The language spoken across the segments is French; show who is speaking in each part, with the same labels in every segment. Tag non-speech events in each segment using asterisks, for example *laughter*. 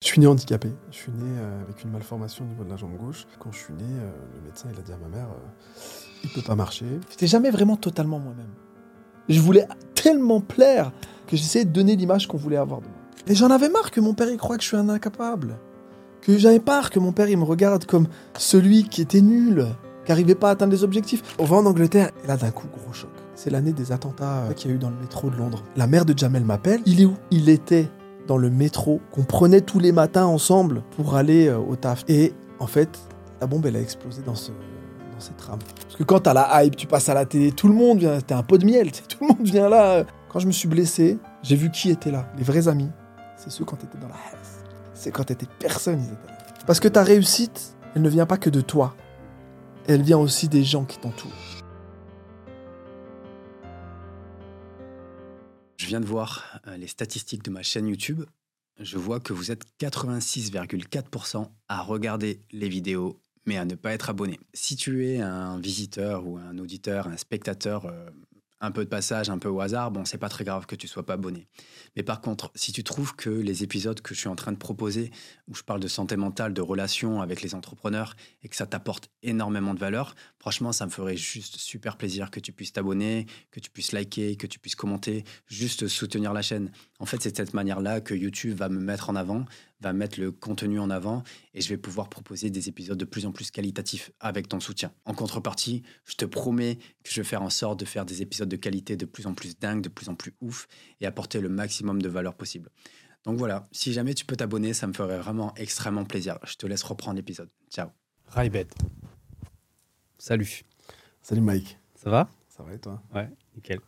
Speaker 1: Je suis né handicapé. Je suis né euh, avec une malformation au niveau de la jambe gauche. Quand je suis né, euh, le médecin a dit à ma mère, euh, il peut pas marcher.
Speaker 2: J'étais jamais vraiment totalement moi-même. Je voulais tellement plaire que j'essayais de donner l'image qu'on voulait avoir de moi. Et j'en avais marre que mon père il croit que je suis un incapable. Que j'avais marre que mon père me regarde comme celui qui était nul, qui n'arrivait pas à atteindre les objectifs. On va en Angleterre et là d'un coup gros choc. C'est l'année des attentats qu'il y a eu dans le métro de Londres. La mère de Jamel m'appelle. Il est où? Il était dans le métro qu'on prenait tous les matins ensemble pour aller euh, au taf. Et en fait, la bombe elle a explosé dans ce dans cette rame. Parce que quand t'as la hype, tu passes à la télé, tout le monde vient, t'es un pot de miel, tout le monde vient là. Quand je me suis blessé, j'ai vu qui était là. Les vrais amis, c'est ceux quand t'étais dans la haine. C'est quand t'étais personne, ils étaient là. Parce que ta réussite, elle ne vient pas que de toi. Elle vient aussi des gens qui t'entourent.
Speaker 3: Je viens de voir euh, les statistiques de ma chaîne YouTube. Je vois que vous êtes 86,4% à regarder les vidéos, mais à ne pas être abonné. Si tu es un visiteur ou un auditeur, un spectateur, euh, un peu de passage, un peu au hasard, bon, c'est pas très grave que tu sois pas abonné. Mais par contre, si tu trouves que les épisodes que je suis en train de proposer, où je parle de santé mentale, de relations avec les entrepreneurs, et que ça t'apporte énormément de valeur, franchement, ça me ferait juste super plaisir que tu puisses t'abonner, que tu puisses liker, que tu puisses commenter, juste soutenir la chaîne. En fait, c'est de cette manière-là que YouTube va me mettre en avant, va mettre le contenu en avant, et je vais pouvoir proposer des épisodes de plus en plus qualitatifs avec ton soutien. En contrepartie, je te promets que je vais faire en sorte de faire des épisodes de qualité de plus en plus dingues, de plus en plus ouf, et apporter le maximum de valeur possible. Donc voilà, si jamais tu peux t'abonner, ça me ferait vraiment extrêmement plaisir. Je te laisse reprendre l'épisode. Ciao.
Speaker 4: Raibed. Salut.
Speaker 1: Salut Mike.
Speaker 4: Ça va?
Speaker 1: Ça va et toi?
Speaker 4: Ouais, nickel.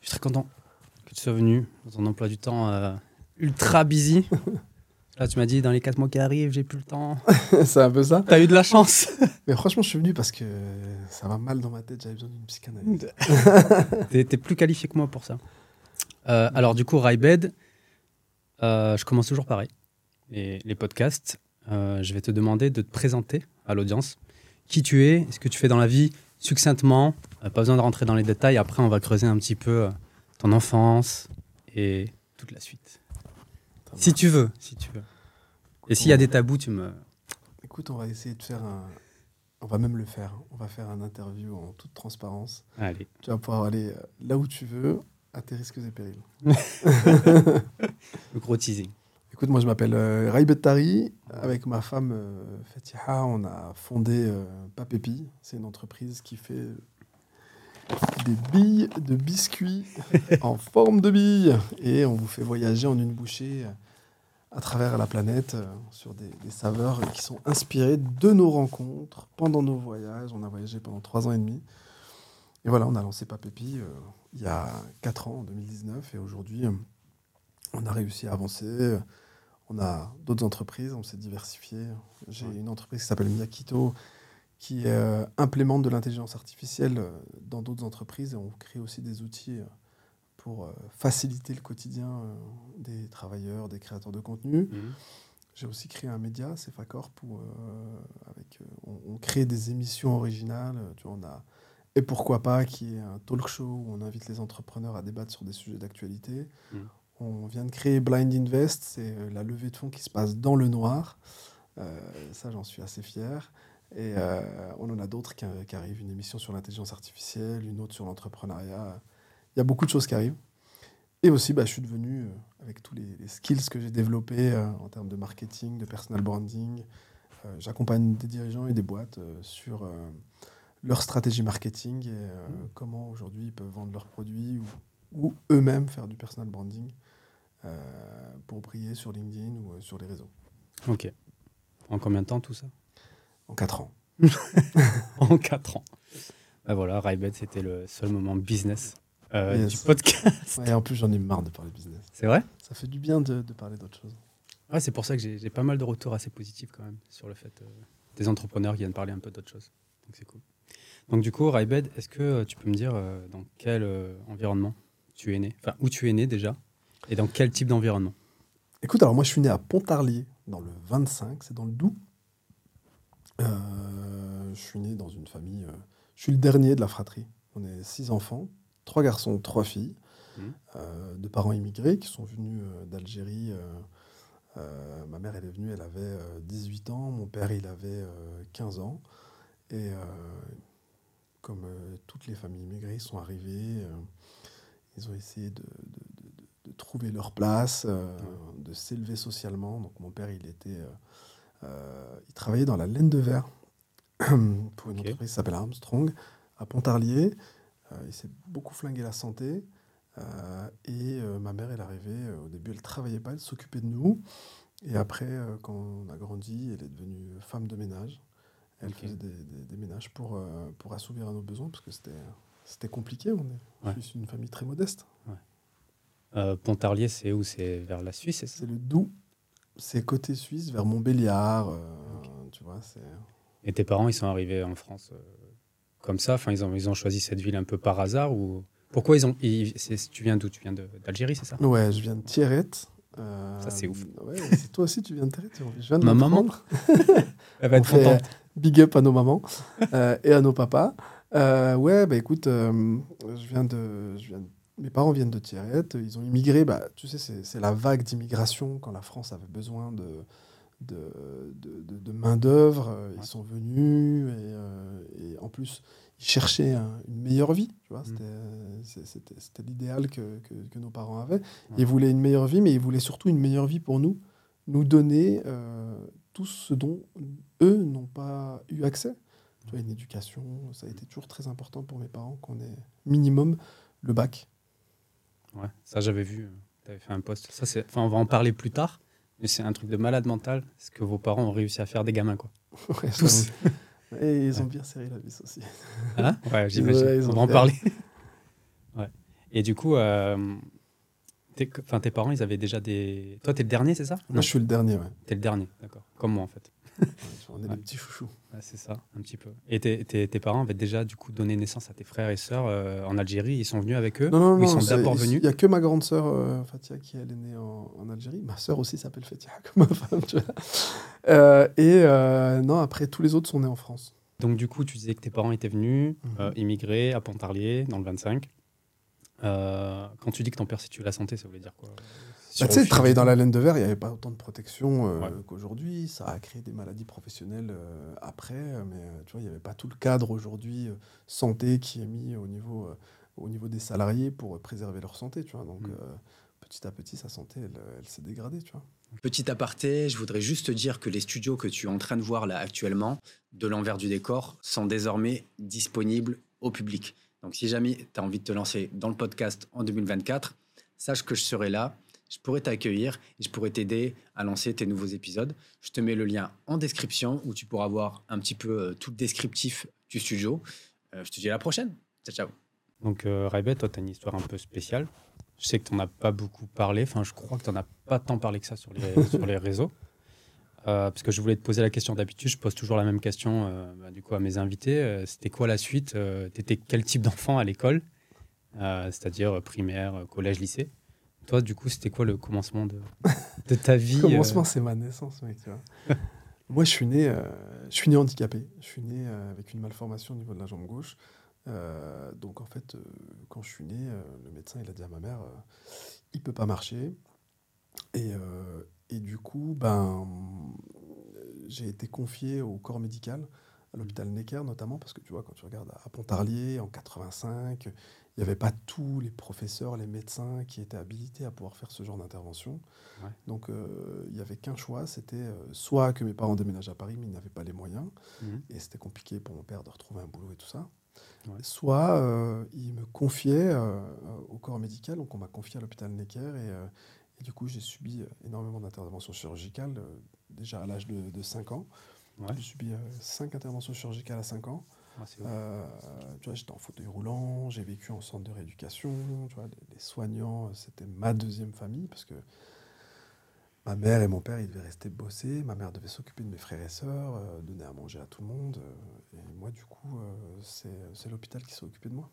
Speaker 4: Je suis très content que tu sois venu dans un emploi du temps euh, ultra busy. *laughs* Là, tu m'as dit, dans les 4 mois qui arrivent, j'ai plus le temps. *laughs*
Speaker 1: C'est un peu ça.
Speaker 4: T'as eu de la chance. *laughs*
Speaker 1: Mais franchement, je suis venu parce que ça va mal dans ma tête. J'avais besoin d'une psychanalyse. *laughs*
Speaker 4: T'es t'es plus qualifié que moi pour ça. Euh, alors, du coup, Raibed, euh, je commence toujours pareil. Les, les podcasts, euh, je vais te demander de te présenter à l'audience. Qui tu es, ce que tu fais dans la vie, succinctement. Pas besoin de rentrer dans les détails. Après, on va creuser un petit peu ton enfance et toute la suite. Si tu veux, si tu veux. Et s'il y a des tabous, tu me.
Speaker 1: Écoute, on va essayer de faire un. On va même le faire. On va faire un interview en toute transparence.
Speaker 4: Allez.
Speaker 1: Tu vas pouvoir aller euh, là où tu veux, à tes risques et périls. *laughs*
Speaker 4: Le gros teasing.
Speaker 1: Écoute, moi je m'appelle euh, Tari. Avec ma femme euh, Fatiha, on a fondé euh, Papépi. C'est une entreprise qui fait des billes de biscuits *laughs* en forme de billes. Et on vous fait voyager en une bouchée euh, à travers la planète euh, sur des, des saveurs qui sont inspirées de nos rencontres pendant nos voyages. On a voyagé pendant trois ans et demi. Et voilà, on a lancé Papépi euh, il y a quatre ans, en 2019. Et aujourd'hui, euh, on a réussi à avancer. On a d'autres entreprises, on s'est diversifié. J'ai une entreprise qui s'appelle Miyakito qui implémente de l'intelligence artificielle dans d'autres entreprises et on crée aussi des outils pour euh, faciliter le quotidien euh, des travailleurs, des créateurs de contenu. J'ai aussi créé un média, c'est Facor, pour, euh, avec, on, on crée des émissions originales. Tu vois, on a Et pourquoi pas, qui est un talk show où on invite les entrepreneurs à débattre sur des sujets d'actualité.
Speaker 4: Mhm.
Speaker 1: On vient de créer Blind Invest, c'est la levée de fonds qui se passe dans le noir. Euh, ça, j'en suis assez fier. Et euh, on en a d'autres qui, qui arrivent, une émission sur l'intelligence artificielle, une autre sur l'entrepreneuriat. Il y a beaucoup de choses qui arrivent. Et aussi, bah, je suis devenu, euh, avec tous les, les skills que j'ai développés euh, en termes de marketing, de personal branding, euh, j'accompagne des dirigeants et des boîtes sur leur stratégie marketing et euh, comment aujourd'hui ils peuvent vendre leurs produits ou, ou eux-mêmes faire du personal branding pour briller sur LinkedIn ou sur les réseaux.
Speaker 4: Ok. En combien de temps tout ça?
Speaker 1: En quatre ans. *laughs*
Speaker 4: En 4 ans. Bah voilà, Raibet, c'était le seul moment business euh,
Speaker 1: Yes.
Speaker 4: du podcast.
Speaker 1: Ouais, et en plus, j'en ai marre de parler business.
Speaker 4: C'est vrai?
Speaker 1: Ça fait du bien de, de parler d'autre chose.
Speaker 4: Ouais, c'est pour ça que j'ai pas mal de retours assez positifs quand même sur le fait euh, des entrepreneurs qui viennent parler un peu d'autre chose. Donc c'est cool. Donc du coup, Raibed, est-ce que euh, tu peux me dire euh, dans quel environnement tu es né? Enfin, où tu es né déjà? Et dans quel type d'environnement?
Speaker 1: Écoute, alors moi je suis né à Pontarlier, dans le 25, c'est dans le Doubs. Je suis né dans une famille. je suis le dernier de la fratrie. On est six enfants, trois garçons, trois filles,
Speaker 4: Mhm.
Speaker 1: euh, de parents immigrés qui sont venus euh, d'Algérie euh, ma mère, elle est venue, elle avait euh, 18 ans, mon père, il avait euh, 15 ans. Et comme toutes les familles immigrées, ils sont arrivés, ils ont essayé de, trouver leur place, euh, de s'élever socialement. Donc mon père, il était, euh, euh, il travaillait dans la laine de verre *clears throat* pour une entreprise qui s'appelle Armstrong à Pontarlier. Euh, il s'est beaucoup flingué la santé. Euh, et euh, ma mère, elle arrivait, au début, elle travaillait pas, elle s'occupait de nous. Et après, quand on a grandi, elle est devenue femme de ménage. Elle faisait des, des- des ménages pour, pour assouvir à nos besoins, parce que c'était, c'était compliqué. On est
Speaker 3: Ouais.
Speaker 1: une famille très modeste.
Speaker 3: Euh, Pontarlier, c'est où? C'est vers la Suisse, c'est ça?
Speaker 1: C'est le Doubs, c'est côté suisse, vers Montbéliard. euh, Tu vois, c'est...
Speaker 3: Et tes parents, ils sont arrivés en France euh, comme ça Enfin, ils ont, ils ont choisi cette ville un peu par hasard ou pourquoi ils ont ils- Tu viens d'où? Tu viens d'Algérie, c'est ça?
Speaker 1: Ouais, je viens de Thierrette. euh,
Speaker 3: Ça, c'est ouf.
Speaker 1: Ouais, toi aussi, tu viens de Thierrette. Je viens de
Speaker 3: Ma maman? *laughs* Elle va
Speaker 1: On
Speaker 3: être contente.
Speaker 1: euh, big up à nos mamans euh, et à nos papas. Euh, ouais, bah écoute, je viens de, je viens de- mes parents viennent de Thierrette. Ils ont immigré. Bah, tu sais, c'est c'est la vague d'immigration quand la France avait besoin de de, de, de- de main d'œuvre. euh, Ils sont venus et, euh, et en plus ils cherchaient un- une meilleure vie.
Speaker 3: Mm.
Speaker 1: c'était l'idéal que, que, que nos parents avaient. Ils voulaient une meilleure vie, mais ils voulaient surtout une meilleure vie pour nous, nous donner euh, tout ce dont eux n'ont pas eu accès. Tu vois, une éducation, ça a été toujours très important pour mes parents qu'on ait minimum le bac.
Speaker 3: Ouais, ça j'avais vu. Tu avais fait un post. Ça. Enfin, on va en parler plus tard. Mais c'est un truc de malade mental. Ce que vos parents ont réussi à faire des gamins, quoi. *laughs*
Speaker 1: Ouais,
Speaker 3: Tous.
Speaker 1: j'avoue. Et ils ont bien serré la vis aussi.
Speaker 3: Hein? *laughs* Ouais, j'imagine.
Speaker 1: Ouais, ils
Speaker 3: on va en parler. *laughs* ouais. Et du coup, euh, tes parents, ils avaient déjà des. Toi, t'es le dernier, c'est ça?
Speaker 1: Moi, je suis le dernier, ouais.
Speaker 3: T'es le dernier, d'accord. Comme moi, en fait. *laughs*
Speaker 1: On est les petits chouchous.
Speaker 3: C'est ça, un petit peu. Et tes, tes- tes parents avaient déjà du coup donné naissance à tes frères et sœurs euh, en Algérie? Ils sont venus avec eux?
Speaker 1: Non, non, non.
Speaker 3: ils sont d'abord
Speaker 1: il-
Speaker 3: venus?
Speaker 1: Il n'y a que ma grande sœur euh, Fatia qui elle est née en, en Algérie. Ma sœur aussi s'appelle Fatia *laughs* comme ma femme. Tu vois. Euh, et non, après, tous les autres sont nés en France.
Speaker 3: Donc du coup, tu disais que tes parents étaient venus, euh, immigrés à Pontarlier dans le 25. Euh, quand tu dis que ton père s'est tué la santé, ça voulait dire quoi?
Speaker 1: Bah, tu sais, travailler dans la laine de verre, il n'y avait pas autant de protection euh,
Speaker 3: Ouais.
Speaker 1: qu'aujourd'hui. Ça a créé des maladies professionnelles euh, après, mais euh, tu vois, il n'y avait pas tout le cadre aujourd'hui euh, santé qui est mis au niveau, euh, au niveau des salariés pour préserver leur santé. Tu vois. Donc,
Speaker 3: Mm.
Speaker 1: euh, petit à petit, sa santé, elle, elle s'est dégradée. Tu vois.
Speaker 2: Petit aparté, je voudrais juste te dire que les studios que tu es en train de voir là actuellement, de l'envers du décor, sont désormais disponibles au public. Donc si jamais tu as envie de te lancer dans le podcast en 2024, sache que je serai là, je pourrais t'accueillir et je pourrais t'aider à lancer tes nouveaux épisodes. Je te mets le lien en description où tu pourras voir un petit peu euh, tout le descriptif du studio. Euh, je te dis à la prochaine. Ciao, ciao.
Speaker 3: Donc, euh, Raibet, toi, tu as une histoire un peu spéciale. Je sais que tu n'en as pas beaucoup parlé. Enfin, je crois que tu n'en as pas tant parlé que ça sur les, *laughs* sur les réseaux. Euh, parce que je voulais te poser la question d'habitude. Je pose toujours la même question euh, bah, du coup, à mes invités. C'était quoi la suite? Tu étais quel type d'enfant à l'école? C'est-à-dire primaire, collège, lycée? Toi, du coup, c'était quoi le commencement de, de ta *laughs* vie
Speaker 1: Le
Speaker 3: euh,
Speaker 1: commencement, c'est ma naissance, mec. tu vois. *laughs* Moi, je suis né, euh, je suis né handicapé. Je suis né euh, avec une malformation au niveau de la jambe gauche. Euh, donc, en fait, euh, quand je suis né, euh, le médecin il a dit à ma mère, euh, il peut pas marcher. Et, euh, et du coup, ben, j'ai été confié au corps médical, à l'hôpital Necker notamment, parce que tu vois, quand tu regardes à Pontarlier en 85, il n'y avait pas tous les professeurs, les médecins qui étaient habilités à pouvoir faire ce genre d'intervention.
Speaker 3: Ouais.
Speaker 1: Donc, euh, il n'y avait qu'un choix, c'était euh, soit que mes parents déménagent à Paris, mais ils n'avaient pas les moyens,
Speaker 3: Mhm.
Speaker 1: et c'était compliqué pour mon père de retrouver un boulot et tout ça.
Speaker 3: Ouais.
Speaker 1: Soit euh, il me confiait euh, au corps médical, donc on m'a confié à l'hôpital Necker, et, euh, et du coup j'ai subi énormément d'interventions chirurgicales, déjà à l'âge de, de 5 ans.
Speaker 3: Ouais.
Speaker 1: J'ai subi 5 interventions chirurgicales à 5 ans.
Speaker 3: Ah.
Speaker 1: Euh, tu vois, j'étais en fauteuil roulant, j'ai vécu en centre de rééducation. Tu vois, les, les soignants, euh, c'était ma deuxième famille parce que ma mère et mon père, ils devaient rester bosser. Ma mère devait s'occuper de mes frères et sœurs, euh, donner à manger à tout le monde. euh, et moi, du coup, c'est c'est l'hôpital qui s'est occupé de moi.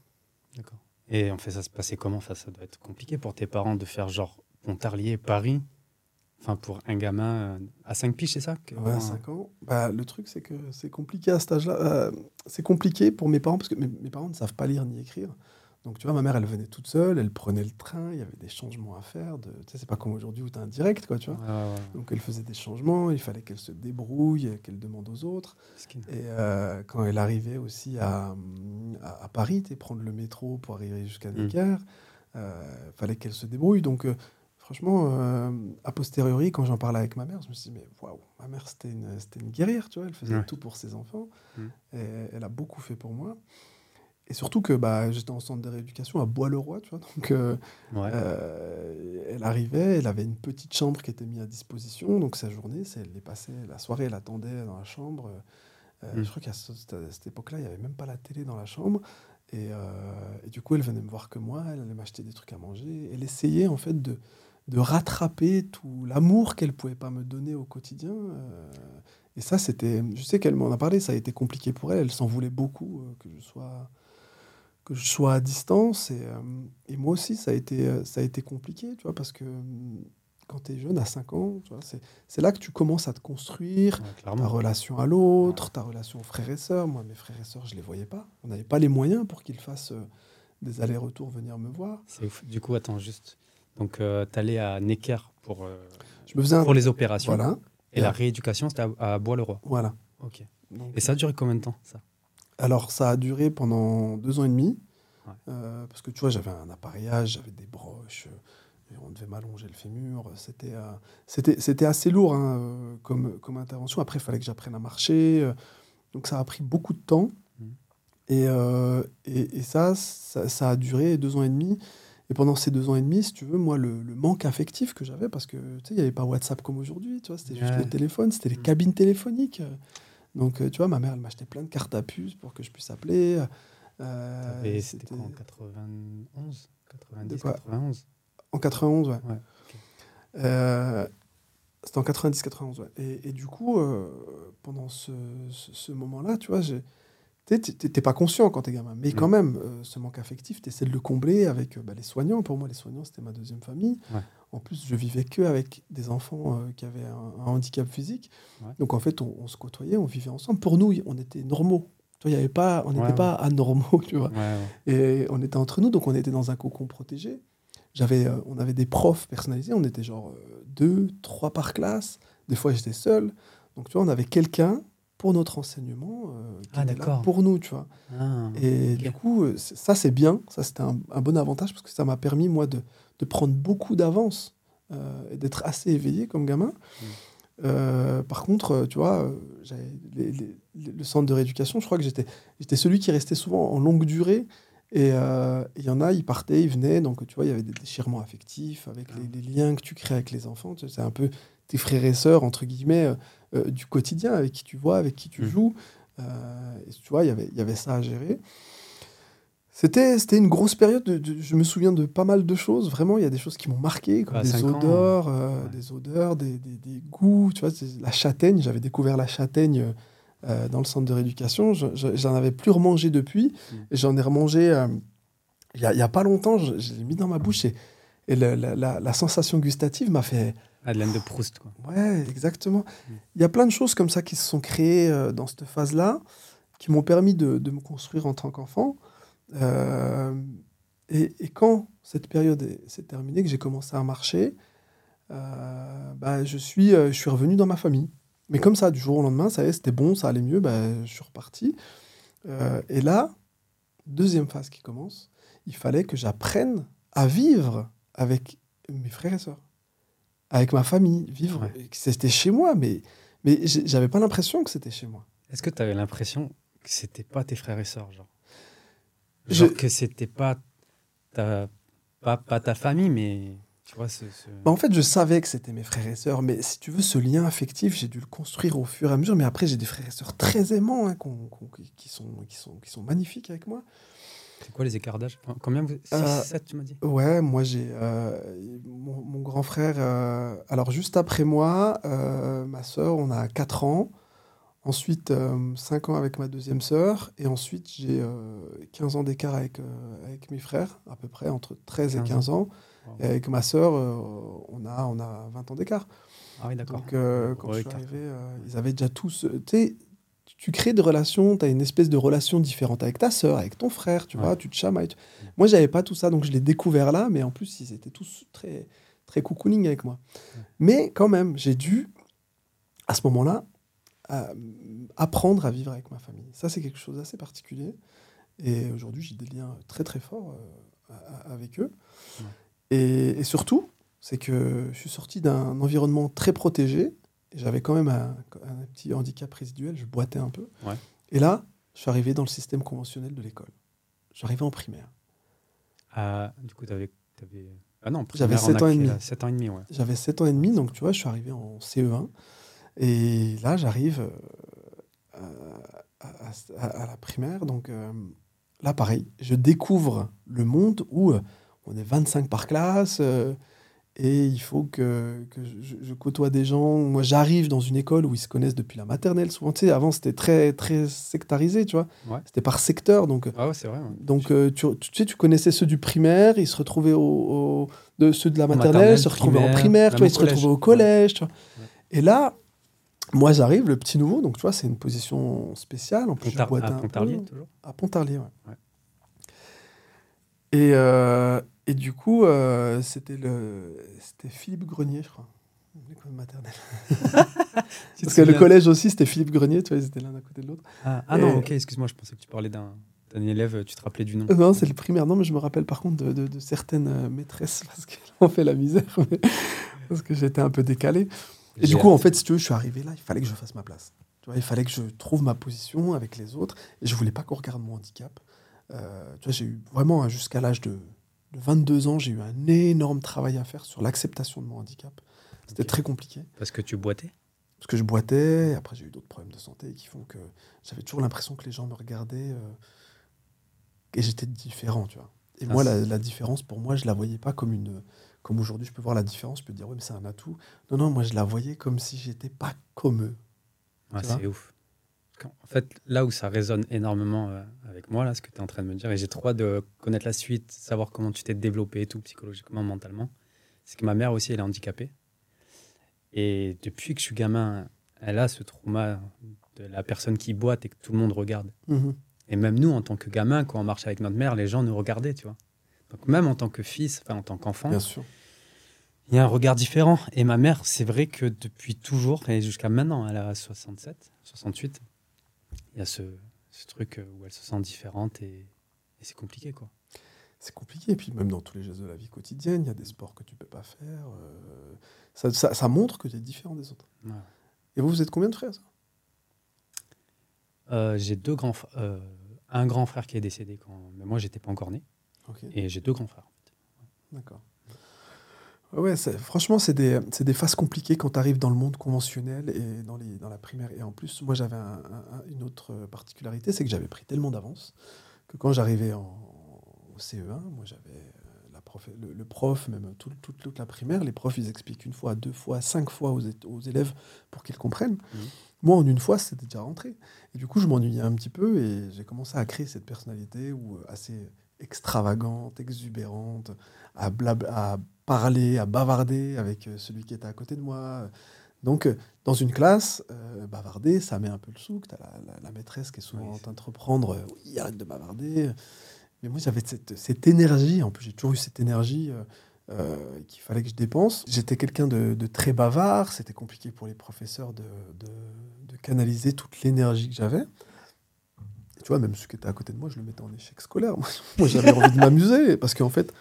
Speaker 3: D'accord. Et en fait, ça se passait comment? Enfin, Ça doit être compliqué pour tes parents de faire genre Pontarlier, Paris? Enfin, pour un gamin euh, à 5 piges, c'est ça
Speaker 1: Ouais, à
Speaker 3: enfin,
Speaker 1: 5 ans. Bah, le truc, c'est que c'est compliqué à cet âge-là. Euh, c'est compliqué pour mes parents parce que mes, mes parents ne savent pas lire ni écrire. Donc, tu vois, ma mère, elle venait toute seule, elle prenait le train, il y avait des changements à faire. De... Tu sais, c'est pas comme aujourd'hui où tu as un direct, quoi, tu vois.
Speaker 3: Ouais.
Speaker 1: Donc, elle faisait des changements, il fallait qu'elle se débrouille, qu'elle demande aux autres. Et euh, quand elle arrivait aussi à, à, à Paris, tu prendre le métro pour arriver jusqu'à
Speaker 3: Mm.
Speaker 1: Necker, euh, fallait qu'elle se débrouille. Donc, franchement, euh, a posteriori, quand j'en parlais avec ma mère, je me suis dit, mais waouh, ma mère, c'était une, une guerrière, tu vois, elle faisait
Speaker 3: Ouais.
Speaker 1: tout pour ses enfants.
Speaker 3: Mm.
Speaker 1: Et elle a beaucoup fait pour moi. Et surtout que bah, j'étais en centre de rééducation à Bois-le-Roi, tu vois. Donc, euh,
Speaker 3: Ouais.
Speaker 1: euh, elle arrivait, elle avait une petite chambre qui était mise à disposition. Donc, sa journée, elle les passait, la soirée, elle attendait dans la chambre. Euh,
Speaker 3: Mm.
Speaker 1: Je crois qu'à cette époque-là, il n'y avait même pas la télé dans la chambre. Et, et du coup, elle venait me voir que moi, elle allait m'acheter des trucs à manger. Elle essayait en fait de, de rattraper tout l'amour qu'elle pouvait pas me donner au quotidien. euh, et ça, c'était. Je sais qu'elle m'en a parlé, ça a été compliqué pour elle. Elle s'en voulait beaucoup euh, que je sois que je sois à distance. Et, euh, et moi aussi, ça a été, ça a été compliqué, tu vois, parce que quand tu es jeune, à 5 ans, c'est, là que tu commences à te construire,
Speaker 3: Ouais,
Speaker 1: ta relation à l'autre, ta relation aux frères et sœurs. Moi, mes frères et sœurs, je les voyais pas. On n'avait pas les moyens pour qu'ils fassent des allers-retours, venir me voir.
Speaker 3: C'est. Du coup, attends, juste. Donc, euh, t'allais à Necker pour, euh,
Speaker 1: Je me faisais un...
Speaker 3: pour les opérations.
Speaker 1: Voilà,
Speaker 3: Et la rééducation, c'était à, à Bois-le-Roi.
Speaker 1: voilà.
Speaker 3: Ok.
Speaker 1: Donc,
Speaker 3: Et ça a duré combien de temps, ça?
Speaker 1: Alors, ça a duré pendant deux ans et demi.
Speaker 3: Ouais.
Speaker 1: euh, parce que tu vois, j'avais un appareillage, j'avais des broches, euh, et on devait m'allonger le fémur. C'était euh, c'était c'était assez lourd hein, euh, comme, comme intervention. Après, il fallait que j'apprenne à marcher. euh, donc, ça a pris beaucoup de temps.
Speaker 3: Mhm.
Speaker 1: Et, euh, et, et ça, ça, ça a duré deux ans et demi. Et pendant ces deux ans et demi, si tu veux, moi, le, le manque affectif que j'avais, parce que tu sais, il n'y avait pas WhatsApp comme aujourd'hui, tu vois, c'était juste
Speaker 3: Ouais.
Speaker 1: le téléphone, c'était les
Speaker 3: Mhm.
Speaker 1: cabines téléphoniques. Donc, euh, tu vois, ma mère, elle m'achetait plein de cartes à puce pour que je puisse appeler. Euh,
Speaker 3: C'était quoi, en 91 90,
Speaker 1: De quoi?
Speaker 3: 91
Speaker 1: en 91, ouais.
Speaker 3: Ouais, ok.
Speaker 1: Euh, c'était en 90-91, ouais. Et, et du coup, euh, pendant ce, ce, ce moment-là, tu vois, j'ai- tu t'es pas conscient quand t'es gamin. Mais quand
Speaker 3: Mm.
Speaker 1: même, euh, ce manque affectif, tu essaies de le combler avec euh, bah, les soignants. Pour moi, les soignants, c'était ma deuxième famille.
Speaker 3: Ouais.
Speaker 1: En plus, je vivais que avec des enfants euh, qui avaient un, un handicap physique.
Speaker 3: Ouais.
Speaker 1: Donc, en fait, on, on se côtoyait, on vivait ensemble. Pour nous, on était normaux. Tu vois, y avait pas, on n'était
Speaker 3: Ouais,
Speaker 1: pas anormaux, tu vois. Et on était entre nous, donc on était dans un cocon protégé. J'avais, on avait des profs personnalisés, on était genre deux, trois par classe. Des fois, j'étais seul. Donc, tu vois, on avait quelqu'un pour notre enseignement euh, qui
Speaker 3: Ah,
Speaker 1: là pour nous, tu vois.
Speaker 3: Ah,
Speaker 1: Et du coup, euh, ça, c'est bien. Ça, c'était un, un bon avantage parce que ça m'a permis, moi, de, de prendre beaucoup d'avance euh, et d'être assez éveillé comme gamin.
Speaker 3: Mm.
Speaker 1: Euh, par contre, tu vois, j'avais les- les- les- le centre de rééducation, je crois que j'étais j'étais celui qui restait souvent en longue durée. Et euh, il y en a, ils partaient, ils venaient. Donc, tu vois, il y avait des déchirements affectifs avec les, les liens que tu crées avec les enfants. Tu sais, C'est un peu tes frères et sœurs, entre guillemets, euh, euh, du quotidien, avec qui tu vois, avec qui tu
Speaker 3: Mm.
Speaker 1: joues. Euh, et tu vois, il y avait- il y avait ça à gérer. C'était c'était une grosse période. de- de- je me souviens de pas mal de choses. Vraiment, il y a des choses qui m'ont marqué, comme
Speaker 3: Bah,
Speaker 1: des
Speaker 3: cinq ans,
Speaker 1: odeurs, euh,
Speaker 3: ouais.
Speaker 1: des odeurs, des, des- des goûts. Tu vois, la châtaigne. J'avais découvert la châtaigne euh, dans le centre de rééducation. Je- je- J'en avais plus remangé depuis.
Speaker 3: Mm.
Speaker 1: J'en ai remangé euh, il y, a- il y a pas longtemps. Je, je l'ai mis dans ma bouche et, et la, la- la sensation gustative m'a fait.
Speaker 3: Madeleine de Proust, quoi.
Speaker 1: Ouais, exactement.
Speaker 3: Mm.
Speaker 1: Il y a plein de choses comme ça qui se sont créées euh, dans cette phase-là, qui m'ont permis de, de me construire en tant qu'enfant. Euh, et, et quand cette période est- s'est terminée, que j'ai commencé à marcher, euh, bah, je, suis, je suis revenu dans ma famille. Mais comme ça, du jour au lendemain, ça c'était bon, ça allait mieux, bah, je suis reparti. Et là, deuxième phase qui commence, il fallait que j'apprenne à vivre avec mes frères et sœurs, avec ma famille, vivre.
Speaker 3: Ouais.
Speaker 1: C'était chez moi, mais, mais j'avais pas l'impression que c'était chez moi.
Speaker 3: Est-ce que tu avais l'impression que c'était pas tes frères et sœurs, genre?
Speaker 1: Je-
Speaker 3: Genre que c'était pas ta, pas, pas ta famille, mais tu vois, ce, ce-
Speaker 1: Bah, en fait, je savais que c'était mes frères et sœurs, mais si tu veux, ce lien affectif, j'ai dû le construire au fur et à mesure. Mais après, j'ai des frères et sœurs très aimants, hein, qui, sont, qui, sont, qui sont magnifiques avec moi.
Speaker 3: C'est quoi les écarts d'âge? Combien vous 6,
Speaker 1: Euh,
Speaker 3: 7, tu m'as dit?
Speaker 1: Ouais, moi, j'ai euh, mon, mon grand frère. euh, alors, juste après moi, euh, ma sœur, on a 4 ans. Ensuite, 5 ans avec ma deuxième sœur. Et ensuite, j'ai euh, 15 ans d'écart avec, euh, avec mes frères, à peu près entre 13 et
Speaker 3: 15
Speaker 1: 15 ans.
Speaker 3: Wow.
Speaker 1: Et avec ma sœur, euh, on, a, on a 20 ans d'écart.
Speaker 3: Ah oui, d'accord.
Speaker 1: Donc, euh, quand
Speaker 3: Ouais,
Speaker 1: je suis arrivé, euh, ils avaient déjà tous. euh, Tu sais, tu crées des relations, tu as une espèce de relation différente avec ta sœur, avec ton frère, tu
Speaker 3: Ouais.
Speaker 1: vois, tu te chamailles. tu- Moi, j'avais pas tout ça, donc je l'ai découvert là, mais en plus, ils étaient tous très, très cocooning avec moi. Mais quand même, j'ai dû, à ce moment-là, euh, apprendre à vivre avec ma famille. Ça, c'est quelque chose d'assez particulier. Et aujourd'hui, j'ai des liens très, très forts euh, avec eux.
Speaker 3: Ouais.
Speaker 1: Et, et surtout, c'est que je suis sorti d'un environnement très protégé. J'avais quand même un, un petit handicap résiduel, je boitais un peu.
Speaker 3: Ouais.
Speaker 1: Et là, je suis arrivé dans le système conventionnel de l'école. J'arrivais en primaire.
Speaker 3: Ah, du coup, t'avais. avais... Ah non,
Speaker 1: J'avais
Speaker 3: primaire, on a
Speaker 1: sept ans et demi.
Speaker 3: âge 7 ans et demi, ouais.
Speaker 1: J'avais 7 ans et demi, donc tu vois, je suis arrivé en CE1. Et là, j'arrive euh, à, à- à- à la primaire. Donc euh, là, pareil, je découvre le monde où euh, on est 25 par classe. euh, et il faut que, que je, je côtoie des gens. Moi, j'arrive dans une école où ils se connaissent depuis la maternelle. Souvent, tu sais, avant, c'était très, très sectarisé, tu vois.
Speaker 3: Ouais.
Speaker 1: C'était par secteur. Donc,
Speaker 3: Ah ouais, c'est vrai. ouais.
Speaker 1: donc, euh, tu, tu sais, tu connaissais ceux du primaire, ils se retrouvaient au, au- de ceux de la maternelle,
Speaker 3: maternelle,
Speaker 1: se retrouvaient en
Speaker 3: primaire,
Speaker 1: primaire, tu vois, ils se retrouvaient au collège, tu vois.
Speaker 3: Ouais.
Speaker 1: Et là, moi, j'arrive, le petit nouveau, donc tu vois, c'est une position spéciale. En plus, je
Speaker 3: à
Speaker 1: un.
Speaker 3: Pontarlier, toujours
Speaker 1: À Pontarlier. Ouais. Et, euh, et du coup, euh, c'était le, c'était Philippe Grenier, je crois, l'école maternelle. *laughs* Parce que le collège aussi, c'était Philippe Grenier, tu vois, ils étaient l'un à côté de l'autre.
Speaker 3: Ah, ah non, ok, excuse-moi, je pensais que tu parlais d'un élève, tu te rappelais du nom.
Speaker 1: Euh, Non, c'est le primaire. Non, mais je me rappelle par contre de, de- de certaines euh, maîtresses *laughs* parce qu'elles ont fait la misère. mais- *laughs* parce que j'étais un peu décalé. Et du coup, en fait, si tu veux, je suis arrivé là, il fallait que je fasse ma place. Tu vois, il fallait que je trouve ma position avec les autres. Et je voulais pas qu'on regarde mon handicap. Euh, tu vois, j'ai eu vraiment, jusqu'à l'âge de, de 22 ans, j'ai eu un énorme travail à faire sur l'acceptation de mon handicap. C'était très compliqué.
Speaker 3: Parce que tu boitais?
Speaker 1: Parce que je boitais, après j'ai eu d'autres problèmes de santé qui font que j'avais toujours l'impression que les gens me regardaient euh, et j'étais différent, tu vois. Et
Speaker 3: Ah,
Speaker 1: moi,
Speaker 3: c'est-
Speaker 1: la, la différence, pour moi, je la voyais pas comme une... Comme aujourd'hui, je peux voir la différence, je peux dire, oui, mais c'est un atout. Non, non, moi, je la voyais comme si j'étais pas comme eux. Tu
Speaker 3: c'est ouf. En fait, là où ça résonne énormément euh, avec moi, là, ce que tu es en train de me dire, et j'ai trop hâte de connaître la suite, savoir comment tu t'es développé et tout, psychologiquement, mentalement, c'est que ma mère aussi, elle est handicapée. Et depuis que je suis gamin, elle a ce trauma de la personne qui boite et que tout le monde regarde.
Speaker 1: Mhm.
Speaker 3: Et même nous, en tant que gamin, quand on marchait avec notre mère, les gens nous regardaient, tu vois. Donc même en tant que fils, enfin en tant qu'enfant, il y a un regard différent. Et ma mère, c'est vrai que depuis toujours, et jusqu'à maintenant, elle a 67, 68, il y a ce, ce truc où elle se sent différente et, et c'est compliqué, quoi.
Speaker 1: C'est compliqué. Et puis, même dans tous les gestes de la vie quotidienne, il y a des sports que tu peux pas faire. euh, ça, ça- ça montre que tu es différent des autres.
Speaker 3: Ouais.
Speaker 1: Et vous, vous êtes combien de frères
Speaker 3: Euh, j'ai deux grands, euh, un grand frère qui est décédé quand, mais moi j'étais pas encore né, et j'ai deux grands frères.
Speaker 1: D'accord. Ouais, Ouais, franchement, c'est des, c'est des phases compliquées quand tu arrives dans le monde conventionnel et dans, les, dans la primaire. Et en plus, moi, j'avais un- un- un- une autre particularité, c'est que j'avais pris tellement d'avance que quand j'arrivais en, au CE1, moi, j'avais euh, prof, le, le prof, même tout- toute, toute la primaire, les profs, ils expliquent une fois, deux fois, cinq fois aux, élèves pour qu'ils comprennent.
Speaker 3: Mhm.
Speaker 1: Moi, en une fois, c'était déjà rentré. Et du coup, je m'ennuyais un petit peu et j'ai commencé à créer cette personnalité où, euh, assez extravagante, exubérante, à, blab- à parler, à bavarder avec euh, celui qui était à côté de moi. Donc, euh, dans une classe, euh, bavarder, ça met un peu le souk. Tu as la, la- la maîtresse qui est souvent
Speaker 3: Oui,
Speaker 1: en train de reprendre euh, Oui, arrête de bavarder. Mais moi, j'avais cette, cette énergie. En plus, j'ai toujours eu cette énergie euh, qu'il fallait que je dépense. J'étais quelqu'un de, de très bavard. C'était compliqué pour les professeurs de, de- de canaliser toute l'énergie que j'avais. Tu vois, même ceux qui étaient à côté de moi, je le mettais en échec scolaire. *laughs* Moi, j'avais envie de m'amuser parce qu'en fait,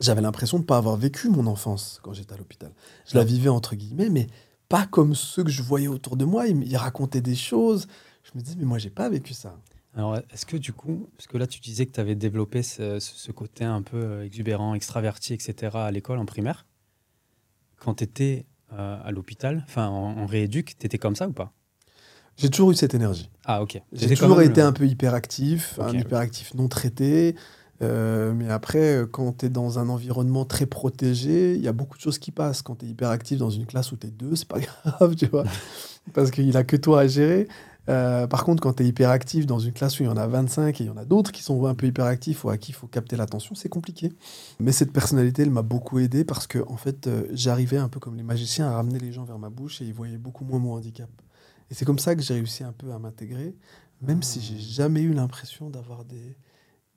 Speaker 1: j'avais l'impression de ne pas avoir vécu mon enfance quand j'étais à l'hôpital. Je la vivais entre guillemets, mais pas comme ceux que je voyais autour de moi. Ils, racontaient des choses. Je me disais, mais moi, j'ai pas vécu ça.
Speaker 3: Alors, est-ce que du coup, parce que là, tu disais que tu avais développé ce, côté un peu euh, exubérant, extraverti, etc. à l'école, en primaire, quand tu étais à l'hôpital, enfin en, en rééduc, tu étais comme ça ou pas?
Speaker 1: J'ai toujours eu cette énergie.
Speaker 3: Ah, ok.
Speaker 1: J'ai toujours été
Speaker 3: le-
Speaker 1: un peu hyperactif, un hyperactif non traité. Euh, mais après, euh, quand tu es dans un environnement très protégé, il y a beaucoup de choses qui passent. Quand tu es hyperactif dans une classe où tu es deux, c'est pas *laughs* grave, tu vois, parce qu'il a que toi à gérer. Euh, par contre, quand tu es hyperactif dans une classe où il y en a 25 et il y en a d'autres qui sont un peu hyperactifs ou à qui il faut capter l'attention, c'est compliqué. Mais cette personnalité, elle m'a beaucoup aidé parce que, en fait, euh, j'arrivais un peu comme les magiciens à ramener les gens vers ma bouche et ils voyaient beaucoup moins mon handicap. Et c'est comme ça que j'ai réussi un peu à m'intégrer, même si j'ai jamais eu l'impression d'avoir des,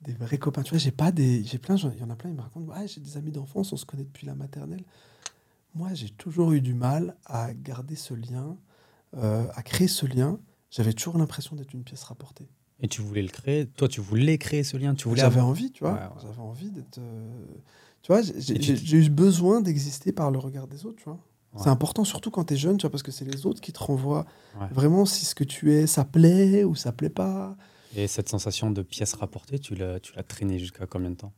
Speaker 1: des vrais copains. Tu vois, j'ai pas des. J'ai plein, il y en a plein, ils me racontent ah, j'ai des amis d'enfance, on se connaît depuis la maternelle. Moi, j'ai toujours eu du mal à garder ce lien, euh, à créer ce lien. J'avais toujours l'impression d'être une pièce rapportée.
Speaker 3: Et tu voulais le créer Toi, tu voulais créer ce lien tu voulais
Speaker 1: J'avais
Speaker 3: avoir-
Speaker 1: envie, tu vois.
Speaker 3: Ouais, ouais.
Speaker 1: J'avais envie d'être. euh, Tu vois, j'ai eu besoin d'exister par le regard des autres, tu vois.
Speaker 3: Ouais.
Speaker 1: C'est important, surtout quand tu es jeune, tu vois, parce que c'est les autres qui te renvoient
Speaker 3: Ouais.
Speaker 1: vraiment si ce que tu es, ça plaît ou ça plaît pas.
Speaker 3: Et cette sensation de pièce rapportée, tu l'as, tu l'as traînée jusqu'à combien de temps?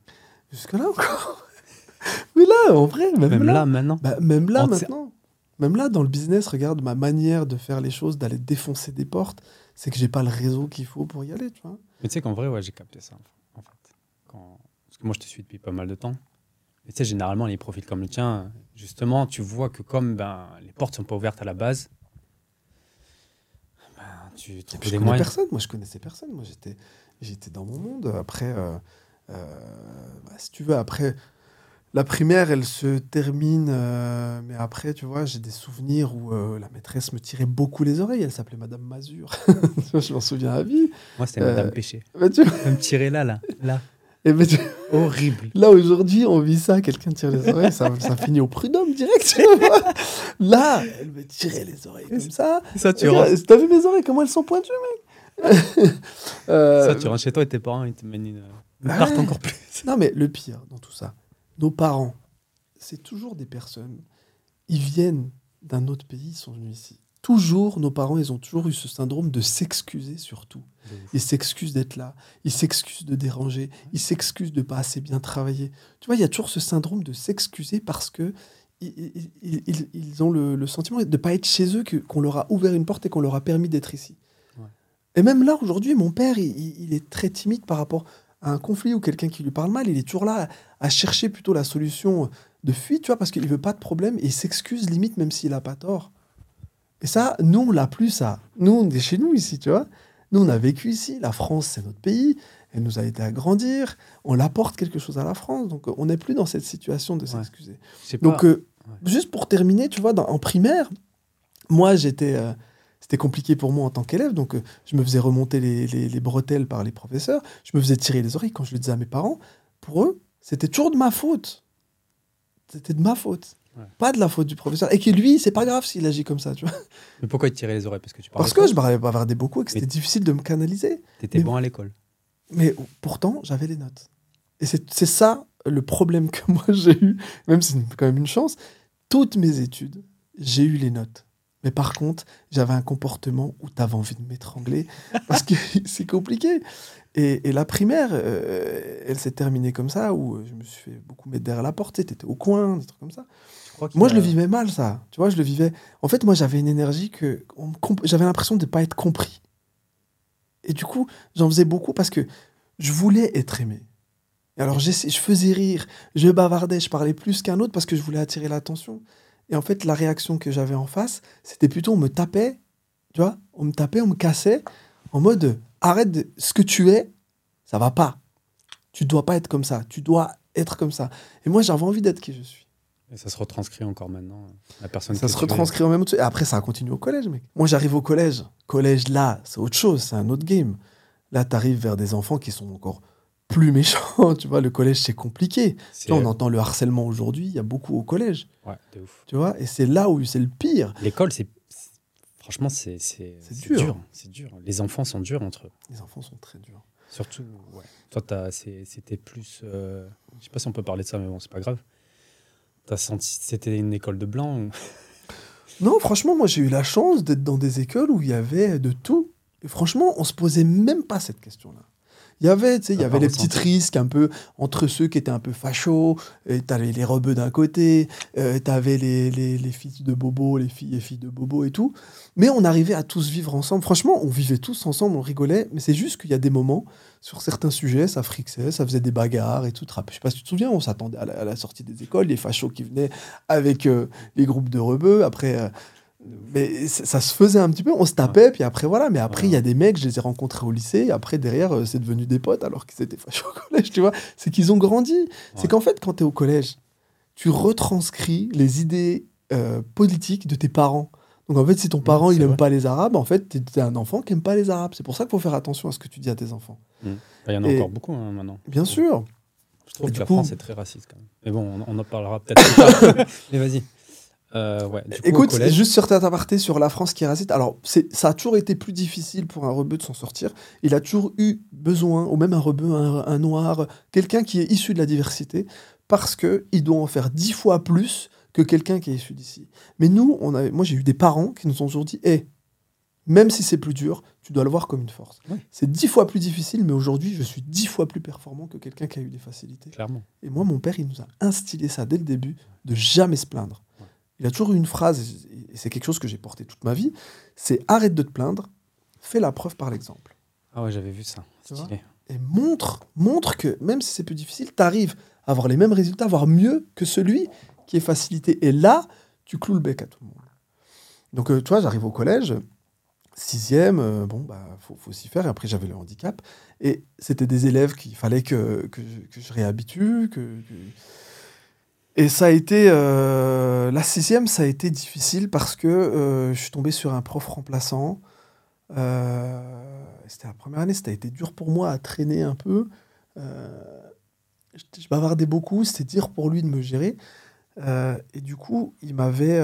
Speaker 1: Jusque-là encore. *laughs* Mais là, en vrai, même,
Speaker 3: Même
Speaker 1: là.
Speaker 3: là, maintenant?
Speaker 1: Bah, même là,
Speaker 3: On
Speaker 1: maintenant. Même là, dans le business, regarde ma manière de faire les choses, d'aller défoncer des portes, c'est que j'ai pas le réseau qu'il faut pour y aller, tu vois.
Speaker 3: Mais tu sais qu'en vrai, ouais, j'ai capté ça, en fait. Quand... Parce que moi, je te suis depuis pas mal de temps. Et tu sais, généralement, les profils comme le tien, justement, tu vois que comme ben, les portes sont pas ouvertes à la base, ben, tu trouves des moyens.
Speaker 1: personne. Moi, je connaissais personne. Moi, j'étais, j'étais dans mon monde. Après, euh, euh, bah, si tu veux, après, la primaire, elle se termine. euh, mais après, tu vois, j'ai des souvenirs où la maîtresse me tirait beaucoup les oreilles. Elle s'appelait Madame Mazur. *laughs* Je m'en souviens à vie.
Speaker 3: Moi, c'était Madame Péché.
Speaker 1: Bah, tu-
Speaker 3: Elle me tirait là, là, là.
Speaker 1: Et tu-
Speaker 3: Horrible.
Speaker 1: Là, aujourd'hui, on vit ça, quelqu'un tire les oreilles, ça, ça finit au prud'homme direct. tu vois. Là, elle me tirait les oreilles comme ça.
Speaker 3: Ça, tu
Speaker 1: T'as vu mes oreilles, comment elles sont pointues, mec *laughs* Euh,
Speaker 3: ça, tu rentres chez toi et tes parents, ils te mènent une, une tarte encore plus. *laughs*
Speaker 1: Non, mais le pire dans tout ça, nos parents, c'est toujours des personnes, ils viennent d'un autre pays, ils sont venus ici. Toujours, nos parents, ils ont toujours eu ce syndrome de s'excuser sur tout. Ils s'excusent d'être là, ils s'excusent de déranger, ils s'excusent de pas assez bien travailler. Tu vois, il y a toujours ce syndrome de s'excuser parce que ils, ont le, le sentiment de ne pas être chez eux, qu'on leur a ouvert une porte et qu'on leur a permis d'être ici.
Speaker 3: Ouais.
Speaker 1: Et même là, aujourd'hui, mon père, il est très timide par rapport à un conflit ou quelqu'un qui lui parle mal. Il est toujours là à, à chercher plutôt la solution de fuite, tu vois, parce qu'il veut pas de problème et il s'excuse limite même s'il a pas tort. Et ça, nous, on l'a plus, ça. Nous, on est chez nous ici, tu vois. Nous, on a vécu ici. La France, c'est notre pays. Elle nous a aidé à grandir. On apporte quelque chose à la France. Donc, on n'est plus dans cette situation de s'excuser.
Speaker 3: Pas.
Speaker 1: Donc, euh,
Speaker 3: Ouais.
Speaker 1: juste pour terminer, tu vois, dans- en primaire, moi, j'étais. euh, c'était compliqué pour moi en tant qu'élève, donc euh, je me faisais remonter les, les- les bretelles par les professeurs, je me faisais tirer les oreilles quand je le disais à mes parents. Pour eux, c'était toujours de ma faute. C'était de ma faute.
Speaker 3: Ouais.
Speaker 1: Pas de la faute du professeur. Et que lui, c'est pas grave s'il agit comme ça, tu vois.
Speaker 3: Mais pourquoi ils te tiraient les oreilles? Parce que tu
Speaker 1: Parce que je bavardais beaucoup et que c'était difficile de me canaliser.
Speaker 3: T'étais bon à l'école.
Speaker 1: Mais pourtant, j'avais les notes. Et c'est ça le problème que *laughs* moi j'ai eu, même si c'est quand même une chance. Toutes mes études, j'ai eu les notes. Mais par contre, j'avais un comportement où tu avais envie de m'étrangler *laughs* parce que *laughs* c'est compliqué. Et, et la primaire, euh, elle s'est terminée comme ça, où je me suis fait beaucoup mettre derrière la porte. Tu étais au coin, des trucs comme ça.
Speaker 3: Crois
Speaker 1: Moi, je le vivais mal, ça. Tu vois, je le vivais. En fait, moi, j'avais une énergie que j'avais l'impression de ne pas être compris. Et du coup, j'en faisais beaucoup parce que je voulais être aimé. Et alors, je faisais rire, je bavardais, je parlais plus qu'un autre parce que je voulais attirer l'attention. Et en fait, la réaction que j'avais en face, c'était plutôt on me tapait, tu vois, on me tapait, on me cassait, en mode arrête de- ce que tu es, ça va pas. Tu dois pas être comme ça, tu dois être comme ça. Et moi, j'avais envie d'être qui je suis.
Speaker 3: Et ça se retranscrit encore maintenant. La personne
Speaker 1: Ça se retranscrit en même temps. Et après, ça continue au collège, mec. Moi, j'arrive au collège. Collège, là, c'est autre chose. C'est un autre game. Là, tu arrives vers des enfants qui sont encore plus méchants. *laughs* Tu vois, le collège, c'est compliqué. Tu vois, on entend le harcèlement aujourd'hui. Il y a beaucoup au collège.
Speaker 3: Ouais, de ouf.
Speaker 1: Tu vois, et c'est là où c'est le pire.
Speaker 3: L'école, c'est. Franchement, c'est c'est
Speaker 1: dur.
Speaker 3: C'est dur. Les enfants sont durs entre eux.
Speaker 1: Les enfants sont très durs.
Speaker 3: Surtout, ouais. Toi, c'était plus. euh, Je sais pas si on peut parler de ça, mais bon, c'est pas grave. T'as senti. C'était une école de blanc
Speaker 1: Non, franchement, moi, j'ai eu la chance d'être dans des écoles où il y avait de tout. Et franchement, on se posait même pas cette question-là. Il y avait, tu sais, il y avait les petits risques un peu entre ceux qui étaient un peu fachos, et t'avais les rebeux d'un côté, euh, t'avais les, les, les filles de Bobo, les filles et filles de Bobo et tout. Mais on arrivait à tous vivre ensemble. Franchement, on vivait tous ensemble, on rigolait, mais c'est juste qu'il y a des moments, sur certains sujets, ça frixait, ça faisait des bagarres et tout. Je sais pas si tu te souviens, on s'attendait à, la- à la sortie des écoles, les fachos qui venaient avec euh, les groupes de rebeux. Après, euh, mais ça, se faisait un petit peu, on se tapait, puis après voilà. Mais après, il y a des mecs, je les ai rencontrés au lycée, et après derrière, euh, c'est devenu des potes alors qu'ils étaient fâchés au *laughs* collège, tu vois. C'est qu'ils ont grandi. C'est qu'en fait, quand tu es au collège, tu retranscris les idées euh, politiques de tes parents. Donc en fait, si ton parent il aime
Speaker 3: vrai.
Speaker 1: pas les Arabes, en fait, t'es t'es un enfant qui aime pas les Arabes. C'est pour ça qu'il faut faire attention à ce que tu dis à tes enfants.
Speaker 3: Bah, Il y en a
Speaker 1: Et-
Speaker 3: encore beaucoup hein, maintenant.
Speaker 1: Bien sûr.
Speaker 3: Je trouve
Speaker 1: Et
Speaker 3: que la
Speaker 1: coup-
Speaker 3: France est très raciste quand même. Mais bon, on, on en parlera peut-être plus tard. *laughs* Mais vas-y. Euh, ouais, du coup, au
Speaker 1: Écoute,
Speaker 3: collège-
Speaker 1: juste sur ta aparté sur la France qui est raciste. Alors, c'est- ça a toujours été plus difficile pour un rebeu de s'en sortir. Il a toujours eu besoin, ou même un rebeu, un, un noir, quelqu'un qui est issu de la diversité, parce que il doit en faire dix fois plus que quelqu'un qui est issu d'ici. Mais nous, on avait, moi, j'ai eu des parents qui nous ont toujours dit, hé, même si c'est plus dur, tu dois le voir comme une force. C'est dix fois plus difficile, mais aujourd'hui, je suis dix fois plus performant que quelqu'un qui a eu des facilités.
Speaker 3: clairement.
Speaker 1: Et moi, mon père, il nous a instillé ça dès le début, de jamais se plaindre. Il a toujours eu une phrase, et c'est quelque chose que j'ai porté toute ma vie, c'est arrête de te plaindre, fais la preuve par l'exemple.
Speaker 3: Ah ouais, j'avais vu ça. Stylé.
Speaker 1: Et montre, montre que même si c'est plus difficile, tu arrives à avoir les mêmes résultats, voire mieux que celui qui est facilité. Et là, tu cloues le bec à tout le monde. Donc, euh, tu vois, j'arrive au collège, sixième, euh, bon, bah, faut, faut s'y faire. Et après, j'avais le handicap. Et c'était des élèves qu'il fallait que, que, je- que je réhabitue. Que, que- Et ça a été. euh, la sixième, ça a été difficile parce que euh, je suis tombé sur un prof remplaçant. Euh, c'était la première année, ça a été dur pour moi à traîner un peu. Je, bavardais beaucoup, c'était dur pour lui de me gérer. Et du coup, il m'avait,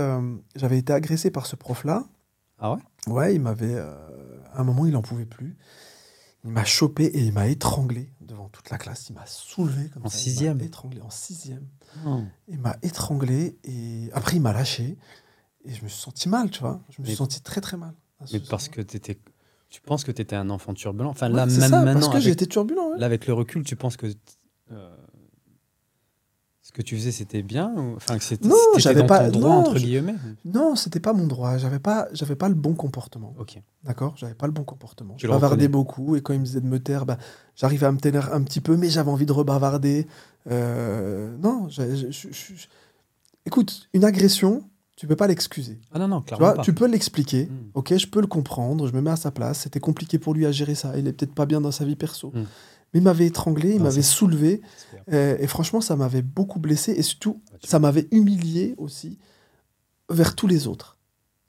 Speaker 1: j'avais été agressé par ce prof-là.
Speaker 3: Ah ouais?
Speaker 1: Ouais, il m'avait. à un moment, il n'en pouvait plus. Il m'a chopé et il m'a étranglé devant toute la classe. Il m'a soulevé comme
Speaker 3: En
Speaker 1: ça. il m'a
Speaker 3: sixième
Speaker 1: Étranglé en sixième.
Speaker 3: Oh.
Speaker 1: Il m'a étranglé et après, il m'a lâché. Et je me suis senti mal, tu vois. Je me suis senti très très mal.
Speaker 3: Mais parce que tu penses que tu étais un enfant turbulent? Enfin,
Speaker 1: Ouais,
Speaker 3: là, même
Speaker 1: ça,
Speaker 3: maintenant,
Speaker 1: Parce que
Speaker 3: avec,
Speaker 1: j'étais turbulent. ouais.
Speaker 3: là, avec le recul, tu penses que euh, ce que tu faisais, c'était bien ou- Enfin, que c'était,
Speaker 1: Non, j'avais pas-
Speaker 3: ton droit,
Speaker 1: non,
Speaker 3: entre
Speaker 1: je-
Speaker 3: guillemets.
Speaker 1: Non, c'était pas mon droit. J'avais pas, j'avais pas le bon comportement.
Speaker 3: Ok.
Speaker 1: D'accord? J'avais pas le bon comportement.
Speaker 3: Tu
Speaker 1: Je bavardais beaucoup et quand il me disait de me taire, bah, j'arrivais à me taire un petit peu, mais j'avais envie de rebavarder. Euh, non, je- je- écoute, une agression, tu peux pas l'excuser.
Speaker 3: Ah non, non,
Speaker 1: Tu
Speaker 3: clairement
Speaker 1: vois,
Speaker 3: pas.
Speaker 1: tu peux l'expliquer.
Speaker 3: Mm.
Speaker 1: Ok, je peux le comprendre. Je me mets à sa place. C'était compliqué pour lui à gérer ça. Il est peut-être pas bien dans sa vie perso.
Speaker 3: Mm.
Speaker 1: Mais il m'avait étranglé, il m'avait soulevé. Euh, et franchement, ça m'avait beaucoup blessé. Et surtout,
Speaker 3: tu-
Speaker 1: ça m'avait humilié aussi vers tous les autres.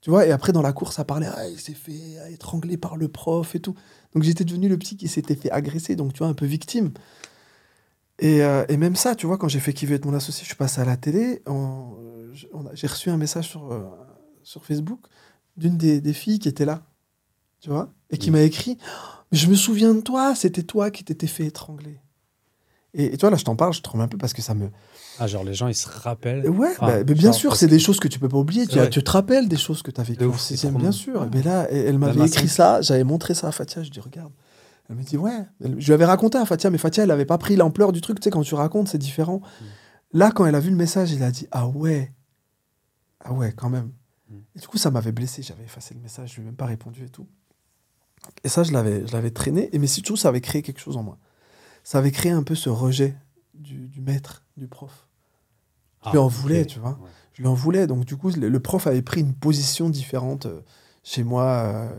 Speaker 1: Tu vois, et après dans la course, ça parlait, ah, il s'est fait étrangler par le prof et tout. Donc j'étais devenu le petit qui s'était fait agresser, donc tu vois, un peu victime. Et, euh, et même ça, tu vois, quand j'ai fait qui veut être mon associé, je suis passé à la télé, j'ai reçu un message sur, euh, sur Facebook d'une des, des filles qui était là, tu vois, et qui m'a écrit, Mais je me souviens de toi, c'était toi qui t'étais fait étrangler. Et, vois, là, je t'en parle, je te tremble un peu parce que ça me,
Speaker 3: Ah, genre, les gens, ils se rappellent.
Speaker 1: Ouais,
Speaker 3: Enfin,
Speaker 1: bah, mais bien
Speaker 3: genre,
Speaker 1: sûr, c'est
Speaker 3: que-
Speaker 1: des choses que tu peux pas oublier. Tu, te rappelles des choses que tu as vécues en
Speaker 3: ouf, c'est
Speaker 1: sixième,
Speaker 3: trop
Speaker 1: bien
Speaker 3: marrant.
Speaker 1: sûr.
Speaker 3: Ouais.
Speaker 1: Mais là, elle, elle m'avait
Speaker 3: ma
Speaker 1: écrit ça, j'avais montré ça à Fatia, je dis regarde. Elle me dit ouais. Elle- Je lui avais raconté à Fatia, mais Fatia, elle avait pas pris l'ampleur du truc. Tu sais, quand tu racontes, c'est différent.
Speaker 3: Mm.
Speaker 1: Là, quand elle a vu le message, elle a dit ah ouais, ah ouais, quand même.
Speaker 3: Mm.
Speaker 1: Et du coup, ça m'avait blessé. J'avais effacé le message, je lui ai même pas répondu et tout. Et ça, je l'avais, je l'avais traîné. Et mais surtout, ça avait créé quelque chose en moi. Ça avait créé un peu ce rejet du, du maître, du prof. Je lui en voulais, tu vois.
Speaker 3: Ouais.
Speaker 1: Je lui en voulais. Donc, du coup, le, le prof avait pris une position différente euh, chez moi. euh,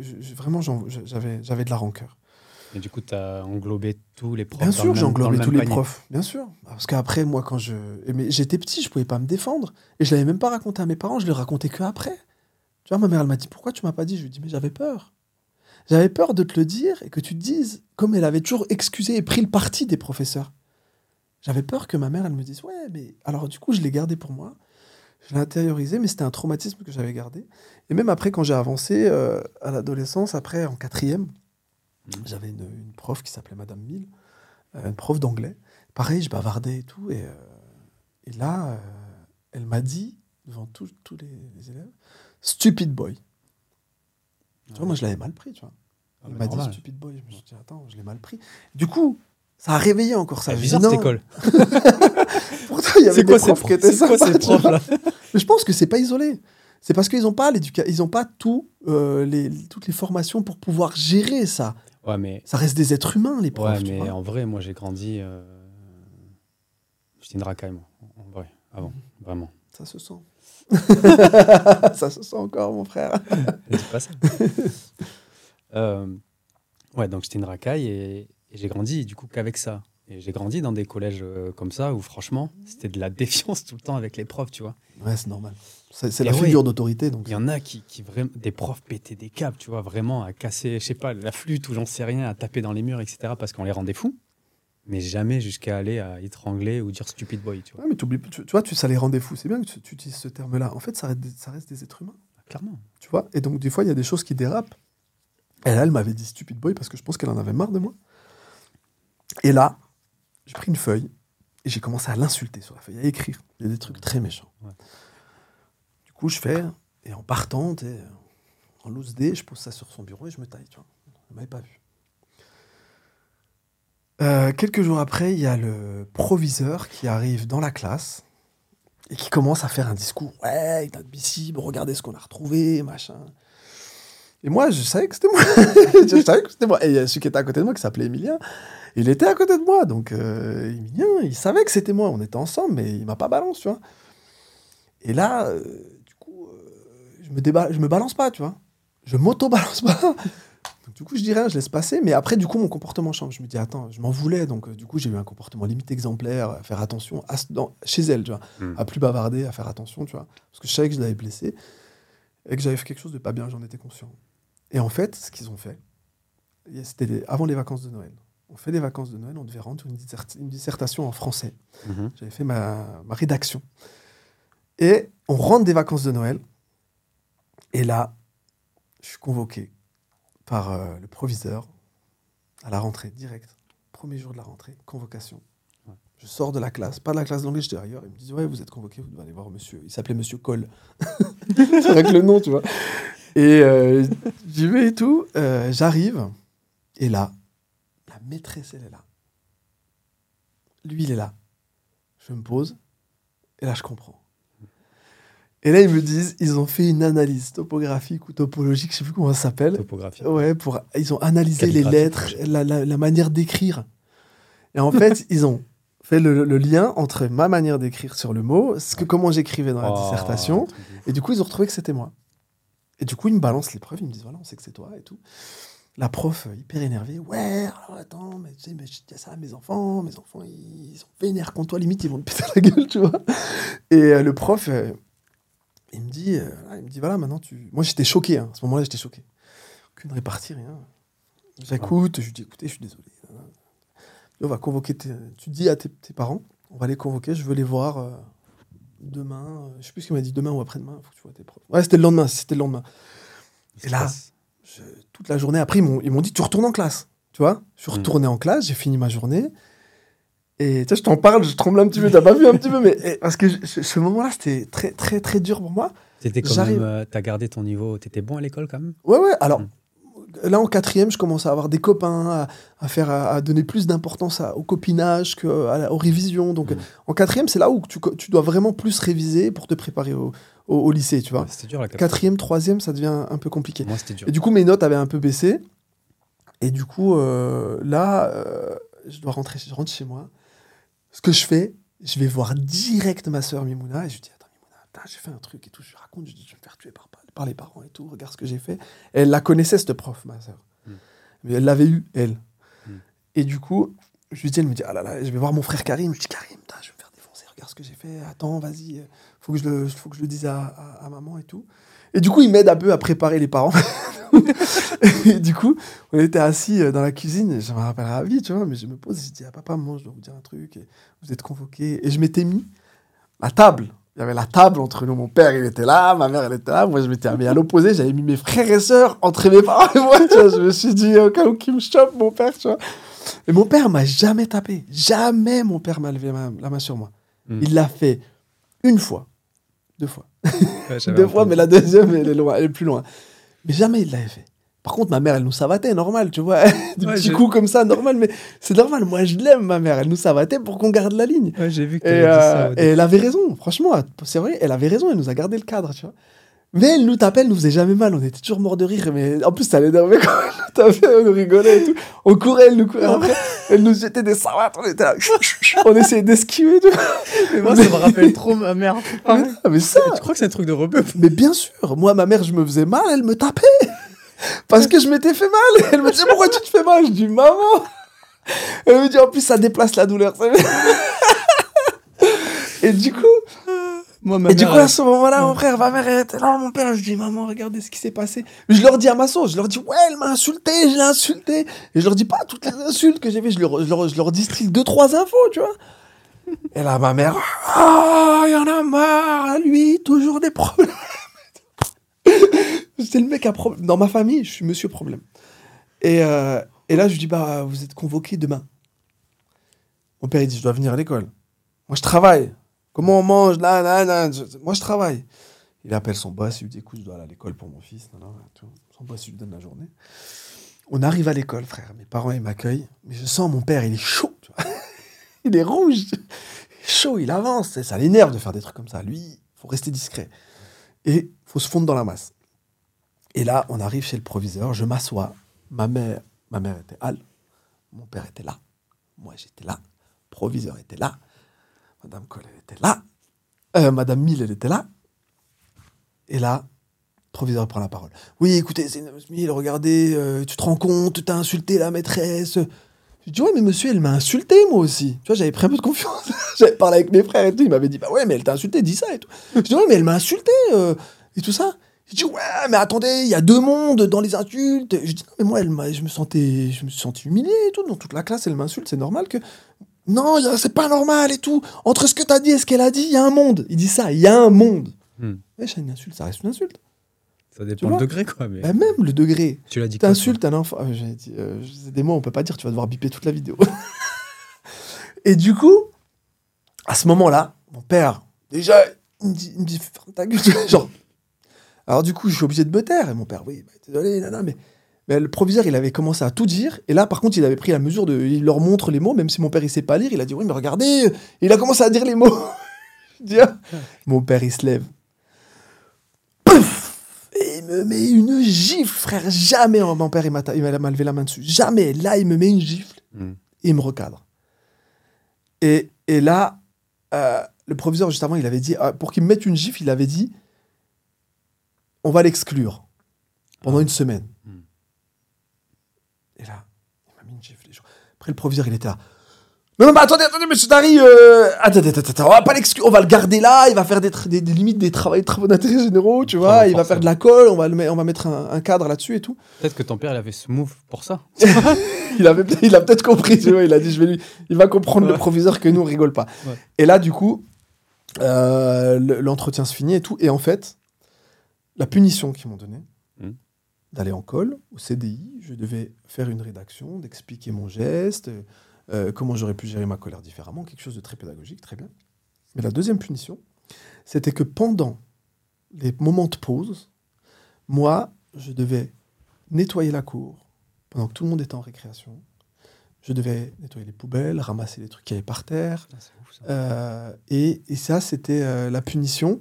Speaker 1: je- je- vraiment, j'avais, j'avais de la rancœur.
Speaker 3: Et du coup, tu as englobé tous les profs.
Speaker 1: Bien sûr, j'ai englobé tous les
Speaker 3: panier.
Speaker 1: profs. Bien sûr. Parce qu'après, moi, quand je. Mais j'étais petit, je pouvais pas me défendre. Et je l'avais même pas raconté à mes parents, je le racontais que après. Tu vois, ma mère, elle m'a dit Pourquoi tu m'as pas dit Je lui ai dit Mais j'avais peur. J'avais peur de te le dire et que tu te dises, comme elle avait toujours excusé et pris le parti des professeurs. J'avais peur que ma mère, elle me dise Ouais, mais. Alors, du coup, je l'ai gardé pour moi. Je l'ai intériorisé, mais c'était un traumatisme que j'avais gardé. Et même après, quand j'ai avancé euh, à l'adolescence, après, en quatrième,
Speaker 3: Mhm.
Speaker 1: j'avais une, une prof qui s'appelait Madame Mille, euh, une prof d'anglais. Pareil, je bavardais et tout. Et, euh, et là, elle m'a dit, devant tous tous les, les élèves, Stupid boy. Tu vois, moi, je l'avais mal pris, tu vois.
Speaker 3: Ah, bah,
Speaker 1: m'a dit. Stupid boy. Je me suis dit, attends, je l'ai mal pris. Du coup, ça a réveillé encore ça.
Speaker 3: Bizarre cette école. *laughs*
Speaker 1: Pourtant, il y avait des
Speaker 3: quoi ces
Speaker 1: profs qui étaient
Speaker 3: quoi
Speaker 1: sympas,
Speaker 3: ces
Speaker 1: vois.
Speaker 3: profs là
Speaker 1: Mais je pense que c'est pas isolé. C'est parce qu'ils n'ont pas ils ont pas tout, euh, les, toutes les formations pour pouvoir gérer ça.
Speaker 3: Ouais, mais,
Speaker 1: Ça reste des êtres humains, les profs.
Speaker 3: ouais, mais en vrai, moi, j'ai grandi. euh, J'étais une racaille, moi. En vrai, avant,
Speaker 1: Mhm.
Speaker 3: vraiment.
Speaker 1: Ça se sent. *laughs* ça se sent encore, mon frère.
Speaker 3: C'est pas ça. *laughs* Euh, ouais, donc j'étais une racaille et, et j'ai grandi du coup qu'avec ça. Et j'ai grandi dans des collèges euh, comme ça où, franchement, c'était de la défiance tout le temps avec les profs, tu vois.
Speaker 1: Ouais, c'est normal. C'est la
Speaker 3: ouais.
Speaker 1: figure d'autorité, donc.
Speaker 3: Il y en a qui, qui vraiment, des profs pétaient des câbles, tu vois, vraiment à casser, je sais pas, la flûte ou j'en sais rien, à taper dans les murs, etc., parce qu'on les rendait fous. Mais jamais jusqu'à aller à étrangler ou dire stupid boy, tu vois.
Speaker 1: Ouais, mais tu, tu vois, tu, ça les rendait fous. C'est bien que tu, tu utilises ce terme-là. En fait, ça reste, des, ça reste des êtres humains.
Speaker 3: Clairement.
Speaker 1: Tu vois Et donc, des fois, il y a des choses qui dérapent. Et là, elle m'avait dit stupid boy parce que je pense qu'elle en avait marre de moi. Et là, j'ai pris une feuille et j'ai commencé à l'insulter sur la feuille, à écrire. Il y a des trucs très méchants.
Speaker 3: Ouais.
Speaker 1: Du coup, je fais, et en partant, en loose dé, je pose ça sur son bureau et je me taille, tu vois. Elle m'avait pas vu. Euh, quelques jours après, il y a le proviseur qui arrive dans la classe et qui commence à faire un discours. Ouais, inadmissible, regardez ce qu'on a retrouvé, machin. Et moi, je savais que c'était moi. *laughs* je savais que c'était moi. Et il y a celui qui était à côté de moi qui s'appelait Emilien. Il était à côté de moi. Donc, euh, Emilien, il savait que c'était moi. On était ensemble, mais il m'a pas balance, tu vois. Et là, euh, du coup, euh, je, me je me balance pas, tu vois. Je m'auto-balance pas. Donc, du coup, je dis rien, je laisse passer. Mais après, du coup, mon comportement change. Je me dis, attends, je m'en voulais. Donc, euh, du coup, j'ai eu un comportement limite exemplaire, à faire attention à, ce- dans- chez elle, tu vois.
Speaker 3: Mm.
Speaker 1: À plus bavarder, à faire attention, tu vois. Parce que je savais que je l'avais blessé et que j'avais fait quelque chose de pas bien, j'en étais conscient. Et en fait, ce qu'ils ont fait, c'était avant les vacances de Noël. On fait des vacances de Noël, on devait rendre une, dissert- une dissertation en français.
Speaker 3: Mhm.
Speaker 1: J'avais fait ma, ma rédaction. Et on rentre des vacances de Noël. Et là, je suis convoqué par euh, le proviseur à la rentrée, direct. Premier jour de la rentrée, convocation.
Speaker 3: Ouais.
Speaker 1: Je sors de la classe, pas de la classe d'anglais, j'étais ailleurs. Il me dit Ouais, vous êtes convoqué, vous devez aller voir monsieur. Il s'appelait monsieur Cole. *laughs* C'est avec le nom, tu vois. Et euh, j'y vais et tout. euh, J'arrive. Et là, la maîtresse, elle est là. Lui, il est là. Je me pose. Et là, je comprends. Et là, ils me disent, ils ont fait une analyse topographique ou topologique, je sais plus comment ça s'appelle.
Speaker 3: Topographie.
Speaker 1: Ouais, pour, ils ont analysé les lettres, la, la- la manière d'écrire. Et en fait, *laughs* ils ont fait le, le lien entre ma manière d'écrire sur le mot, ce que, comment j'écrivais dans la
Speaker 3: Oh,
Speaker 1: dissertation. Et du coup, ils ont retrouvé que c'était moi. Et du coup, ils me balancent les preuves, ils me disent voilà, on sait que c'est toi et tout. La prof, euh, hyper énervée, ouais, alors attends, mais tu sais, mais je dis ça à mes enfants, mes enfants, ils sont vénères contre toi, limite, ils vont te péter la gueule, tu vois. Et euh, le prof, euh, il me dit, euh, voilà, il me dit voilà, maintenant tu. Moi, j'étais choqué, hein. à ce moment-là, j'étais choqué. Aucune répartie, rien. J'écoute, je lui dis écoutez, je suis désolé. On va convoquer, tes- tu dis à tes, tes parents, on va les convoquer, je veux les voir euh, demain. euh, je sais plus ce qu'il m'a dit, demain ou après-demain, faut que tu vois tes profs. Ouais, c'était le lendemain, c'était le lendemain. Et là. Je- toute la journée, après, ils m'ont, dit, tu retournes en classe. Tu vois? Je suis
Speaker 3: Mm.
Speaker 1: retourné en classe, j'ai fini ma journée. Et tu sais, je t'en parle, je tremble un petit peu, t'as pas vu un petit peu, mais et, parce que je- ce, moment-là, c'était très, très, très dur pour moi.
Speaker 3: T'étais quand même, euh, t'as gardé ton niveau, t'étais bon à l'école quand même?
Speaker 1: Ouais, ouais, alors.
Speaker 3: Mm.
Speaker 1: Là, en quatrième, je commence à avoir des copains, à, à faire, à, à donner plus d'importance au copinage qu'aux révisions. Donc,
Speaker 3: Mm.
Speaker 1: en quatrième, c'est là où tu, tu dois vraiment plus réviser pour te préparer au, au- au lycée, tu vois.
Speaker 3: Ouais, C'était dur la quatrième.
Speaker 1: Quatrième, troisième, ça devient un peu compliqué.
Speaker 3: Moi, c'était dur.
Speaker 1: Et du coup, mes notes avaient un peu baissé. Et du coup, euh, là, euh, je dois rentrer, je rentre chez moi. Ce que je fais, je vais voir direct ma sœur Mimouna et je lui dis Attends, Mimouna, j'ai fait un truc et tout. Je lui raconte, je dis Je vais me faire tuer par, par les parents et tout. Regarde ce que j'ai fait. Et elle la connaissait, cette prof, ma sœur.
Speaker 3: Mm.
Speaker 1: Mais elle l'avait eu, elle.
Speaker 3: Mm.
Speaker 1: Et du coup, je lui dis Elle me dit Ah là là, je vais voir mon frère Karim. Je dis Karim, je vais me faire défoncer. Regarde ce que j'ai fait. Attends, vas-y. Faut que je le, faut que je le dise à, à- à maman et tout. Et du coup, il m'aide un peu à préparer les parents. *laughs* et du coup, on était assis euh, dans la cuisine, je me rappelle à la vie, tu vois, mais je me pose, je dis à papa, maman, je dois vous dire un truc, et vous êtes convoqué. Et je m'étais mis la table. Il y avait la table entre nous. Mon père, il était là, ma mère, elle était là. Moi, je m'étais mis à l'opposé. J'avais mis mes frères et sœurs entre mes parents et moi. Tu vois, je me suis dit, au cas où qu'il me chope, mon père, tu vois. Et mon père m'a jamais tapé. Jamais mon père m'a levé la main sur moi.
Speaker 3: Mm.
Speaker 1: Il l'a fait une fois, deux fois.
Speaker 3: Ouais,
Speaker 1: Deux fois, mais la deuxième, elle est, loin, elle est plus loin. Mais jamais il l'avait fait. Par contre, ma mère, elle nous savatait, normal, tu vois. *laughs* Des
Speaker 3: Ouais,
Speaker 1: petits coups comme ça, normal, mais c'est normal. Moi, je l'aime, ma mère. Elle nous savatait pour qu'on garde la ligne.
Speaker 3: Ouais, j'ai vu que
Speaker 1: Et,
Speaker 3: t'avais dit ça.
Speaker 1: euh, et elle avait raison, franchement, c'est vrai, elle avait raison, elle nous a gardé le cadre, tu vois. Mais elle nous tapait, elle nous faisait jamais mal, on était toujours morts de rire, mais en plus, ça l'énervait quand elle nous tapait, on nous rigolait et tout. On courait, elle nous courait après, elle nous jetait des savates, on était là, *laughs* on essayait d'esquiver et tout.
Speaker 3: Mais moi, ça me rappelle trop ma mère.
Speaker 1: Ah, mais ça,
Speaker 3: Tu crois que c'est un truc de rebeu?
Speaker 1: Mais bien sûr, moi, ma mère, je me faisais mal, elle me tapait. Parce que je m'étais fait mal. Elle me disait, pourquoi tu te fais mal? Je dis, maman. Elle me dit en plus ça déplace la douleur. et du coup,
Speaker 3: Moi, ma
Speaker 1: et du coup à ce moment-là, mon frère, ma mère elle était là, mon père, je dis maman, regardez ce qui s'est passé. Je leur dis à ma sauce, je leur dis ouais, elle m'a insulté, je l'ai insulté. Et je leur dis pas toutes les insultes que j'ai fait, je leur, je leur, je leur distille deux trois infos, tu vois. Et là ma mère, ah, il y en a marre, lui, toujours des problèmes. *laughs* C'est le mec à problème. Dans ma famille, je suis monsieur problème. Et, euh, et là, je lui dis, bah, vous êtes convoqué demain. Mon père, il dit, je dois venir à l'école. Moi, je travaille. Comment on mange là, là, là Moi, je travaille. Il appelle son boss, il lui dit, écoute, je dois aller à l'école pour mon fils. Son boss, il lui donne la journée. On arrive à l'école, frère. Mes parents, ils m'accueillent. Mais je sens mon père, il est chaud. *laughs* il est rouge. Il chaud, il avance. Ça l'énerve de faire des trucs comme ça. Lui, il faut rester discret. Et faut se fondre dans la masse. Et là, on arrive chez le proviseur, je m'assois. Ma mère, ma mère était Al, mon père était là, moi j'étais là, le proviseur était là, Madame Cole elle était là, euh, Madame Mille elle était là. Et là, proviseur prend la parole. Oui, écoutez, c'est Mille, regardez, euh, tu te rends compte, t'as insulté la maîtresse. Je dis, ouais, mais monsieur, elle m'a insulté, moi aussi. Tu vois, j'avais pris un peu de confiance. *laughs* j'avais parlé avec mes frères et tout. Il m'avait dit, bah ouais, mais elle t'a insulté, dis ça et tout. Je dis, ouais, mais elle m'a insulté euh, et tout ça. Il dit, ouais, mais attendez, il y a deux mondes dans les insultes. Je dis, non, mais moi, elle je me sentais, je me suis senti humilié et tout. Dans toute la classe, elle m'insulte, c'est normal que. Non, c'est pas normal et tout. Entre ce que t'as dit et ce qu'elle a dit, il y a un monde. Il dit ça, il y a un monde.
Speaker 3: Hmm.
Speaker 1: Wesh, une insulte, ça reste une insulte.
Speaker 3: Ça dépend le degré, quoi. Mais
Speaker 1: Bah, même le degré.
Speaker 3: tu l'as dit quoi,
Speaker 1: T'insultes un enfant. j'ai dit, euh, c'est des mots, on peut pas dire, tu vas devoir biper toute la vidéo. *laughs* et du coup, à ce moment-là, mon père, déjà, il me dit, il me dit ferme ta gueule. Genre. Alors, du coup, je suis obligé de me taire. Et mon père, oui, bah, désolé, nana, mais. Mais le proviseur, il avait commencé à tout dire. Et là, par contre, il avait pris la mesure de. Il leur montre les mots, même si mon père, il sait pas lire. Il a dit, oui, mais regardez. Il a commencé à dire les mots. *laughs* Dis, ah. Mon père, il se lève. Pouf Et il me met une gifle, frère. Jamais hein, mon père, il m'a levé la main dessus. Jamais. Là, il me met une gifle.
Speaker 3: Hmm.
Speaker 1: Et il me recadre. Et, et là, euh, le proviseur, juste avant, il avait dit, ah, pour qu'il me mette une gifle, il avait dit, on va l'exclure pendant une semaine.
Speaker 3: Hmm.
Speaker 1: Et là, il m'a mis une gifle. les jours. Après, le proviseur, il était là. Non, non, mais attendez, attendez, monsieur Dari, euh, attendez, attendez, attendez, on va pas l'exclure, on va le garder là, il va faire des, tra- des, des limites des travaux, des travaux d'intérêt généraux, tu vois, il va faire de la colle, on va, le on va mettre un, un cadre là-dessus et tout.
Speaker 3: Peut-être que ton père, il avait ce move pour ça. *laughs*
Speaker 1: il, avait, il a peut-être compris, tu vois, il a dit, je vais lui, il va comprendre le proviseur que nous, on rigole pas.
Speaker 3: Ouais.
Speaker 1: Et là, du coup, euh, le- l'entretien se finit et tout, et en fait, la punition qu'ils m'ont donnée. D'aller en colle, au CDI, je devais faire une rédaction, d'expliquer mon geste, euh, comment j'aurais pu gérer ma colère différemment, quelque chose de très pédagogique, très bien. Mais la deuxième punition, c'était que pendant les moments de pause, moi, je devais nettoyer la cour pendant que tout le monde était en récréation. Je devais nettoyer les poubelles, ramasser les trucs qui avaient par terre.
Speaker 3: Ah, c'est ouf, ça.
Speaker 1: Euh, et, et ça, c'était euh, la punition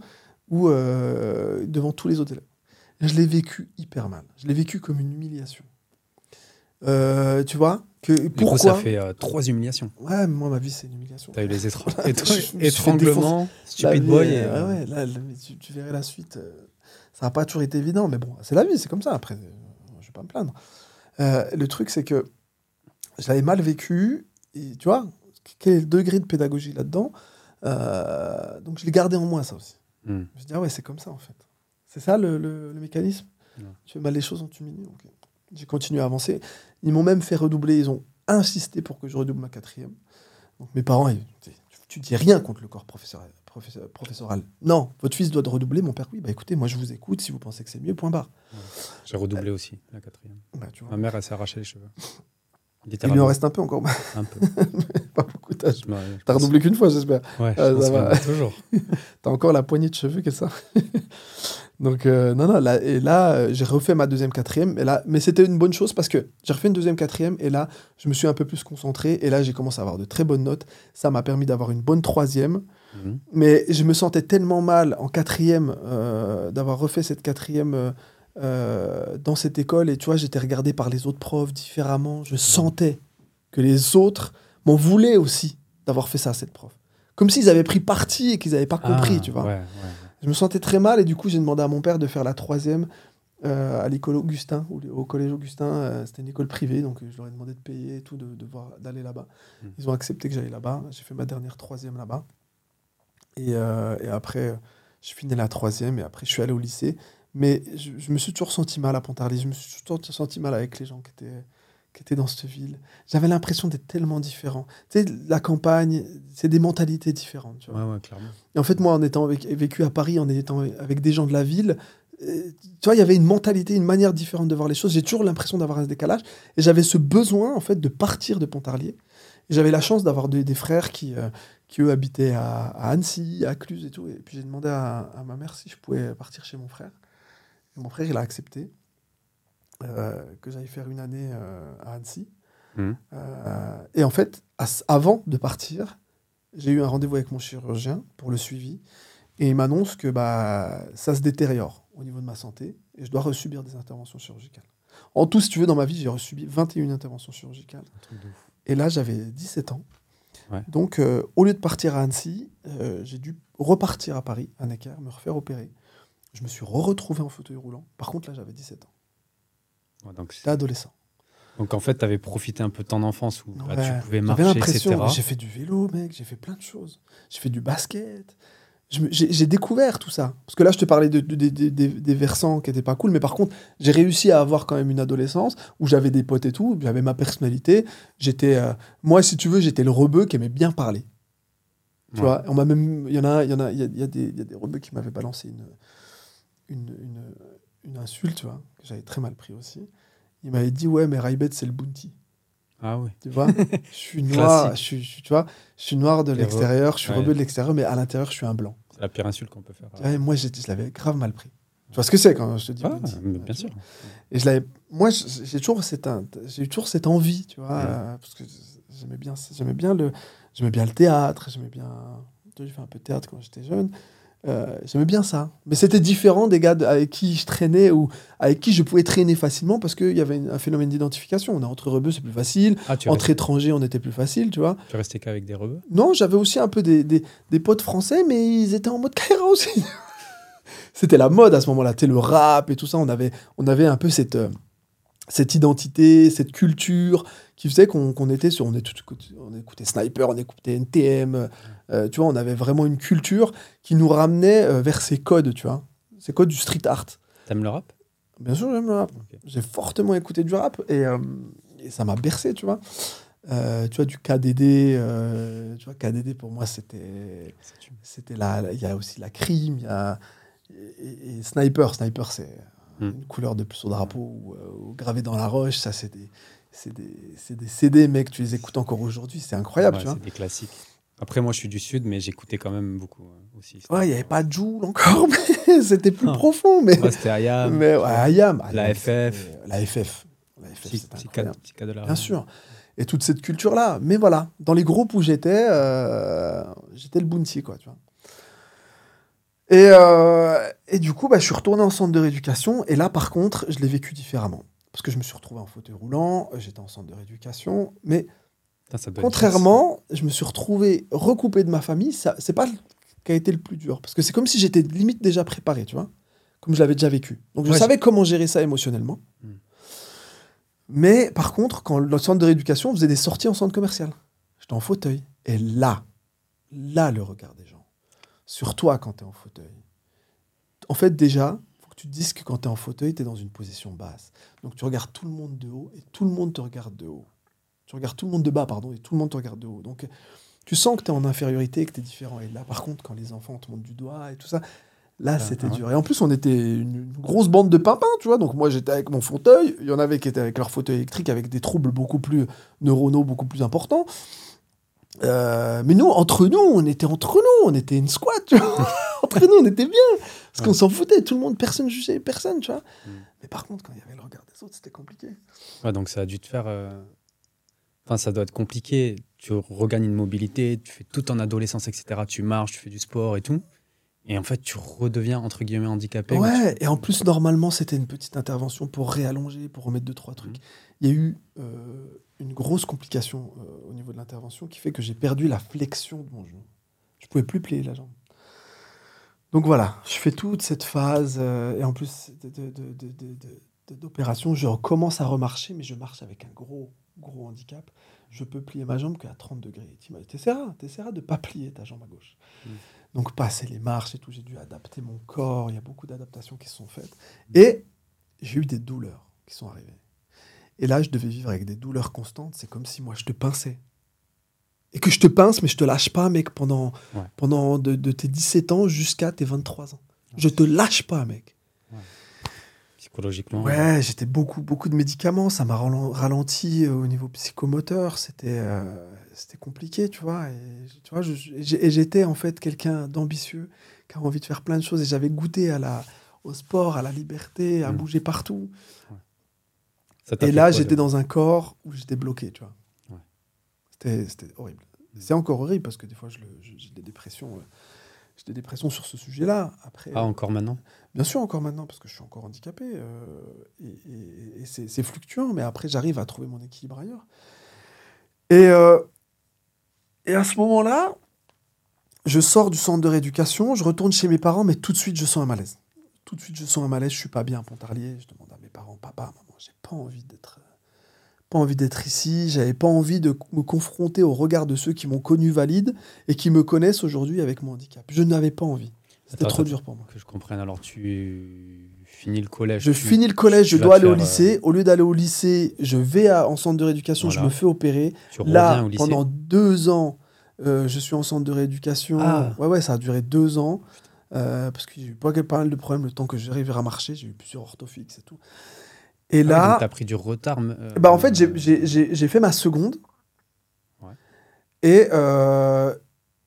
Speaker 1: où, euh, devant tous les autres élèves. Je l'ai vécu hyper mal. Je l'ai vécu comme une humiliation. Euh, tu vois que
Speaker 3: coup,
Speaker 1: Pourquoi
Speaker 3: ça fait euh, trois humiliations.
Speaker 1: Ouais, moi, ma vie, c'est une humiliation.
Speaker 3: T'as eu les *laughs*
Speaker 1: fait
Speaker 3: étranglements, stupid boy. et, euh,
Speaker 1: ouais, ouais, là, tu, tu verrais la suite. euh, ça n'a pas toujours été évident, mais bon, c'est la vie, c'est comme ça. Après, euh, je vais pas me plaindre. Le truc, c'est que je l'avais mal vécu. Et tu vois, quel est le degré de pédagogie là-dedans? Donc, je l'ai gardé en moi, ça aussi.
Speaker 3: hmm.
Speaker 1: Je me dit, ah ouais, c'est comme ça, en fait. C'est ça le, le- le mécanisme
Speaker 3: Non.
Speaker 1: Tu fais mal les choses, on t'humilie. Ok. J'ai continué à avancer. Ils m'ont même fait redoubler. Ils ont insisté pour que je redouble ma quatrième. Donc mes parents, ils- tu, tu dis rien contre le corps professoral, professeur- professoral. Non, votre fils doit redoubler. Mon père, oui, bah écoutez, moi je vous écoute. Si vous pensez que c'est mieux, point barre.
Speaker 3: J'ai redoublé aussi, la quatrième.
Speaker 1: Bah, tu vois.
Speaker 3: Ma mère, elle s'est arraché les cheveux. *laughs*
Speaker 1: Il lui en reste un peu encore.
Speaker 3: Un peu. *laughs*
Speaker 1: pas beaucoup. T'as redoublé qu'une fois, j'espère.
Speaker 3: Ouais, je
Speaker 1: Ah,
Speaker 3: pense
Speaker 1: ça va.
Speaker 3: toujours. *laughs*
Speaker 1: T'as encore la poignée de cheveux, qu'est-ce que ça *laughs* Donc, euh, non, non, là, et là, euh, j'ai refait ma deuxième, quatrième. Et là, mais c'était une bonne chose parce que j'ai refait une deuxième, quatrième. Et là, je me suis un peu plus concentré. Et là, j'ai commencé à avoir de très bonnes notes. Ça m'a permis d'avoir une bonne troisième.
Speaker 3: Mhm.
Speaker 1: Mais je me sentais tellement mal en quatrième euh, d'avoir refait cette quatrième euh, dans cette école. Et tu vois, j'étais regardé par les autres profs différemment. Je sentais que les autres m'en voulaient aussi d'avoir fait ça à cette prof. Comme s'ils avaient pris parti et qu'ils n'avaient pas compris,
Speaker 3: Ah,
Speaker 1: tu vois.
Speaker 3: Ouais, ouais.
Speaker 1: Je me sentais très mal et du coup, j'ai demandé à mon père de faire la troisième euh, à l'école Augustin, ou au collège Augustin. euh, C'était une école privée, donc je leur ai demandé de payer et tout, de, de d'aller là-bas.
Speaker 3: Mm.
Speaker 1: Ils ont accepté que j'aille là-bas. J'ai fait ma dernière troisième là-bas. Et, et après, je finis la troisième et après, je suis allé au lycée. Mais je, je me suis toujours senti mal à Pontarlier. Je me suis toujours senti mal avec les gens qui étaient, qui étaient dans cette ville. J'avais l'impression d'être tellement différent. Tu sais, la campagne, c'est des mentalités différentes. Tu vois.
Speaker 3: Ouais, ouais, clairement.
Speaker 1: Et en fait, moi, en étant avec- vécu à Paris, en étant avec des gens de la ville, euh, tu vois, il y avait une mentalité, une manière différente de voir les choses. J'ai toujours l'impression d'avoir un décalage. Et j'avais ce besoin, en fait, de partir de Pontarlier. J'avais la chance d'avoir des, des frères qui, euh, qui, eux, habitaient à, à Annecy, à Cluse et tout. Et puis j'ai demandé à, à ma mère si je pouvais partir chez mon frère. Et mon frère, il a accepté euh, que j'aille faire une année euh, à Annecy.
Speaker 3: Mhm.
Speaker 1: Euh, et en fait, avant de partir, j'ai eu un rendez-vous avec mon chirurgien pour le suivi. Et il m'annonce que bah, ça se détériore au niveau de ma santé et je dois resubir des interventions chirurgicales. En tout, si tu veux, dans ma vie, j'ai resubi 21 interventions chirurgicales. Et là, j'avais 17 ans.
Speaker 3: Ouais.
Speaker 1: Donc, euh, au lieu de partir à Annecy, euh, j'ai dû repartir à Paris, à Necker, me refaire opérer. Je me suis re-retrouvé en fauteuil roulant. Par contre, là, j'avais 17 ans.
Speaker 3: Ouais, donc,
Speaker 1: J'étais adolescent.
Speaker 3: donc en fait, tu avais profité un peu de ton enfance où bah, tu pouvais marcher, etc.
Speaker 1: j'ai fait du vélo, mec, j'ai fait plein de choses. J'ai fait du basket. J'ai découvert tout ça. Parce que là, je te parlais de, de- de- de- des- des versants qui n'étaient pas cool, mais par contre, j'ai réussi à avoir quand même une adolescence où j'avais des potes et tout, j'avais ma personnalité. J'étais, euh, moi, si tu veux, j'étais le rebeu qui aimait bien parler. Tu
Speaker 3: Ouais.
Speaker 1: vois, on m'a même, il y en a, il y en a, il y a, il y a des, y a des rebeux qui m'avaient balancé une, une, une, une insulte, tu vois, que j'avais très mal pris aussi. Il m'avait dit, ouais, mais Raibet, c'est le bounty.
Speaker 3: Ah oui.
Speaker 1: Tu vois, je suis noir, je suis, je tu vois, je suis noir de l'extérieur, je suis
Speaker 3: ouais.
Speaker 1: rebeu de l'extérieur, mais à l'intérieur, je suis un blanc.
Speaker 3: C'est la pire insulte qu'on peut faire.
Speaker 1: Et moi, j'ai- je l'avais grave mal pris. Tu vois ce que c'est quand je te dis
Speaker 3: Ah, bien sûr.
Speaker 1: Et je l'avais, moi, j'ai toujours cette, j'ai toujours cette envie, tu vois,
Speaker 3: Ouais.
Speaker 1: euh, parce que j'aimais bien, j'aimais bien le, j'aimais bien le théâtre, j'aimais bien, j'ai fait un peu de théâtre quand j'étais jeune. Euh, j'aimais bien ça. Mais c'était différent des gars avec qui je traînais ou avec qui je pouvais traîner facilement parce qu'il y avait un phénomène d'identification. Entre rebeux, c'est plus facile.
Speaker 3: Ah,
Speaker 1: Entre étrangers, on était plus facile, tu vois.
Speaker 3: tu restais qu'avec des rebeux?
Speaker 1: Non, j'avais aussi un peu des, des, des potes français, mais ils étaient en mode Kaira aussi. *laughs* C'était la mode à ce moment-là, tu le rap et tout ça. On avait, on avait un peu cette, euh, cette identité, cette culture qui faisait qu'on qu'on était sur. On, écoutait Sniper, on écoutait NTM. Euh, tu vois, on avait vraiment une culture qui nous ramenait euh, vers ces codes, tu vois. Ces codes du street art.
Speaker 3: T'aimes le rap?
Speaker 1: Bien sûr, j'aime le rap. J'ai fortement écouté du rap et, euh, et ça m'a bercé, tu vois. Tu vois, du KDD, tu vois, KDD pour moi, c'était. C'était là, il y a aussi la crime, il y a. Et, et Sniper, Sniper, c'est
Speaker 3: Hmm.
Speaker 1: une couleur de plus au drapeau ou, ou gravé dans la roche, ça, c'est des. C'est des, des CD, mec, tu les écoutes encore aujourd'hui, c'est incroyable,
Speaker 3: Ouais,
Speaker 1: tu vois.
Speaker 3: C'est des classiques. Après, moi, je suis du Sud, mais j'écoutais quand même beaucoup euh, aussi.
Speaker 1: Ouais, il n'y avait pas de Joule encore, *laughs* mais c'était plus
Speaker 3: Ah.
Speaker 1: profond, mais.
Speaker 3: Ouais, c'était Ayam,
Speaker 1: mais ouais,
Speaker 3: La FF.
Speaker 1: c'était- La FF. La FF,
Speaker 3: petit, petit
Speaker 1: Bien sûr. Et toute cette culture-là. Mais voilà, dans les groupes où j'étais, euh, j'étais le bounty, quoi, tu vois. Et, euh, et du coup, bah, je suis retourné en centre de rééducation. Et là, par contre, je l'ai vécu différemment. Parce que je me suis retrouvé en fauteuil roulant, euh, j'étais en centre de rééducation. Mais
Speaker 3: ça
Speaker 1: contrairement, je me suis retrouvé recoupé de ma famille. Ça, c'est pas qui a été le plus dur. Parce que c'est comme si j'étais limite déjà préparé, tu vois. Comme je l'avais déjà vécu. Donc je
Speaker 3: Ouais,
Speaker 1: savais comment gérer ça émotionnellement.
Speaker 3: Hmm.
Speaker 1: Mais par contre, quand le centre de rééducation faisait des sorties en centre commercial, j'étais en fauteuil. Et là, là, le regard des gens, sur toi quand tu es en fauteuil. En fait, déjà, faut que tu te dises que quand tu es en fauteuil, tu es dans une position basse. Donc tu regardes tout le monde de haut et tout le monde te regarde de haut. Tu regardes tout le monde de bas, pardon, et tout le monde te regarde de haut. Donc tu sens que tu es en infériorité que tu es différent. Et là, par contre, quand les enfants te montrent du doigt et tout ça, là,
Speaker 3: Ah,
Speaker 1: c'était
Speaker 3: ah
Speaker 1: dur. Et en plus, on était une, une grosse bande de pimpins, tu vois. Donc moi, j'étais avec mon fauteuil. Il y en avait qui étaient avec leur fauteuil électrique, avec des troubles beaucoup plus neuronaux, beaucoup plus importants. Euh, mais nous, entre nous, on était entre nous, on était une squad, tu vois. *laughs* entre nous, on était bien. Parce qu'on s'en foutait, tout le monde, personne jugeait personne, tu vois.
Speaker 3: Mm.
Speaker 1: Mais par contre, quand il y avait le regard des autres, c'était compliqué.
Speaker 3: Ouais, donc ça a dû te faire. euh, Enfin, ça doit être compliqué. Tu regagnes une mobilité, tu fais tout en adolescence, etc. Tu marches, tu fais du sport et tout. Et en fait, tu redeviens entre guillemets handicapé.
Speaker 1: Ouais, et en plus, normalement, c'était une petite intervention pour réallonger, pour remettre deux, trois trucs. Il y a eu euh, une grosse complication euh, au niveau de l'intervention qui fait que j'ai perdu la flexion de mon genou. Je pouvais plus plier la jambe. Donc voilà, je fais toute cette phase euh, et en plus d'opération, je commence à remarcher, mais je marche avec un gros, gros handicap. Je peux plier ma jambe qu'à 30 degrés. Tu essaieras, de ne pas *laughs* plier ta jambe à gauche.
Speaker 3: Mm.
Speaker 1: Donc passer les marches et tout, j'ai dû adapter mon corps. Il y a beaucoup d'adaptations qui se sont faites. Et j'ai eu des douleurs qui sont arrivées. Et là, je devais vivre avec des douleurs constantes. C'est comme si moi, je te pinçais. Et que je te pince, mais je te lâche pas, mec, pendant,
Speaker 3: Ouais.
Speaker 1: pendant de, de tes 17 ans jusqu'à tes 23 ans. Je te lâche pas, mec.
Speaker 3: Psychologiquement.
Speaker 1: Ouais, j'étais beaucoup, beaucoup de médicaments. Ça m'a ralen- ralenti euh, au niveau psychomoteur. C'était euh, c'était compliqué, tu vois. Et, tu vois, j'étais en fait quelqu'un d'ambitieux qui a envie de faire plein de choses. Et j'avais goûté à la, au sport, à la liberté, à
Speaker 3: Mm.
Speaker 1: bouger partout. Et là, j'étais dans un corps où j'étais bloqué, tu vois.
Speaker 3: Ouais.
Speaker 1: C'était horrible. C'est encore horrible parce que des fois, j'ai des dépressions. euh, j'ai des dépressions sur ce sujet-là. Après,
Speaker 3: Ah, encore maintenant?
Speaker 1: Bien sûr, encore maintenant, parce que je suis encore handicapé. euh, et c'est fluctuant, mais après, j'arrive à trouver mon équilibre ailleurs. Et, euh, et à ce moment-là, je sors du centre de rééducation, je retourne chez mes parents, mais tout de suite, je sens un malaise. Tout de suite, je sens un malaise, je suis pas bien à Pontarlier. Je demande à mes parents, papa, maman, j'ai pas envie d'être pas envie d'être ici, j'avais pas envie de me confronter au regard de ceux qui m'ont connu valide et qui me connaissent aujourd'hui avec mon handicap. Je n'avais pas envie. C'était trop
Speaker 3: attends,
Speaker 1: dur pour moi.
Speaker 3: Que je comprenne. Alors, tu finis le collège.
Speaker 1: Je
Speaker 3: tu-
Speaker 1: finis le collège,
Speaker 3: tu
Speaker 1: je dois aller au
Speaker 3: faire, euh,
Speaker 1: lycée. Au lieu d'aller au lycée, je vais à- en centre de rééducation, je me fais opérer.
Speaker 3: Tu reviens
Speaker 1: Là,
Speaker 3: au lycée.
Speaker 1: pendant deux ans, euh, je suis en centre de rééducation.
Speaker 3: Ah.
Speaker 1: Ouais, ouais, ça a duré deux ans. euh, parce que j'ai eu pas, pas mal de problèmes le temps que j'arrive à marcher. J'ai eu plusieurs orthofixes et tout. Et
Speaker 3: Ah oui,
Speaker 1: là,
Speaker 3: donc t'as pris du retard.
Speaker 1: bah, en fait, j'ai- fait ma seconde.
Speaker 3: Ouais.
Speaker 1: Et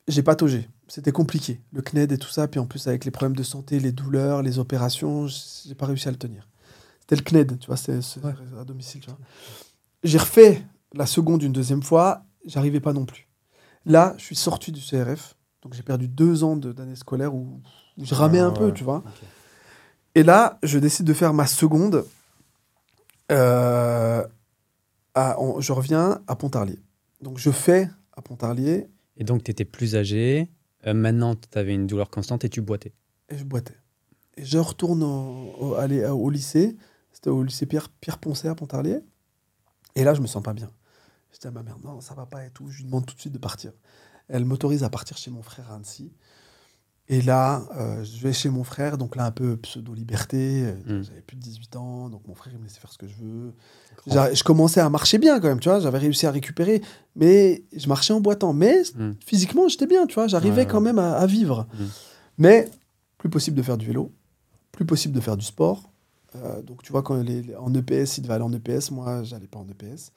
Speaker 1: j'ai pataugé. C'était compliqué. Le CNED et tout ça. Puis en plus, avec les problèmes de santé, les douleurs, les opérations, j'ai pas réussi à le tenir. C'était le CNED, tu vois, c'est
Speaker 3: Ouais.
Speaker 1: à domicile. tu vois. J'ai refait la seconde une deuxième fois. J'arrivais pas non plus. Là, je suis sorti du CRF. Donc j'ai perdu deux ans de- d'année scolaire où, où je ramais
Speaker 3: Ah,
Speaker 1: un peu, tu vois. Et là, je décide de faire ma seconde. Euh, à- en- je reviens à Pontarlier. Donc je fais à Pontarlier
Speaker 3: Et donc, tu étais plus âgé. Euh, maintenant, tu avais une douleur constante et tu boitais.
Speaker 1: et je boitais. Et je retourne au, aller au lycée. C'était au lycée Pierre, Pierre à Pontarlier. Et là, je me sens pas bien. Je dis à ma mère, non, ça va pas et tout. Je lui demande tout de suite de partir. Elle m'autorise à partir chez mon frère à Annecy. Et là, euh, je vais chez mon frère, donc là, un peu pseudo-liberté. Euh,
Speaker 3: Mm.
Speaker 1: J'avais plus de 18 ans, donc mon frère, il me laissait faire ce que je veux. Je commençais à marcher bien quand même, tu vois. J'avais réussi à récupérer, mais je marchais en boitant. Mais
Speaker 3: Mm.
Speaker 1: physiquement, j'étais bien, tu vois. J'arrivais
Speaker 3: Ouais,
Speaker 1: quand
Speaker 3: ouais.
Speaker 1: même à, à vivre.
Speaker 3: Mm.
Speaker 1: Mais plus possible de faire du vélo, plus possible de faire du sport. Euh, donc, tu vois, quand les, en EPS, il devait aller en EPS. Moi, j'allais pas en EPS.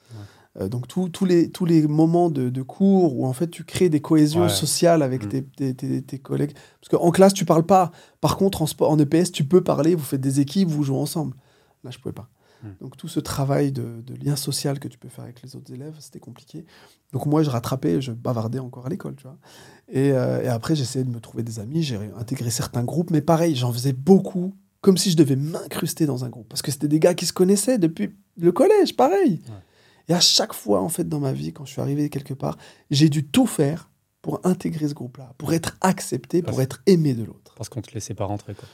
Speaker 1: Euh, donc, tous- les, tous les moments de, de cours où en fait tu crées des cohésions
Speaker 3: Ouais.
Speaker 1: sociales avec
Speaker 3: Mm.
Speaker 1: tes, tes- tes- tes collègues. Parce qu'en classe, tu parles pas. Par contre, en, en EPS, tu peux parler, vous faites des équipes, vous jouez ensemble. Là, je pouvais pas.
Speaker 3: Mm.
Speaker 1: Donc, tout ce travail de, de lien social que tu peux faire avec les autres élèves, c'était compliqué. Donc, moi, je rattrapais, je bavardais encore à l'école, tu vois. Et, euh, et après, j'essayais de me trouver des amis, j'ai intégré certains groupes, mais pareil, j'en faisais beaucoup, comme si je devais m'incruster dans un groupe. Parce que c'était des gars qui se connaissaient depuis le collège, pareil.
Speaker 3: Ouais.
Speaker 1: Et à chaque fois, en fait, dans ma vie, quand je suis arrivé quelque part, j'ai dû tout faire pour intégrer ce groupe-là, pour être accepté, pour être aimé de l'autre.
Speaker 3: Parce qu'on te laissait pas rentrer. Quoi.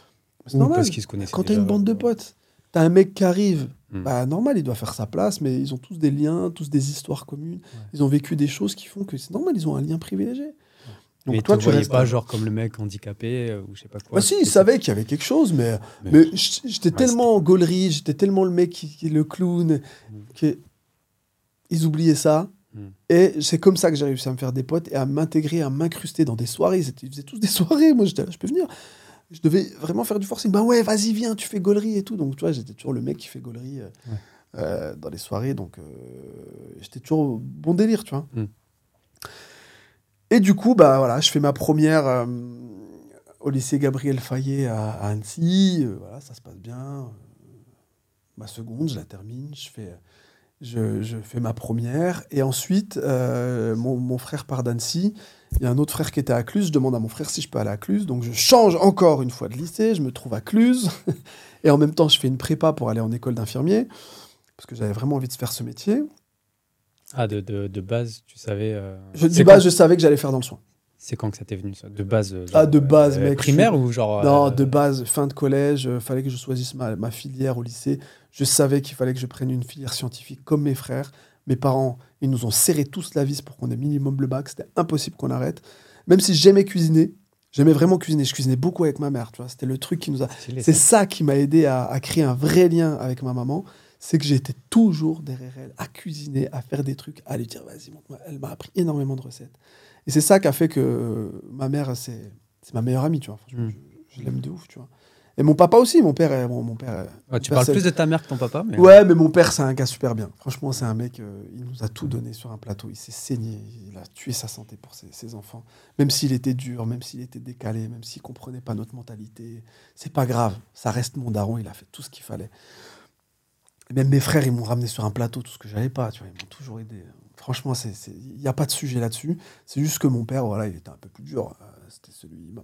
Speaker 1: C'est normal.
Speaker 3: parce qu'ils se connaissaient.
Speaker 1: Quand t'as une bande de potes, t'as un mec qui arrive,
Speaker 3: Mm.
Speaker 1: bah normal, il doit faire sa place, mais ils ont tous des liens, tous des histoires communes. Ils ont vécu des choses qui font que c'est normal, ils ont un lien privilégié. Donc
Speaker 3: mais
Speaker 1: toi,
Speaker 3: te
Speaker 1: tu
Speaker 3: voyais pas genre comme le mec handicapé euh, ou je sais pas quoi.
Speaker 1: Bah si, ils
Speaker 3: C'était-
Speaker 1: savaient qu'il y avait quelque chose, mais,
Speaker 3: Mais-
Speaker 1: j'étais
Speaker 3: Ouais,
Speaker 1: tellement gaulerie, j'étais tellement le mec qui, qui le clown, que ils oubliaient ça.
Speaker 3: Mm.
Speaker 1: Et c'est comme ça que j'ai réussi à me faire des potes et à m'intégrer, à m'incruster dans des soirées. Ils, faisaient tous des *laughs* soirées. Moi, j'étais là, je peux venir. Je devais vraiment faire du forcing. Bah ouais, vas-y, viens, tu fais gaulerie et tout. Donc, tu vois, j'étais toujours le mec qui fait gaulerie euh,
Speaker 3: Ouais.
Speaker 1: euh, dans les soirées. Donc, j'étais toujours bon délire, tu vois.
Speaker 3: Mm.
Speaker 1: Et du coup, bah voilà, je fais ma première euh, au lycée Gabriel Fayet à, Annecy. Euh, voilà, ça se passe bien. Euh, ma seconde, je la termine. Je fais, je, fais ma première. Et ensuite, mon, mon frère part d'Annecy. Il y a un autre frère qui était à Cluse. Je demande à mon frère si je peux aller à Cluse. Donc, je change encore une fois de lycée. Je me trouve à Cluse. *laughs* et en même temps, je fais une prépa pour aller en école d'infirmier. Parce que j'avais vraiment envie de faire ce métier.
Speaker 3: Ah, de, de, de base, tu savais. euh,
Speaker 1: Je,
Speaker 3: c'est
Speaker 1: du bas,
Speaker 3: quand-
Speaker 1: je savais que j'allais faire dans le soin.
Speaker 3: C'est quand que ça t'est venu ça? De base euh,
Speaker 1: Ah, de base,
Speaker 3: euh,
Speaker 1: mec,
Speaker 3: Primaire ou genre.
Speaker 1: Non, de base, fin de collège, fallait que je choisisse ma, ma filière au lycée. Je savais qu'il fallait que je prenne une filière scientifique comme mes frères. Mes parents, ils nous ont serré tous la vis pour qu'on ait minimum le bac. C'était impossible qu'on arrête. Même si j'aimais cuisiner, j'aimais vraiment cuisiner. Je cuisinais beaucoup avec ma mère, tu vois. C'était le truc qui nous a. C'est
Speaker 3: ça.
Speaker 1: ça qui m'a aidé à, à créer un vrai lien avec ma maman. C'est que j'étais toujours derrière elle, à cuisiner, à faire des trucs, à lui dire vas-y, montre-moi. Elle m'a appris énormément de recettes. Et c'est ça qui a fait que euh, ma mère, c'est ma meilleure amie, tu vois.
Speaker 3: Mm.
Speaker 1: je, je l'aime de ouf, tu vois. Et mon papa aussi, mon père, est- bon, mon père.
Speaker 3: Ouais, tu parles plus de ta mère que ton papa, mais.
Speaker 1: Ouais, mais mon père, c'est un gars super bien. Franchement, c'est un mec, euh, il nous a tout donné sur un plateau. Il s'est saigné, il a tué sa santé pour ses, ses enfants. Même s'il était dur, même s'il était décalé, même s'il comprenait pas notre mentalité. C'est pas grave, ça reste mon daron, il a fait tout ce qu'il fallait. Même mes frères, ils m'ont ramené sur un plateau tout ce que j'avais pas, tu vois, ils m'ont toujours aidé. Franchement, il n'y a pas de sujet là-dessus. C'est juste que mon père, voilà, il était un peu plus dur. C'était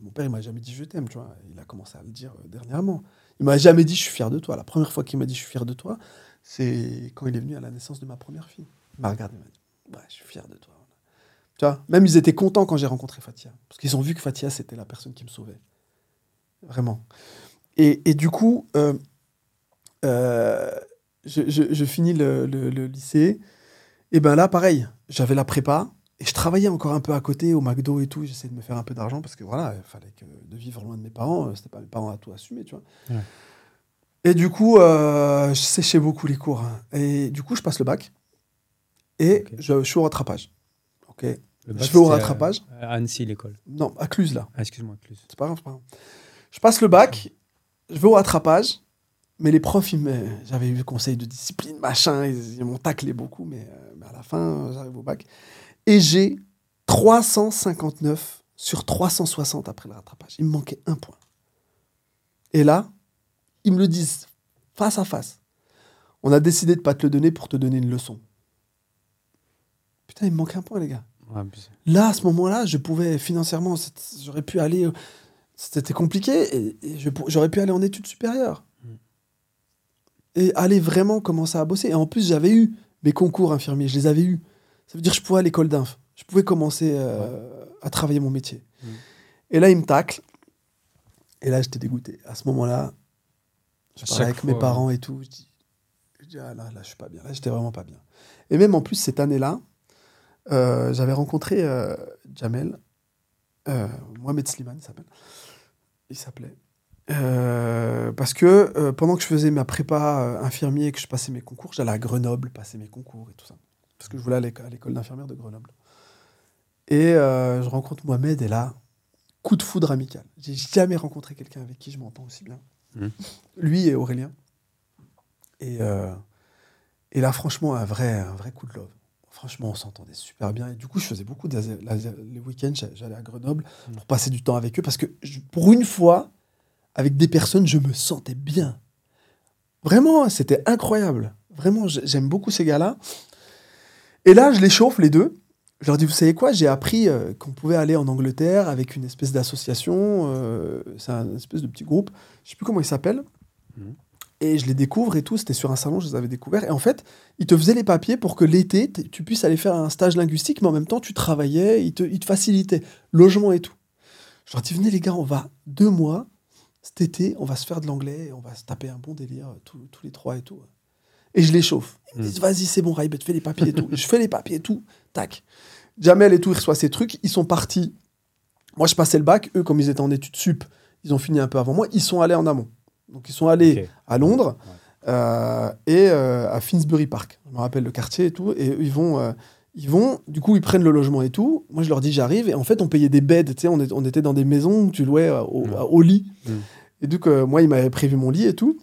Speaker 1: mon père, il m'a jamais dit je t'aime, tu vois. Il a commencé à le dire euh, dernièrement. Il m'a jamais dit je suis fier de toi. La première fois qu'il m'a dit je suis fier de toi, c'est quand il est venu à la naissance de ma première fille. Il m'a regardé, il m'a dit je suis fier de toi. Tu vois, même ils étaient contents quand j'ai rencontré Fatia. Parce qu'ils ont vu que Fatia, c'était la personne qui me sauvait. Vraiment. Et, et du coup, euh, euh, je, je- je finis le, le- le lycée. Et ben là, pareil, j'avais la prépa. Et je travaillais encore un peu à côté, au McDo et tout. J'essayais de me faire un peu d'argent parce que voilà, il fallait que de vivre loin de mes parents. euh, C'était pas mes parents à tout assumer, tu vois.
Speaker 3: Ouais.
Speaker 1: Et du coup, euh, je séchais beaucoup les cours. hein. Et du coup, je passe le bac. Et je, je suis au rattrapage. Ok.
Speaker 3: Le
Speaker 1: Je
Speaker 3: bac,
Speaker 1: vais au rattrapage.
Speaker 3: À Annecy, l'école.
Speaker 1: Non, à Cluse, là.
Speaker 3: Ah, excuse-moi, Cluse.
Speaker 1: C'est pas grave, c'est pas grave. Je passe le bac, je vais au rattrapage, mais les profs, j'avais eu conseil de discipline, machin, ils, ils m'ont taclé beaucoup, mais, euh, mais à la fin, j'arrive au bac. Et j'ai 359 sur 360 après le rattrapage. Il me manquait un point. Et là, ils me le disent face à face. On a décidé de pas te le donner pour te donner une leçon. Putain, il me manquait un point, les gars.
Speaker 3: Ouais.
Speaker 1: Là, à ce moment-là, je pouvais financièrement, j'aurais pu aller. C'était compliqué et, j'aurais pu aller en études supérieures. Et aller vraiment commencer à bosser. Et en plus, j'avais eu mes concours infirmiers, je les avais eus. Ça veut dire que je pouvais à l'école d'inf. Je pouvais commencer euh, à travailler mon métier.
Speaker 3: Mm.
Speaker 1: Et là, il me tacle. Et là, j'étais dégoûté. À ce moment-là, je
Speaker 3: À
Speaker 1: parlais avec mes parents et tout. Je dis, je dis, ah là, là, je suis pas bien. Là, j'étais vraiment pas bien. Et même en plus, cette année-là, euh, j'avais rencontré euh, Jamel, Mohamed Slimane, il s'appelle. Il s'appelait. Euh, parce que euh, pendant que je faisais ma prépa euh, infirmier et que je passais mes concours, j'allais à Grenoble passer mes concours et tout ça. Parce que je voulais aller à l'école d'infirmière de Grenoble. Et euh, je rencontre Mohamed et là, coup de foudre amical. J'ai jamais rencontré quelqu'un avec qui je m'entends aussi bien.
Speaker 3: Mhm.
Speaker 1: Lui et Aurélien. Et, et là, franchement, un vrai, un vrai coup de love. Franchement, on s'entendait super bien. Et du coup, je faisais beaucoup de les week-ends, j'a- j'allais à Grenoble pour passer du temps avec eux parce que je- pour une fois, avec des personnes, je me sentais bien. Vraiment, c'était incroyable. Vraiment, j'ai- j'aime beaucoup ces gars-là. Et là, je les chauffe, les deux. Je leur dis, vous savez quoi, j'ai appris euh, qu'on pouvait aller en Angleterre avec une espèce d'association. euh, c'est un espèce de petit groupe. Je sais plus comment il s'appelle.
Speaker 3: Mhm.
Speaker 1: Et je les découvre et tout. C'était sur un salon, je les avais découverts. Et en fait, ils te faisaient les papiers pour que l'été, tu puisses aller faire un stage linguistique, mais en même temps, tu travaillais, ils te, ils te facilitaient. Logement et tout. Je leur dis, venez les gars, on va deux mois, cet été, on va se faire de l'anglais, et on va se taper un bon délire, euh, tous, tous les trois et tout. Et je les chauffe. Ils me disent, vas-y, c'est bon, Raibet, fais les papiers et tout. je fais les papiers et tout. Tac. Jamel et tout, ils reçoivent ces trucs. Ils sont partis. Moi, je passais le bac. Eux, comme ils étaient en études sup, ils ont fini un peu avant moi. Ils sont allés en amont. Donc, ils sont allés à Londres
Speaker 3: Ouais.
Speaker 1: euh, et euh, à Finsbury Park. Je me rappelle le quartier et tout. Et eux, ils vont, euh, ils vont, du coup, ils prennent le logement et tout. Moi, je leur dis, j'arrive. Et en fait, on payait des beds. Tu sais, on, est- on était dans des maisons où tu louais euh, au,
Speaker 3: Mm.
Speaker 1: au lit.
Speaker 3: Mm.
Speaker 1: Et donc, euh, moi, ils m'avaient prévu mon lit et tout.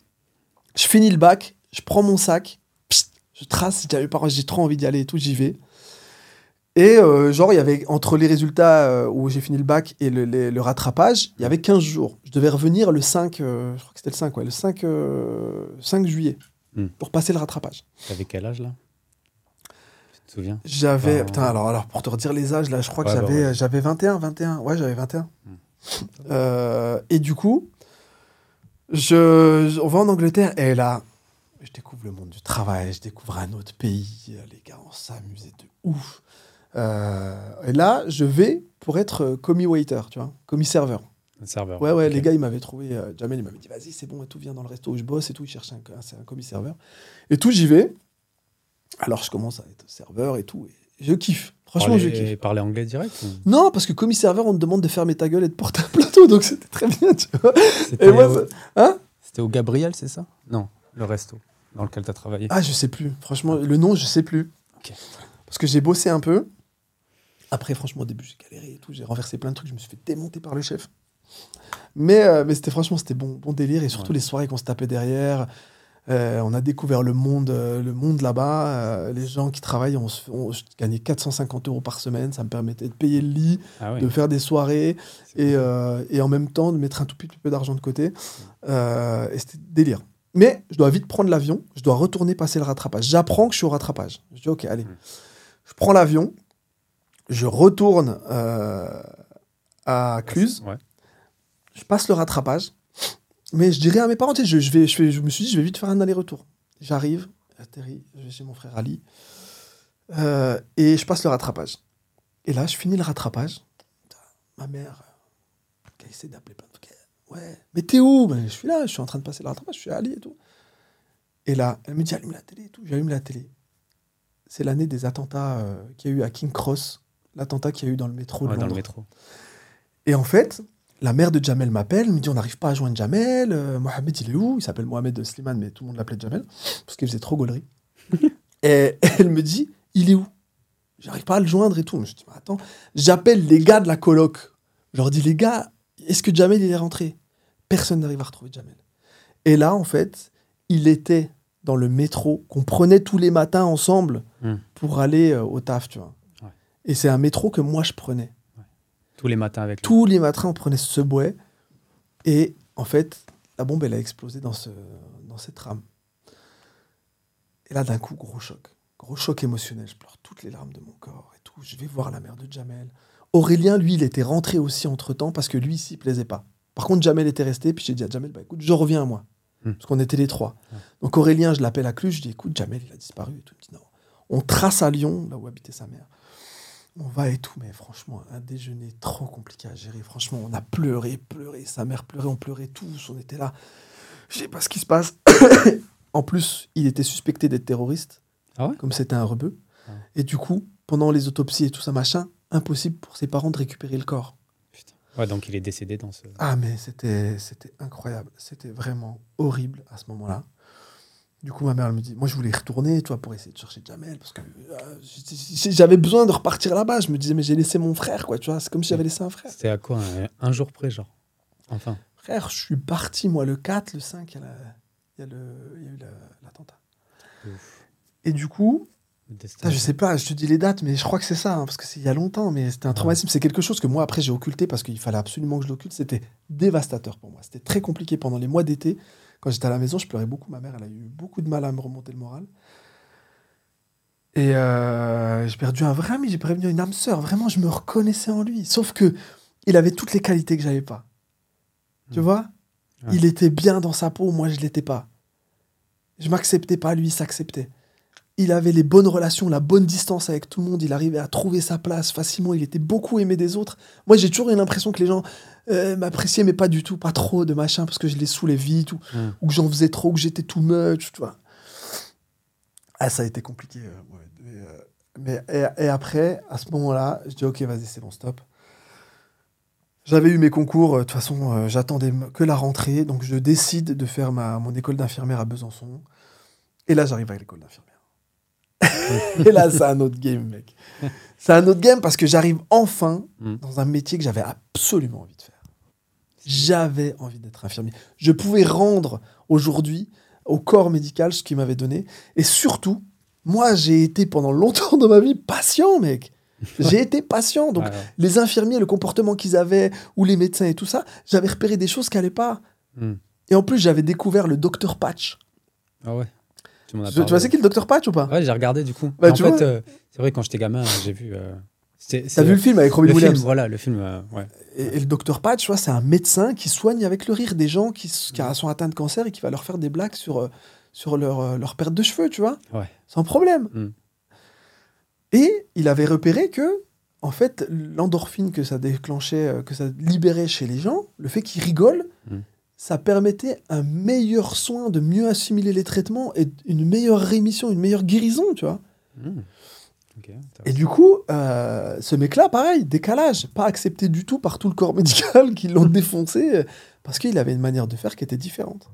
Speaker 1: Je finis le bac, je prends mon sac, psst, je trace. J'avais pas- J'ai trop envie d'y aller et tout, j'y vais. Et euh, genre, il y avait entre les résultats euh, où j'ai fini le bac et le, les- le rattrapage, il y avait 15 jours. Je devais revenir le 5, euh, je crois que c'était le 5, ouais, le 5, euh, 5 juillet
Speaker 3: Hmm.
Speaker 1: pour passer le rattrapage.
Speaker 3: T'avais quel âge là? Te souviens?
Speaker 1: J'avais, putain, alors, alors pour te redire les âges, là, je crois
Speaker 3: Ouais,
Speaker 1: que
Speaker 3: bah
Speaker 1: j'avais,
Speaker 3: ouais.
Speaker 1: j'avais 21, 21, ouais, j'avais 21.
Speaker 3: Hmm.
Speaker 1: Euh, et du coup, je, je- on va en Angleterre et là, je découvre le monde du travail, je découvre un autre pays, les gars, on s'amusait de ouf. Euh, et là, je vais pour être euh, commis waiter, tu vois, commis serveur.
Speaker 3: Un serveur.
Speaker 1: Ouais, ouais, les gars, ils m'avaient trouvé. euh, Jamel, il m'avait dit, vas-y, c'est bon et tout, viens dans le resto où je bosse et tout. Il cherchait un, un, un commis serveur. Et tout, j'y vais. Alors, je commence à être serveur et tout. Et je kiffe. Franchement, je kiffe.
Speaker 3: parler anglais direct ou-
Speaker 1: Non, parce que commis serveur, on te demande de fermer ta gueule et de porter un plateau, donc c'était très bien, tu vois.
Speaker 3: C'était au-
Speaker 1: ça- hein?
Speaker 3: Au Gabriel, c'est ça? Non, le resto dans lequel tu as travaillé.
Speaker 1: Ah, je sais plus. Franchement, le nom, je sais plus. Parce que j'ai bossé un peu. Après, franchement, au début, j'ai galéré et tout. J'ai renversé plein de trucs. Je me suis fait démonter par le chef. Mais, euh, mais c'était franchement, c'était bon, bon délire. Et surtout
Speaker 3: Ouais.
Speaker 1: les soirées qu'on se tapait derrière. Euh, on a découvert le monde, euh, le monde là-bas. Euh, les gens qui travaillent, on, on- je gagnais 450 euros par semaine. Ça me permettait de payer le lit,
Speaker 3: Ah
Speaker 1: de faire des soirées et, euh, en même temps de mettre un tout petit peu d'argent de côté. Et c'était délire. Mais je dois vite prendre l'avion, je dois retourner passer le rattrapage. J'apprends que je suis au rattrapage. Je dis ok, allez.
Speaker 3: Mm.
Speaker 1: Je prends l'avion, je retourne à Cluse,
Speaker 3: Ouais.
Speaker 1: je passe le rattrapage, mais je dirais à mes parents, tu sais, je, je vais, je, fais- je me suis dit, je vais vite faire un aller-retour. J'arrive, j'atterris, je vais chez mon frère Ali, euh, et je passe le rattrapage. Et là, je finis le rattrapage. Ma mère, euh, qui essaie d'appeler plein de trucs. Ouais, mais t'es où? Ben, Je suis là, je suis en train de passer le rattrapage, je suis à Ali et tout. Et là, elle me dit allume la télé et tout. J'allume la télé. C'est l'année des attentats euh, qu'il y a eu à King Cross, l'attentat qu'il y a eu dans le métro de
Speaker 3: Ouais, dans le métro.
Speaker 1: Et en fait, la mère de Jamel m'appelle, me dit on n'arrive pas à joindre Jamel. euh, Mohamed, il est où? Il s'appelle Mohamed Slimane, mais tout le monde l'appelait Jamel, parce qu'il faisait trop gaulerie. *laughs* et elle me dit il est où? J'arrive pas à le joindre et tout. Je dis mais attends, j'appelle les gars de la coloc. Je leur dis les gars, est-ce que Jamel il est rentré? Personne n'arrive à retrouver Jamel. Et là, en fait, il était dans le métro qu'on prenait tous les matins ensemble
Speaker 3: Hmm.
Speaker 1: pour aller euh, au taf, tu vois.
Speaker 3: Ouais.
Speaker 1: Et c'est un métro que moi je prenais.
Speaker 3: Tous les matins avec lui.
Speaker 1: Tous les matins, on prenait ce subway. Et en fait, la bombe, elle a explosé dans, ce, dans cette rame. Et là, d'un coup, gros choc. Gros choc émotionnel. Je pleure toutes les larmes de mon corps et tout. Je vais voir la mère de Jamel. Aurélien, lui, il était rentré aussi entre temps parce que lui, il s'y plaisait pas. Par contre, Jamel était resté. Puis j'ai dit à Jamel, bah écoute, je reviens moi.
Speaker 3: Hmm.
Speaker 1: Parce qu'on était les trois. Donc Aurélien, je l'appelle à Cluj. Je dis, écoute, Jamel, il a disparu. Et tout. Il me dit, non. On trace à Lyon, là où habitait sa mère. On va et tout, mais franchement, un déjeuner trop compliqué à gérer. Franchement, on a pleuré, pleuré. Sa mère pleurait, on pleurait tous. On était là. Je sais pas ce qui se passe. *coughs* en plus, il était suspecté d'être terroriste,
Speaker 3: Ah ouais?
Speaker 1: comme c'était un rebeu.
Speaker 3: Ouais.
Speaker 1: Et du coup, pendant les autopsies et tout ça, machin, impossible pour ses parents de récupérer le corps.
Speaker 3: Putain. Ouais, donc il est décédé dans ce.
Speaker 1: Ah, mais c'était c'était incroyable. C'était vraiment horrible à ce moment-là. Du coup, ma mère elle me dit, moi je voulais y retourner, tu vois, pour essayer de chercher Jamel, parce que euh, j'avais besoin de repartir là-bas. Je me disais, mais j'ai laissé mon frère, quoi, tu vois, c'est comme si j'avais laissé un frère.
Speaker 3: C'était à quoi un, un jour près, genre Enfin?
Speaker 1: Frère, je suis parti, moi, le 4, le 5, il y a, la- il y a le- il y a eu la- l'attentat. Et du coup, putain, je sais pas, je te dis les dates, mais je crois que c'est ça, hein, parce que c'est il y a longtemps, mais c'était un traumatisme. C'est quelque chose que moi, après, j'ai occulté parce qu'il fallait absolument que je l'occulte. C'était dévastateur pour moi. C'était très compliqué pendant les mois d'été. Quand j'étais à la maison, je pleurais beaucoup. Ma mère, elle a eu beaucoup de mal à me remonter le moral. Et euh, j'ai perdu un vrai ami, j'ai perdu une âme sœur. Vraiment, je me reconnaissais en lui. Sauf que il avait toutes les qualités que j'avais pas. Tu
Speaker 3: Hmm.
Speaker 1: vois?
Speaker 3: Ouais.
Speaker 1: Il était bien dans sa peau, moi je l'étais pas. Je m'acceptais pas, lui il s'acceptait. Il avait les bonnes relations, la bonne distance avec tout le monde, il arrivait à trouver sa place facilement, il était beaucoup aimé des autres. Moi j'ai toujours eu l'impression que les gens euh, m'appréciaient, mais pas du tout, pas trop de machin, parce que je les saoulais vite, ou,
Speaker 3: Hmm.
Speaker 1: ou que j'en faisais trop, que j'étais too much, tu vois. Ah, ça a été compliqué. euh. Mais, euh, mais- et, et après, à ce moment-là, je dis ok, vas-y, c'est bon, stop. J'avais eu mes concours, de toute façon, j'attendais que la rentrée, donc je décide de faire ma, mon école d'infirmière à Besançon. Et là, j'arrive à l'école d'infirmière. *laughs* et là, c'est un autre game, mec. C'est un autre game parce que j'arrive enfin
Speaker 3: Mm.
Speaker 1: dans un métier que j'avais absolument envie de faire. J'avais envie d'être infirmier. Je pouvais rendre aujourd'hui au corps médical ce qu'il m'avait donné. Et surtout, moi, j'ai été pendant longtemps dans ma vie patient, mec. J'ai été patient. Donc,
Speaker 3: ouais.
Speaker 1: les infirmiers, le comportement qu'ils avaient, ou les médecins et tout ça, j'avais repéré des choses qui n'allaient pas.
Speaker 3: Hmm.
Speaker 1: Et en plus, j'avais découvert le docteur Patch.
Speaker 3: Ah ouais. Tu
Speaker 1: Tu, tu vois, c'est qui le docteur Patch ou pas?
Speaker 3: Ouais, j'ai regardé du coup.
Speaker 1: Bah,
Speaker 3: en fait, euh, c'est vrai, quand j'étais gamin, j'ai vu. euh,
Speaker 1: T'as vu le film avec Robin
Speaker 3: le film,
Speaker 1: Williams?
Speaker 3: voilà, le film, euh, ouais.
Speaker 1: et, et le docteur Patch, tu vois, c'est un médecin qui soigne avec le rire des gens qui, qui sont atteints de cancer et qui va leur faire des blagues sur, sur leur, leur perte de cheveux, tu vois?
Speaker 3: Ouais.
Speaker 1: Sans problème.
Speaker 3: Mm.
Speaker 1: Et il avait repéré que, en fait, l'endorphine que ça déclenchait, que ça libérait chez les gens, le fait qu'ils rigolent,
Speaker 3: Mm.
Speaker 1: Ça permettait un meilleur soin, de mieux assimiler les traitements et une meilleure rémission, une meilleure guérison, tu vois.
Speaker 3: Hmm.
Speaker 1: Et du coup, euh, ce mec-là, pareil, décalage, pas accepté du tout par tout le corps *laughs* médical qui l'ont *laughs* défoncé euh, parce qu'il avait une manière de faire qui était différente.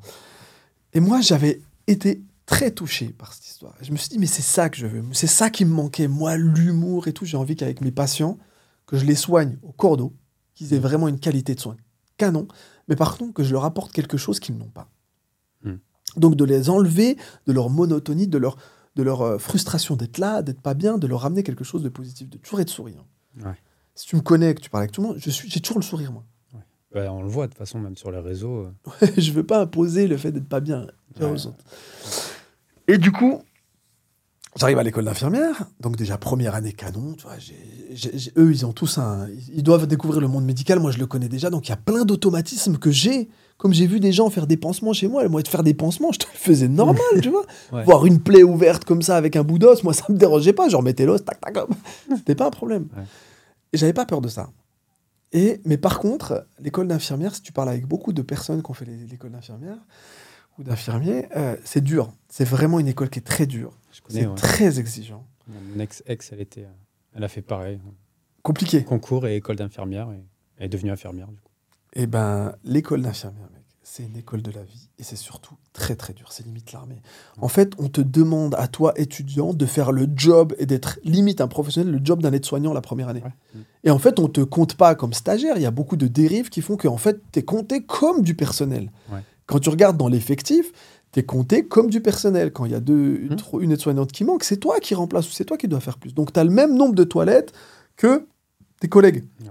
Speaker 1: Et moi, j'avais été très touché par cette histoire. Je me suis dit, mais c'est ça que je veux, c'est ça qui me manquait, moi, l'humour et tout. J'ai envie qu'avec mes patients, que je les soigne au cordeau, qu'ils aient vraiment une qualité de soin canon, mais par contre que je leur apporte quelque chose qu'ils n'ont pas.
Speaker 3: Hmm.
Speaker 1: Donc de les enlever de leur monotonie, de leur de leur euh, frustration d'être là, d'être pas bien, de leur ramener quelque chose de positif, de toujours être souriant.
Speaker 3: Ouais.
Speaker 1: Si tu me connais, que tu parles avec tout le monde, je suis, j'ai toujours le sourire, moi.
Speaker 3: Ouais, on le voit de toute façon, même sur les réseaux. euh. *laughs*
Speaker 1: je veux pas imposer le fait d'être pas bien
Speaker 3: Ouais.
Speaker 1: aux autres. Et du coup, j'arrive à l'école d'infirmière, donc déjà première année canon, tu vois, eux, ils ont tous un... Ils doivent découvrir le monde médical, moi je le connais déjà, donc il y a plein d'automatismes que j'ai. Comme j'ai vu des gens faire des pansements chez moi, moi de faire des pansements, je te le faisais normal, tu vois. *laughs*
Speaker 3: Ouais.
Speaker 1: Voir une plaie ouverte comme ça avec un bout d'os, moi ça me dérangeait pas, je remettais l'os, tac, tac. *laughs* C'était pas un problème.
Speaker 3: Ouais.
Speaker 1: Et j'avais pas peur de ça. Et, mais par contre, l'école d'infirmière, si tu parles avec beaucoup de personnes qui ont fait l'école d'infirmière ou d'infirmiers, euh, c'est dur. C'est vraiment une école qui est très dure. C'est
Speaker 3: ouais.
Speaker 1: très exigeant.
Speaker 3: Mon ex-ex, elle, était, euh, elle a fait pareil.
Speaker 1: Compliqué.
Speaker 3: Concours et école d'infirmière. Et elle est devenue infirmière, du coup.
Speaker 1: Et ben, l'école d'infirmière, mec, c'est une école de la vie et c'est surtout très très dur. C'est limite l'armée. En fait, on te demande à toi, étudiant, de faire le job et d'être limite un professionnel, le job d'un aide-soignant la première année.
Speaker 3: Ouais.
Speaker 1: Et en fait, on te compte pas comme stagiaire. Il y a beaucoup de dérives qui font qu'en fait, tu es compté comme du personnel.
Speaker 3: Ouais.
Speaker 1: Quand tu regardes dans l'effectif, tu es compté comme du personnel. Quand il y a deux, une, trop- une aide-soignante qui manque, c'est toi qui remplace ou c'est toi qui dois faire plus. Donc, tu as le même nombre de toilettes que tes collègues.
Speaker 3: Ouais.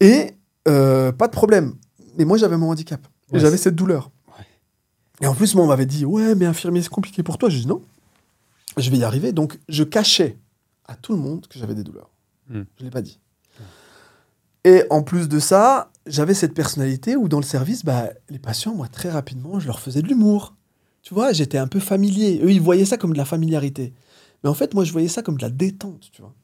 Speaker 1: Et euh, pas de problème. Mais moi, j'avais mon handicap. Et
Speaker 3: Ouais,
Speaker 1: j'avais cette douleur.
Speaker 3: Ouais.
Speaker 1: Et en plus, moi, on m'avait dit Ouais, mais infirmier, c'est compliqué pour toi. J'ai dit Non, je vais y arriver. Donc, je cachais à tout le monde que j'avais des douleurs.
Speaker 3: Hmm.
Speaker 1: Je ne l'ai pas dit. Et en plus de ça, j'avais cette personnalité où, dans le service, bah, les patients, moi, très rapidement, je leur faisais de l'humour. Tu vois, j'étais un peu familier. Eux, ils voyaient ça comme de la familiarité. Mais en fait, moi, je voyais ça comme de la détente, tu vois.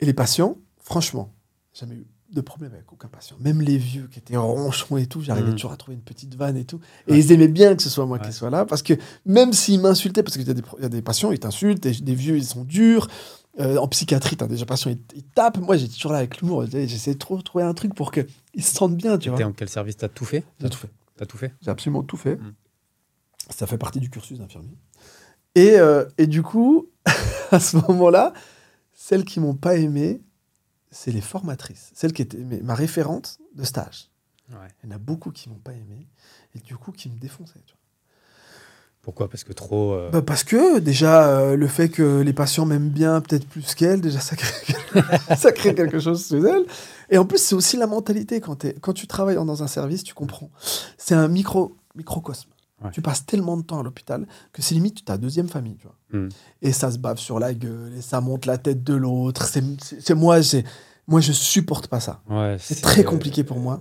Speaker 1: Et les patients, franchement, jamais eu de problème avec aucun patient. Même les vieux qui étaient ronchons et tout, j'arrivais
Speaker 3: Mhm.
Speaker 1: toujours à trouver une petite vanne et tout. Et
Speaker 3: Ouais.
Speaker 1: ils aimaient bien que ce soit moi
Speaker 3: Ouais.
Speaker 1: qui sois là, parce que même s'ils m'insultaient, parce qu'il y, y a des patients, ils t'insultent, des vieux, ils sont durs. Euh, en psychiatrie, t'as des patients, ils, tapent. Moi, j'étais toujours là avec l'humour. J'essayais de trouver un truc pour qu'ils se sentent bien, tu vois.
Speaker 3: En quel service? T'as tout fait?
Speaker 1: J'ai tout fait.
Speaker 3: T'as tout fait?
Speaker 1: J'ai absolument tout fait.
Speaker 3: Mm.
Speaker 1: Ça fait partie du cursus d'infirmier. Et, euh, et du coup, *laughs* à ce moment-là, celles qui m'ont pas aimé, c'est les formatrices. Celles qui étaient ma référente de stage.
Speaker 3: Ouais.
Speaker 1: Il y en a beaucoup qui m'ont pas aimé et du coup qui me défonçaient. tu vois.
Speaker 3: Pourquoi? Parce que trop. euh,
Speaker 1: Bah, parce que déjà, euh, le fait que les patients m'aiment bien peut-être plus qu'elles, déjà ça crée, *laughs* ça crée quelque chose chez elles. Et en plus, c'est aussi la mentalité. Quand, tu travailles dans un service, tu comprends. C'est un micro, microcosme.
Speaker 3: Ouais.
Speaker 1: Tu passes tellement de temps à l'hôpital que c'est limite ta deuxième famille. Tu vois.
Speaker 3: hmm.
Speaker 1: Et ça se bave sur la gueule, et ça monte la tête de l'autre. C'est, moi, moi, je supporte pas ça.
Speaker 3: Ouais,
Speaker 1: C'est très compliqué pour moi.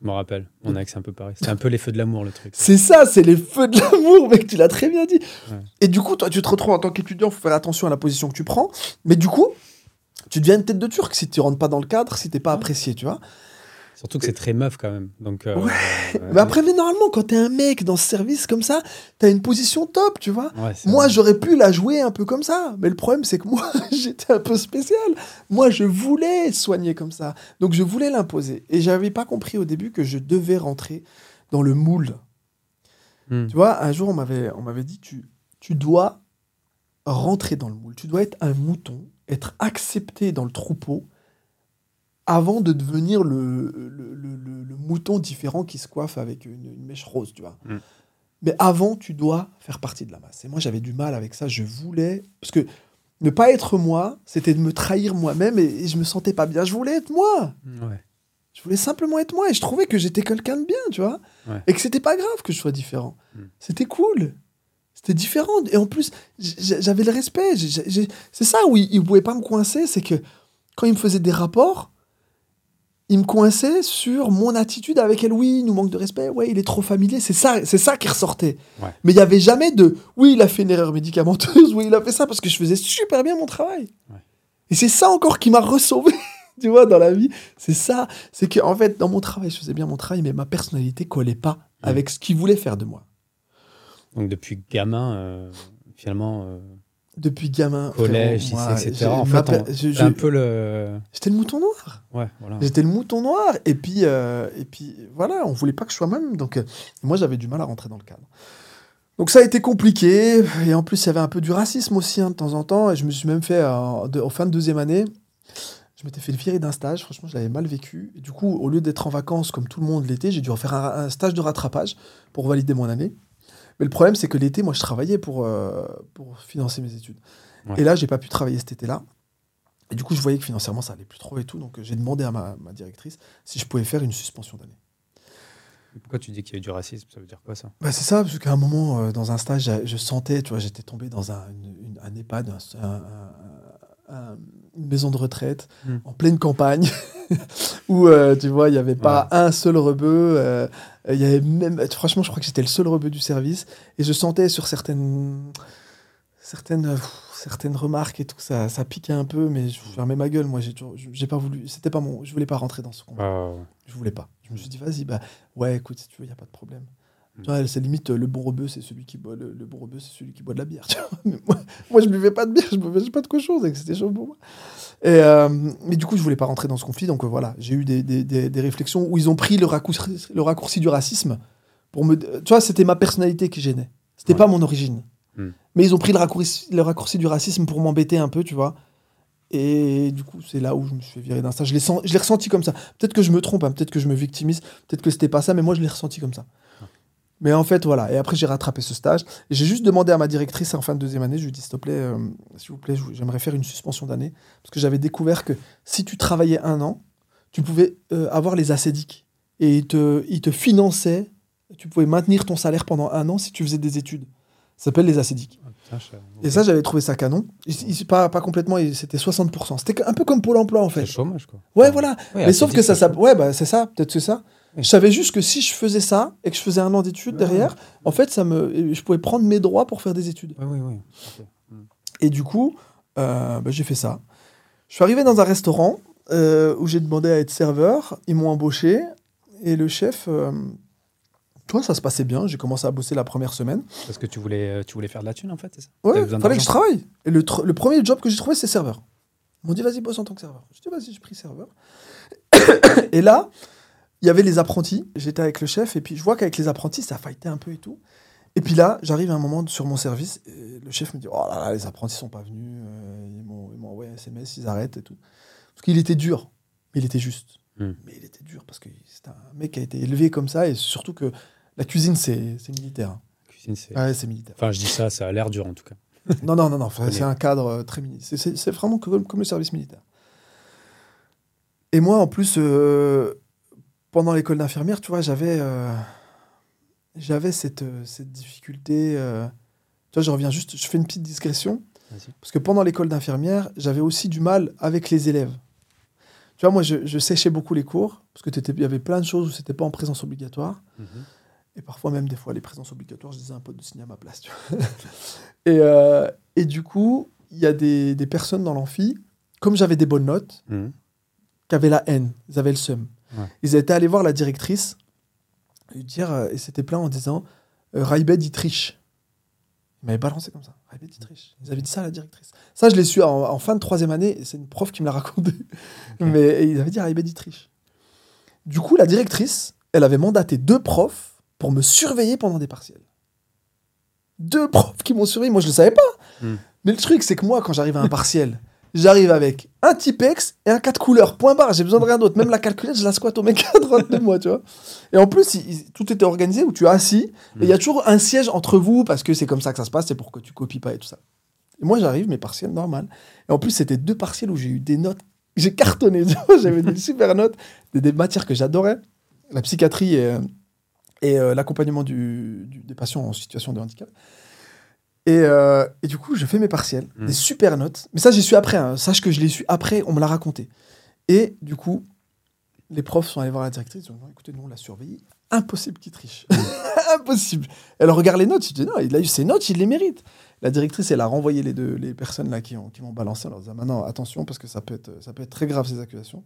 Speaker 3: Je me rappelle. Mon ex, c'est un peu pareil. C'est un peu les feux de l'amour, le truc.
Speaker 1: C'est ça, c'est les feux de l'amour, mec, tu l'as très bien dit.
Speaker 3: Ouais.
Speaker 1: Et du coup, toi, tu te retrouves en tant qu'étudiant, faut faire attention à la position que tu prends. Mais du coup, tu deviens une tête de turc si tu rentres pas dans le cadre, si t'es pas apprécié, tu vois.
Speaker 3: Surtout que c'est très meuf quand même. Donc, euh,
Speaker 1: Ouais.
Speaker 3: euh,
Speaker 1: Mais après, mais normalement, quand t'es un mec dans ce service comme ça, t'as une position top, tu vois.
Speaker 3: ouais,
Speaker 1: Moi, j'aurais pu la jouer un peu comme ça. Mais le problème, c'est que moi, *laughs* j'étais un peu spécial. Moi, je voulais soigner comme ça. Donc, je voulais l'imposer. Et j'avais pas compris au début que je devais rentrer dans le moule.
Speaker 3: Hmm.
Speaker 1: Tu vois, un jour, on m'avait, on m'avait dit, tu, tu dois rentrer dans le moule. Tu dois être un mouton, être accepté dans le troupeau avant de devenir le, le, le- le- le mouton différent qui se coiffe avec une, une mèche rose, tu vois.
Speaker 3: Mm.
Speaker 1: Mais avant, tu dois faire partie de la masse. Et moi, j'avais du mal avec ça. Je voulais... Parce que ne pas être moi, c'était de me trahir moi-même et, et je me sentais pas bien. Je voulais être moi.
Speaker 3: Ouais.
Speaker 1: Je voulais simplement être moi et je trouvais que j'étais quelqu'un de bien, tu vois.
Speaker 3: Ouais.
Speaker 1: Et que c'était pas grave que je sois différent.
Speaker 3: Mm.
Speaker 1: C'était cool. C'était différent. Et en plus, j'avais le respect. C'est ça où il, il pouvait pas me coincer, c'est que quand il me faisait des rapports, il me coinçait sur mon attitude avec elle. Oui, il nous manque de respect. Ouais, il est trop familier. C'est ça, c'est ça qui ressortait.
Speaker 3: Ouais.
Speaker 1: Mais il n'y avait jamais de oui, il a fait une erreur médicamenteuse. *laughs* Oui, il a fait ça parce que je faisais super bien mon travail.
Speaker 3: Ouais.
Speaker 1: Et c'est ça encore qui m'a ressauvé. *laughs* tu vois, dans la vie, c'est ça. C'est que en fait, dans mon travail, je faisais bien mon travail, mais ma personnalité collait pas avec ce qu'il voulait faire de moi.
Speaker 3: Donc depuis gamin, euh, finalement, euh,
Speaker 1: Depuis gamin,
Speaker 3: collège, lycée, etc. En fait, on-
Speaker 1: je-
Speaker 3: un peu le.
Speaker 1: j'étais le mouton noir.
Speaker 3: Ouais, voilà.
Speaker 1: J'étais le mouton noir et puis euh, et puis voilà, on voulait pas que je sois même donc euh, moi j'avais du mal à rentrer dans le cadre. Donc ça a été compliqué et en plus il y avait un peu du racisme aussi hein, de temps en temps et je me suis même fait euh, de- en fin de deuxième année, je m'étais fait virer d'un stage, franchement je l'avais mal vécu et du coup au lieu d'être en vacances comme tout le monde l'été, j'ai dû refaire un, un stage de rattrapage pour valider mon année. Mais le problème c'est que l'été moi je travaillais pour euh, pour financer mes études.
Speaker 3: Ouais.
Speaker 1: Et là j'ai pas pu travailler cet été-là. Et du coup, je voyais que financièrement, ça allait plus trop et tout. Donc, euh, j'ai demandé à ma, ma directrice si je pouvais faire une suspension d'année.
Speaker 3: Pourquoi tu dis qu'il y a eu du racisme? Ça veut dire quoi ça?
Speaker 1: Bah, c'est ça, parce qu'à un moment, euh, dans un stage, je sentais, tu vois, j'étais tombé dans un, une- une- un EHPAD, un- un- un- un- une maison de retraite,
Speaker 3: Hmm.
Speaker 1: en pleine campagne, *laughs* où, euh, tu vois, il n'y avait pas un seul rebeu. Euh, Il y avait même, franchement, je crois que j'étais le seul rebeu du service. Et je sentais sur certaines, certaines, euh, certaines remarques et tout, ça, ça piquait un peu, mais je fermais ma gueule. Moi, j'ai pas voulu, c'était pas mon, je voulais pas rentrer dans ce combat.
Speaker 3: Ouais.
Speaker 1: Je voulais pas. Je me suis dit, vas-y, bah ouais, écoute, si tu veux, il n'y a pas de problème.
Speaker 3: Mm.
Speaker 1: Vois, c'est limite, euh, le bon rebeu, c'est celui qui boit, le, le bon rebeu, c'est celui qui boit de la bière. tu vois. *laughs* Mais moi, moi, je buvais pas de bière, je buvais pas de cochon, donc c'était chaud pour moi. Et, euh, mais du coup, je voulais pas rentrer dans ce conflit, donc euh, voilà, j'ai eu des, des, des, des réflexions où ils ont pris le raccourci, le raccourci du racisme pour me. Tu vois, c'était ma personnalité qui gênait. C'était
Speaker 3: Ouais.
Speaker 1: pas mon origine.
Speaker 3: Mm.
Speaker 1: Mais ils ont pris le raccourci, le raccourci du racisme pour m'embêter un peu, tu vois. Et du coup, c'est là où je me suis fait virer d'un stage. Je l'ai sen- je l'ai ressenti comme ça. Peut-être que je me trompe, hein, peut-être que je me victimise, peut-être que c'était pas ça, mais moi, je l'ai ressenti comme ça. Mais en fait, voilà. Et après, j'ai rattrapé ce stage. J'ai juste demandé à ma directrice en fin de deuxième année, je lui ai dit, s'il te plaît, euh, s'il vous plaît, j'aimerais faire une suspension d'année. Parce que j'avais découvert que si tu travaillais un an, tu pouvais euh, avoir les acédiques. Et ils te, ils te finançaient, tu pouvais maintenir ton salaire pendant un an si tu faisais des études. Ça s'appelle les acédiques.
Speaker 3: Ah,
Speaker 1: Et ça, j'avais trouvé ça canon. Il- il- pas, pas complètement, c'était 60%. C'était un peu comme Pôle emploi, en
Speaker 3: C'est
Speaker 1: fait.
Speaker 3: le chômage, quoi.
Speaker 1: Ouais, voilà.
Speaker 3: Ouais,
Speaker 1: Mais sauf que ça, ça ouais, bah, c'est ça, peut-être c'est ça. Je savais juste que si je faisais ça et que je faisais un an d'études
Speaker 3: Ouais.
Speaker 1: derrière, en fait, ça me, je pouvais prendre mes droits pour faire des études.
Speaker 3: Oui, oui, oui. Ok.
Speaker 1: Et du coup, euh, bah, j'ai fait ça. Je suis arrivé dans un restaurant euh, où j'ai demandé à être serveur. Ils m'ont embauché. Et le chef, euh, tu vois, ça se passait bien. J'ai commencé à bosser la première semaine.
Speaker 3: Parce que tu voulais, tu voulais faire de la thune, en fait, c'est ça?
Speaker 1: Ouais, fallait que je travaille. Et le, tr- le premier job que j'ai trouvé, c'est serveur. Ils m'ont dit, vas-y, bosse en tant que serveur. Je dis, vas-y, j'ai pris serveur. *coughs* et là, il y avait les apprentis. J'étais avec le chef, et puis je vois qu'avec les apprentis, ça fightait un peu et tout. Et puis là, j'arrive à un moment sur mon service, et le chef me dit, oh là là, les apprentis sont pas venus, euh, ils m'ont envoyé un SMS, ils arrêtent et tout. Parce qu'il était dur, mais il était juste.
Speaker 3: Hmm.
Speaker 1: Mais il était dur, parce que c'est un mec qui a été élevé comme ça, et surtout que la cuisine, c'est militaire. hein.
Speaker 3: Cuisine, c'est.
Speaker 1: Ouais, c'est militaire.
Speaker 3: Enfin, je dis ça, ça a l'air dur, en tout cas. *laughs*
Speaker 1: Non, non, non, non. C'est un cadre euh, très C'est c'est vraiment comme, comme le service militaire. Et moi, en plus, euh, pendant l'école d'infirmière, tu vois, j'avais euh, j'avais cette, euh, cette difficulté. euh, tu vois, je reviens juste, je fais une petite.
Speaker 3: Vas-y.
Speaker 1: Parce que pendant l'école d'infirmière, j'avais aussi du mal avec les élèves. Tu vois, moi, je, je séchais beaucoup les cours, parce qu'il y avait plein de choses où c'était pas en présence obligatoire.
Speaker 3: Mhm.
Speaker 1: Et parfois même des fois les présences obligatoires, je disais à un pote de signer à ma place. tu vois. *laughs* et, euh, et du coup, il y a des, des personnes dans l'amphi, comme j'avais des bonnes notes,
Speaker 3: Mhm.
Speaker 1: qui avaient la haine, ils avaient le seum.
Speaker 3: Ouais.
Speaker 1: Ils étaient allés voir la directrice et lui dire, euh, et c'était plein en disant euh, Raibed, il triche. Ils m'avaient balancé comme ça. Raibed, il triche. Ils avaient dit ça à la directrice. Ça, je l'ai su en, en fin de troisième année, et c'est une prof qui me l'a raconté. Mais ils avaient dit Raibed, il triche. Du coup, la directrice, elle avait mandaté deux profs pour me surveiller pendant des partiels. Deux profs qui m'ont surveillé. Moi, je ne le savais pas.
Speaker 3: Hmm.
Speaker 1: Mais le truc, c'est que moi, quand j'arrive à un partiel, j'arrive avec un Tipex et un 4 couleurs. Point barre. J'ai besoin de rien d'autre. Même la calculette, je la squatte au mec à droite de moi, tu vois. Et en plus, il- il- tout était organisé où tu es assis. Et il y a toujours un siège entre vous parce que c'est comme ça que ça se passe. C'est pour que tu copies pas et tout ça. Et moi, j'arrive, mes partiels, normal. Et en plus, c'était deux partiels où j'ai eu des notes. J'ai cartonné. *laughs* J'avais des super notes, des, des matières que j'adorais. La psychiatrie et, euh, et euh, l'accompagnement du- du- des patients en situation de handicap. Et, euh, et du coup, je fais mes partiels,
Speaker 3: Mm.
Speaker 1: des super notes. Mais ça, j'ai su après. hein. Sache que je l'ai su après, on me l'a raconté. Et du coup, les profs sont allés voir la directrice, ils ont dit, écoutez, nous, on l'a surveillé. Impossible qu'il triche. *laughs* Impossible. Elle regarde les notes, il dit, non, il a eu ses notes, il les mérite. La directrice, elle a renvoyé les deux les personnes là qui ont qui m'ont balancé en leur disant maintenant attention parce que ça peut être ça peut être très grave ces accusations.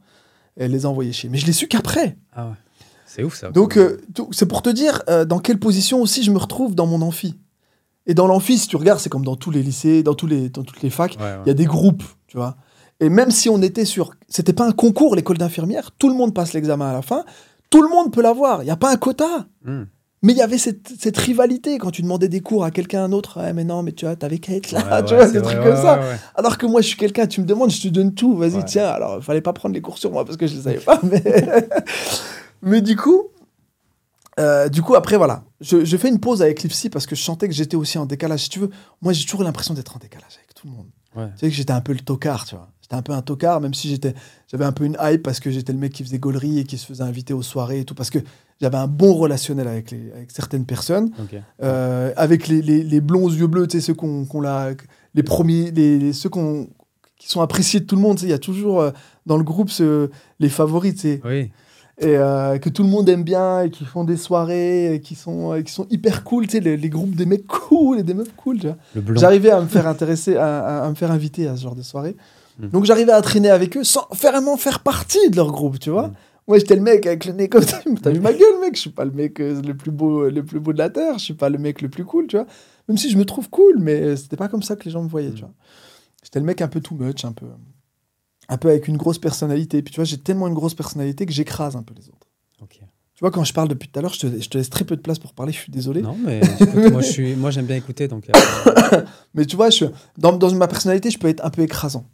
Speaker 1: Et elle les a envoyées chez. Mais je l'ai su qu'après.
Speaker 3: Ah ouais. C'est ouf ça.
Speaker 1: Donc euh, c'est pour te dire euh, dans quelle position aussi je me retrouve dans mon amphi. Et dans l'amphi, si tu regardes, c'est comme dans tous les lycées, dans tous les dans toutes les facs,
Speaker 3: Ouais, ouais.
Speaker 1: il y a des groupes, tu vois. Et même si on était sur, c'était pas un concours l'école d'infirmière, tout le monde passe l'examen à la fin, tout le monde peut l'avoir. Il y a pas un quota.
Speaker 3: Hmm.
Speaker 1: Mais il y avait cette, cette rivalité quand tu demandais des cours à quelqu'un d'autre. Ouais, mais non, mais tu vois, t'avais qu'à être là,
Speaker 3: Ouais,
Speaker 1: tu vois, des trucs comme ça. Alors que moi, je suis quelqu'un, tu me demandes, je te donne tout. Vas-y, tiens. Alors, il fallait pas prendre les cours sur moi parce que je les savais pas. Mais, *laughs* mais du coup, euh, du coup, après, voilà. Je, je fais une pause avec l'IFSI parce que je sentais que j'étais aussi en décalage. Si tu veux, moi, j'ai toujours l'impression d'être en décalage avec tout le monde.
Speaker 3: Ouais.
Speaker 1: Tu sais que j'étais un peu le tocard, tu vois. J'étais un peu un tocard, même si j'étais, j'avais un peu une hype parce que j'étais le mec qui faisait gaulerie et qui se faisait inviter aux soirées et tout, parce que j'avais un bon relationnel avec, les, avec certaines personnes. Euh, avec les, les, les blonds aux yeux bleus, tu sais, ceux qu'on qu'on l'a, les premiers, les, les- ceux qu'on qui sont appréciés de tout le monde, tu sais, il y a toujours euh, dans le groupe ce- les favoris, tu sais,
Speaker 3: Oui.
Speaker 1: Et euh, que tout le monde aime bien et qui font des soirées, et qui sont, euh, qui sont hyper cool, tu sais, les, les groupes des mecs cool et des meufs cool, tu vois. J'arrivais à me faire intéresser, à, à- à me faire inviter à ce genre de soirée.
Speaker 3: Mm.
Speaker 1: Donc j'arrivais à traîner avec eux sans vraiment faire partie de leur groupe, tu vois.
Speaker 3: Mm.
Speaker 1: Moi, j'étais le mec avec le nez comme ça. T'as vu ma gueule, mec Je suis pas le mec euh, le plus beau, le plus beau de la terre. Je suis pas le mec le plus cool, tu vois. Même si je me trouve cool, mais c'était pas comme ça que les gens me voyaient,
Speaker 3: Mm.
Speaker 1: tu vois. J'étais le mec un peu too much, un peu, un peu avec une grosse personnalité. Puis tu vois, j'ai tellement une grosse personnalité que j'écrase un peu les autres. Tu vois, quand je parle depuis tout à l'heure, je te, je te laisse très peu de place pour parler. Je suis désolé.
Speaker 3: Non, mais écoute, moi, je suis, moi, j'aime bien écouter, donc. euh, *coughs*
Speaker 1: Mais tu vois, je, dans, dans ma personnalité, je peux être un peu écrasant.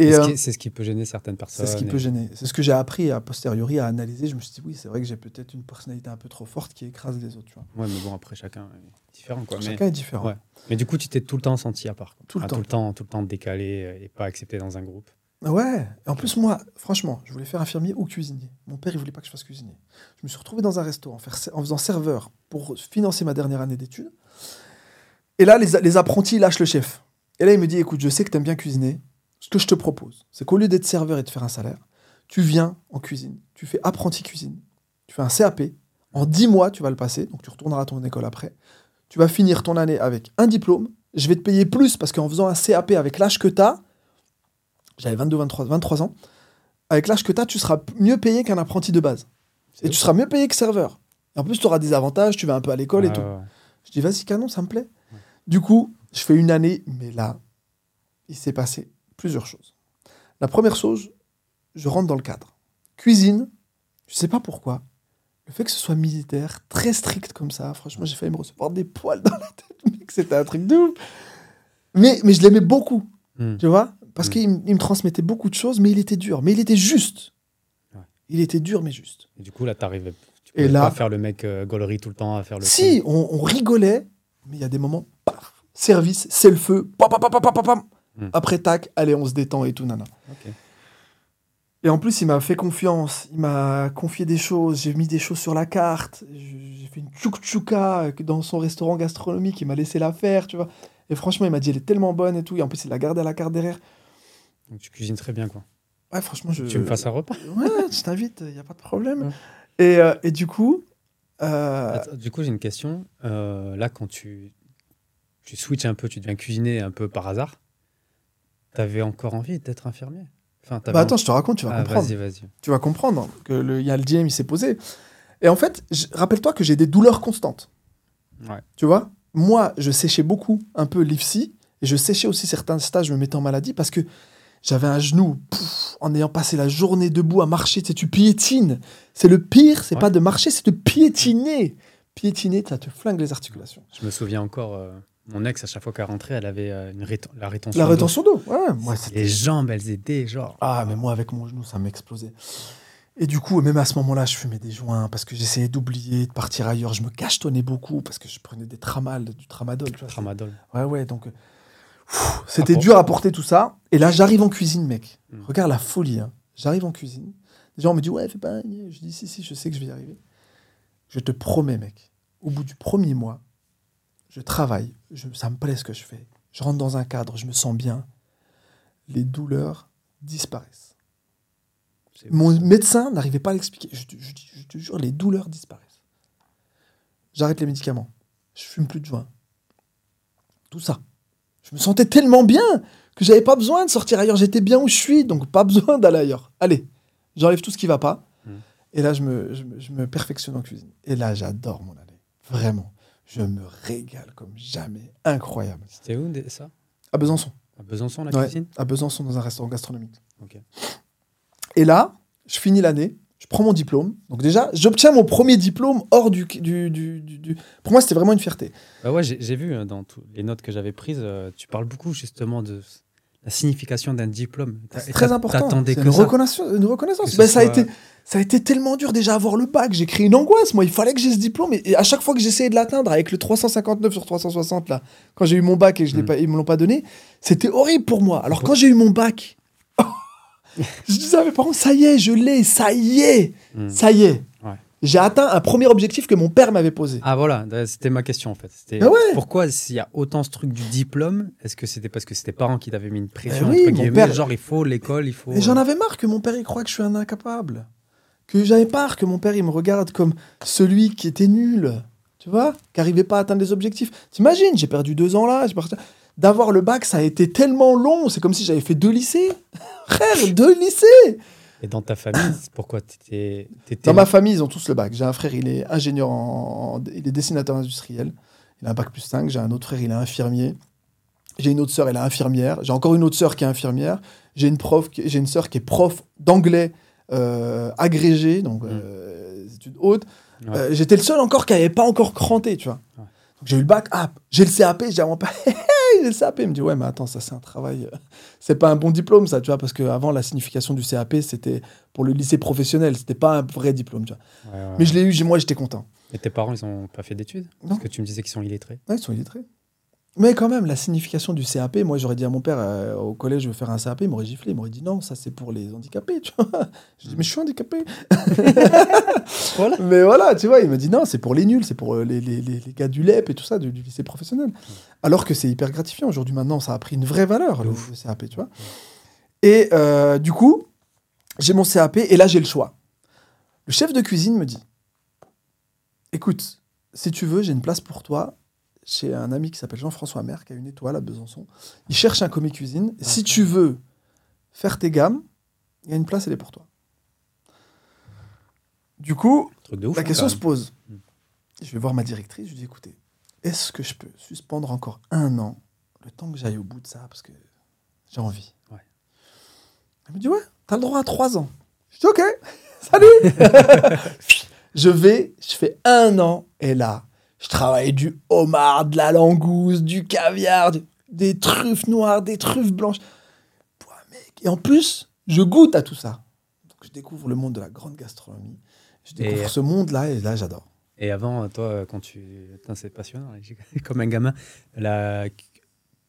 Speaker 3: Ouais.
Speaker 1: Et
Speaker 3: c'est ce
Speaker 1: euh,
Speaker 3: qui- c'est ce qui peut gêner certaines personnes.
Speaker 1: c'est ce qui
Speaker 3: et-
Speaker 1: peut gêner. C'est ce que j'ai appris a posteriori à analyser. Je me suis dit, oui, c'est vrai que j'ai peut-être une personnalité un peu trop forte qui écrase les autres. Tu vois.
Speaker 3: Ouais, mais bon, après, chacun est différent, quoi. Mais,
Speaker 1: Chacun est différent.
Speaker 3: ouais. mais du coup, tu t'es tout le temps senti à part.
Speaker 1: Tout le
Speaker 3: Ah,
Speaker 1: temps.
Speaker 3: Tout le temps, tout le temps décalé euh, et pas accepté dans un groupe.
Speaker 1: Ouais. Et en plus, moi, franchement, je voulais faire infirmier ou cuisinier. Mon père, il voulait pas que je fasse cuisinier. Je me suis retrouvé dans un resto en, faire- en faisant serveur pour financer ma dernière année d'études. Et là, les, les apprentis lâchent le chef. Et là, il me dit écoute, je sais que tu aimes bien cuisiner. Ce que je te propose, c'est qu'au lieu d'être serveur et de faire un salaire, tu viens en cuisine. Tu fais apprenti cuisine. Tu fais un CAP. En 10 mois, tu vas le passer. Donc, tu retourneras à ton école après. Tu vas finir ton année avec un diplôme. Je vais te payer plus parce qu'en faisant un CAP avec l'âge que tu as, j'avais 22, 23, 23 ans. Avec l'âge que tu as, tu seras mieux payé qu'un apprenti de base. Et tu seras mieux payé que serveur. Et en plus, tu auras des avantages, tu vas un peu à l'école et tout.
Speaker 3: ouais.
Speaker 1: Je dis, vas-y, canon, ça me plaît. Du coup, je fais une année, mais là, il s'est passé plusieurs choses. La première chose, je rentre dans le cadre. Cuisine, je sais pas pourquoi. Le fait que ce soit militaire, très strict comme ça, franchement, j'ai failli me recevoir des poils dans la tête, *laughs* mec, c'était un truc de ouf. Mais, mais je l'aimais beaucoup,
Speaker 3: Hmm.
Speaker 1: tu vois, parce
Speaker 3: Mm.
Speaker 1: qu'il me- il me transmettait beaucoup de choses, mais il était dur, mais il était juste.
Speaker 3: Ouais.
Speaker 1: Il était dur, mais juste.
Speaker 3: Et du coup, là, t'arrivais. Tu
Speaker 1: Et
Speaker 3: pouvais
Speaker 1: là-
Speaker 3: pas faire le mec euh, gaulerie tout le temps, à faire le.
Speaker 1: Si, on, on rigolait, mais il y a des moments, paf, service, c'est le feu, pam, pam, pam, pam, pam, pam.
Speaker 3: Hmm.
Speaker 1: après tac, allez, on se détend et tout, nana. Et en plus, il m'a fait confiance, il m'a confié des choses, j'ai mis des choses sur la carte, j'ai fait une tchouk-tchouka dans son restaurant gastronomique, il m'a laissé la faire, tu vois. Et franchement, il m'a dit, elle est tellement bonne et tout, et en plus, il l'a gardée à la carte derrière.
Speaker 3: Donc, tu cuisines très bien, quoi.
Speaker 1: Ouais, franchement, je...
Speaker 3: Tu me fasses un repas?
Speaker 1: Ouais, je t'invite, il n'y a pas de problème.
Speaker 3: Ouais.
Speaker 1: Et, euh, et du coup... euh,
Speaker 3: Attends, du coup, j'ai une question. Euh, là, quand tu, tu switches un peu, tu deviens cuisinier un peu par hasard, t'avais encore envie d'être infirmier enfin,
Speaker 1: bah attends, je te raconte, tu vas
Speaker 3: Ah,
Speaker 1: comprendre.
Speaker 3: vas-y, vas-y.
Speaker 1: tu vas comprendre que le- il y a le DM, il s'est posé. Et en fait, rappelle-toi que j'ai des douleurs constantes.
Speaker 3: Ouais.
Speaker 1: Tu vois? Moi, je séchais beaucoup un peu l'IFSI, et je séchais aussi certains stages, je me mettais en maladie, parce que j'avais un genou, pouf, en ayant passé la journée debout à marcher, tu sais, tu piétines. C'est le pire, c'est
Speaker 3: Ouais.
Speaker 1: pas de marcher, c'est de piétiner. Piétiner, ça te flingue les articulations.
Speaker 3: Je me souviens encore, euh, mon ex, à chaque fois qu'elle rentrait, elle avait euh, une réten- la rétention.
Speaker 1: La
Speaker 3: d'eau.
Speaker 1: rétention d'eau, ouais, moi, c'était
Speaker 3: Les jambes, elles étaient genre.
Speaker 1: Ah, mais moi, avec mon genou, ça m'explosait. Et du coup, même à ce moment-là, je fumais des joints parce que j'essayais d'oublier, de partir ailleurs. Je me cachetonnais beaucoup parce que je prenais des tramal, du tramadol. Tu vois,
Speaker 3: Tramadol.
Speaker 1: Ouais, ouais, donc. euh, C'était
Speaker 3: Ah, pour-
Speaker 1: dur à porter tout ça. Et là, j'arrive en cuisine, mec.
Speaker 3: Mm.
Speaker 1: Regarde la folie. hein. J'arrive en cuisine. Les gens me disent, ouais, fais pas. Je dis, si, si, je sais que je vais y arriver. Je te promets, mec. Au bout du premier mois, je travaille. Je, ça me plaît ce que je fais. Je rentre dans un cadre, je me sens bien. Les douleurs disparaissent. Mon médecin n'arrivait pas à l'expliquer. Je, te- je te- je te jure, les douleurs disparaissent. J'arrête les médicaments. Je fume plus de joint. Tout ça. Je me sentais tellement bien que j'avais pas besoin de sortir ailleurs. J'étais bien où je suis, donc pas besoin *laughs* d'aller ailleurs. Allez, j'enlève tout ce qui va pas.
Speaker 3: Mm.
Speaker 1: Et là, je me, je, me, je me perfectionne en cuisine. Et là, j'adore mon année. Vraiment. Je me régale comme jamais. Incroyable.
Speaker 3: C'était où ça?
Speaker 1: À Besançon.
Speaker 3: À Besançon, la
Speaker 1: Ouais,
Speaker 3: cuisine?
Speaker 1: à Besançon, dans un restaurant gastronomique. Et là, je finis l'année, je prends mon diplôme. Donc déjà, j'obtiens mon premier diplôme hors du... du, du, du- Pour moi, c'était vraiment une fierté.
Speaker 3: Bah ouais, j'ai vu euh, dans toutes les notes que j'avais prises, euh, tu parles beaucoup justement de la signification d'un diplôme.
Speaker 1: C'est très
Speaker 3: t'a-
Speaker 1: important. C'est une
Speaker 3: ça.
Speaker 1: reconnaissance. Une reconnaissance. Ben, ça, a été, ça a été tellement dur déjà avoir le bac. J'ai créé une angoisse. Moi, il fallait que j'ai ce diplôme. Et, et à chaque fois que j'essayais de l'atteindre avec le 359 sur 360, là, quand j'ai eu mon bac et je l'ai
Speaker 3: Mm.
Speaker 1: pas, ils me l'ont pas donné, c'était horrible pour moi. Alors quand j'ai eu mon bac, *laughs* je disais à mes parents, ça y est, je l'ai, ça y est,
Speaker 3: Hmm.
Speaker 1: ça y est.
Speaker 3: Ouais.
Speaker 1: J'ai atteint un premier objectif que mon père m'avait posé.
Speaker 3: Ah voilà, bah, c'était ma question en fait. C'était
Speaker 1: Ah ouais.
Speaker 3: pourquoi s'il y a autant ce truc du diplôme, est-ce que c'était parce que c'était parents qui t'avaient mis une pression
Speaker 1: Eh oui, mon père-
Speaker 3: genre il faut l'école, il faut.
Speaker 1: Et j'en
Speaker 3: euh,
Speaker 1: avais marre que mon père il croit que je suis un incapable. Que j'avais marre que mon père il me regarde comme celui qui était nul. Tu vois? Qui n'arrivait pas à atteindre les objectifs. T'imagines, j'ai perdu deux ans là. j'ai perdu- D'avoir le bac, ça a été tellement long. C'est comme si j'avais fait deux lycées. *laughs* Frère, deux lycées
Speaker 3: Et dans ta famille, *coughs* pourquoi t'étais t'étais-
Speaker 1: Dans ma famille, ils ont tous le bac. J'ai un frère, il est ingénieur en... Il est dessinateur industriel. Il a un bac plus 5. J'ai un autre frère, il est infirmier. J'ai une autre sœur, elle est infirmière. J'ai encore une autre sœur qui est infirmière. J'ai une prof, qui- j'ai une sœur qui est prof d'anglais euh, agrégée, donc euh, études hautes.
Speaker 3: Ouais.
Speaker 1: Euh, J'étais le seul encore qui n'avait pas encore cranté, tu vois.
Speaker 3: Ouais.
Speaker 1: J'ai eu le bac, ah, j'ai le CAP, j'ai mon père, *laughs* j'ai le CAP. Il me dit, ouais, mais attends, ça c'est un travail, euh, c'est pas un bon diplôme, ça, tu vois, parce qu'avant, la signification du CAP, c'était pour le lycée professionnel, c'était pas un vrai diplôme, tu vois.
Speaker 3: Ouais, ouais,
Speaker 1: Mais je l'ai eu, moi, j'étais content.
Speaker 3: Et tes parents, ils ont pas fait d'études? Parce que tu me disais qu'ils sont illettrés.
Speaker 1: Ouais, ils sont illettrés. Mais quand même, la signification du CAP, moi j'aurais dit à mon père euh, au collège, je veux faire un CAP, il m'aurait giflé, il m'aurait dit non, ça c'est pour les handicapés, tu vois. Je dis, mais je suis handicapé. *laughs*
Speaker 3: Voilà.
Speaker 1: Mais voilà, tu vois, il m'a dit non, c'est pour les nuls, c'est pour euh, les, les, les, les gars du LEP et tout ça, du, du lycée professionnel. Alors que c'est hyper gratifiant. Aujourd'hui, maintenant, ça a pris une vraie valeur, le CAP, tu vois. Et euh, du coup, j'ai mon CAP et là, j'ai le choix. Le chef de cuisine me dit écoute, si tu veux, j'ai une place pour toi chez un ami qui s'appelle Jean-François Mer, qui a une étoile à Besançon. Il cherche un commis cuisine. Si tu veux faire tes gammes, il y a une place, elle est pour toi. Du coup,
Speaker 3: ouf.
Speaker 1: la question se pose.
Speaker 3: Mm.
Speaker 1: Je vais voir ma directrice, je lui dis écoutez, est-ce que je peux suspendre encore un an le temps que j'aille au bout de ça parce que j'ai envie?
Speaker 3: Ouais.
Speaker 1: Elle me dit ouais, t'as le droit à trois ans. Je dis ok, *laughs* salut *laughs* Je vais, je fais un an et là, je travaille du homard, de la langouste, du caviar, du- des truffes noires, des truffes blanches. Pouah, mec. Et en plus, je goûte à tout ça. Donc je découvre le monde de la grande gastronomie. Je découvre
Speaker 3: Et-
Speaker 1: ce monde-là et là, j'adore.
Speaker 3: Et avant, toi, quand tu. C'est passionnant. J'ai- *laughs* Comme un gamin. La...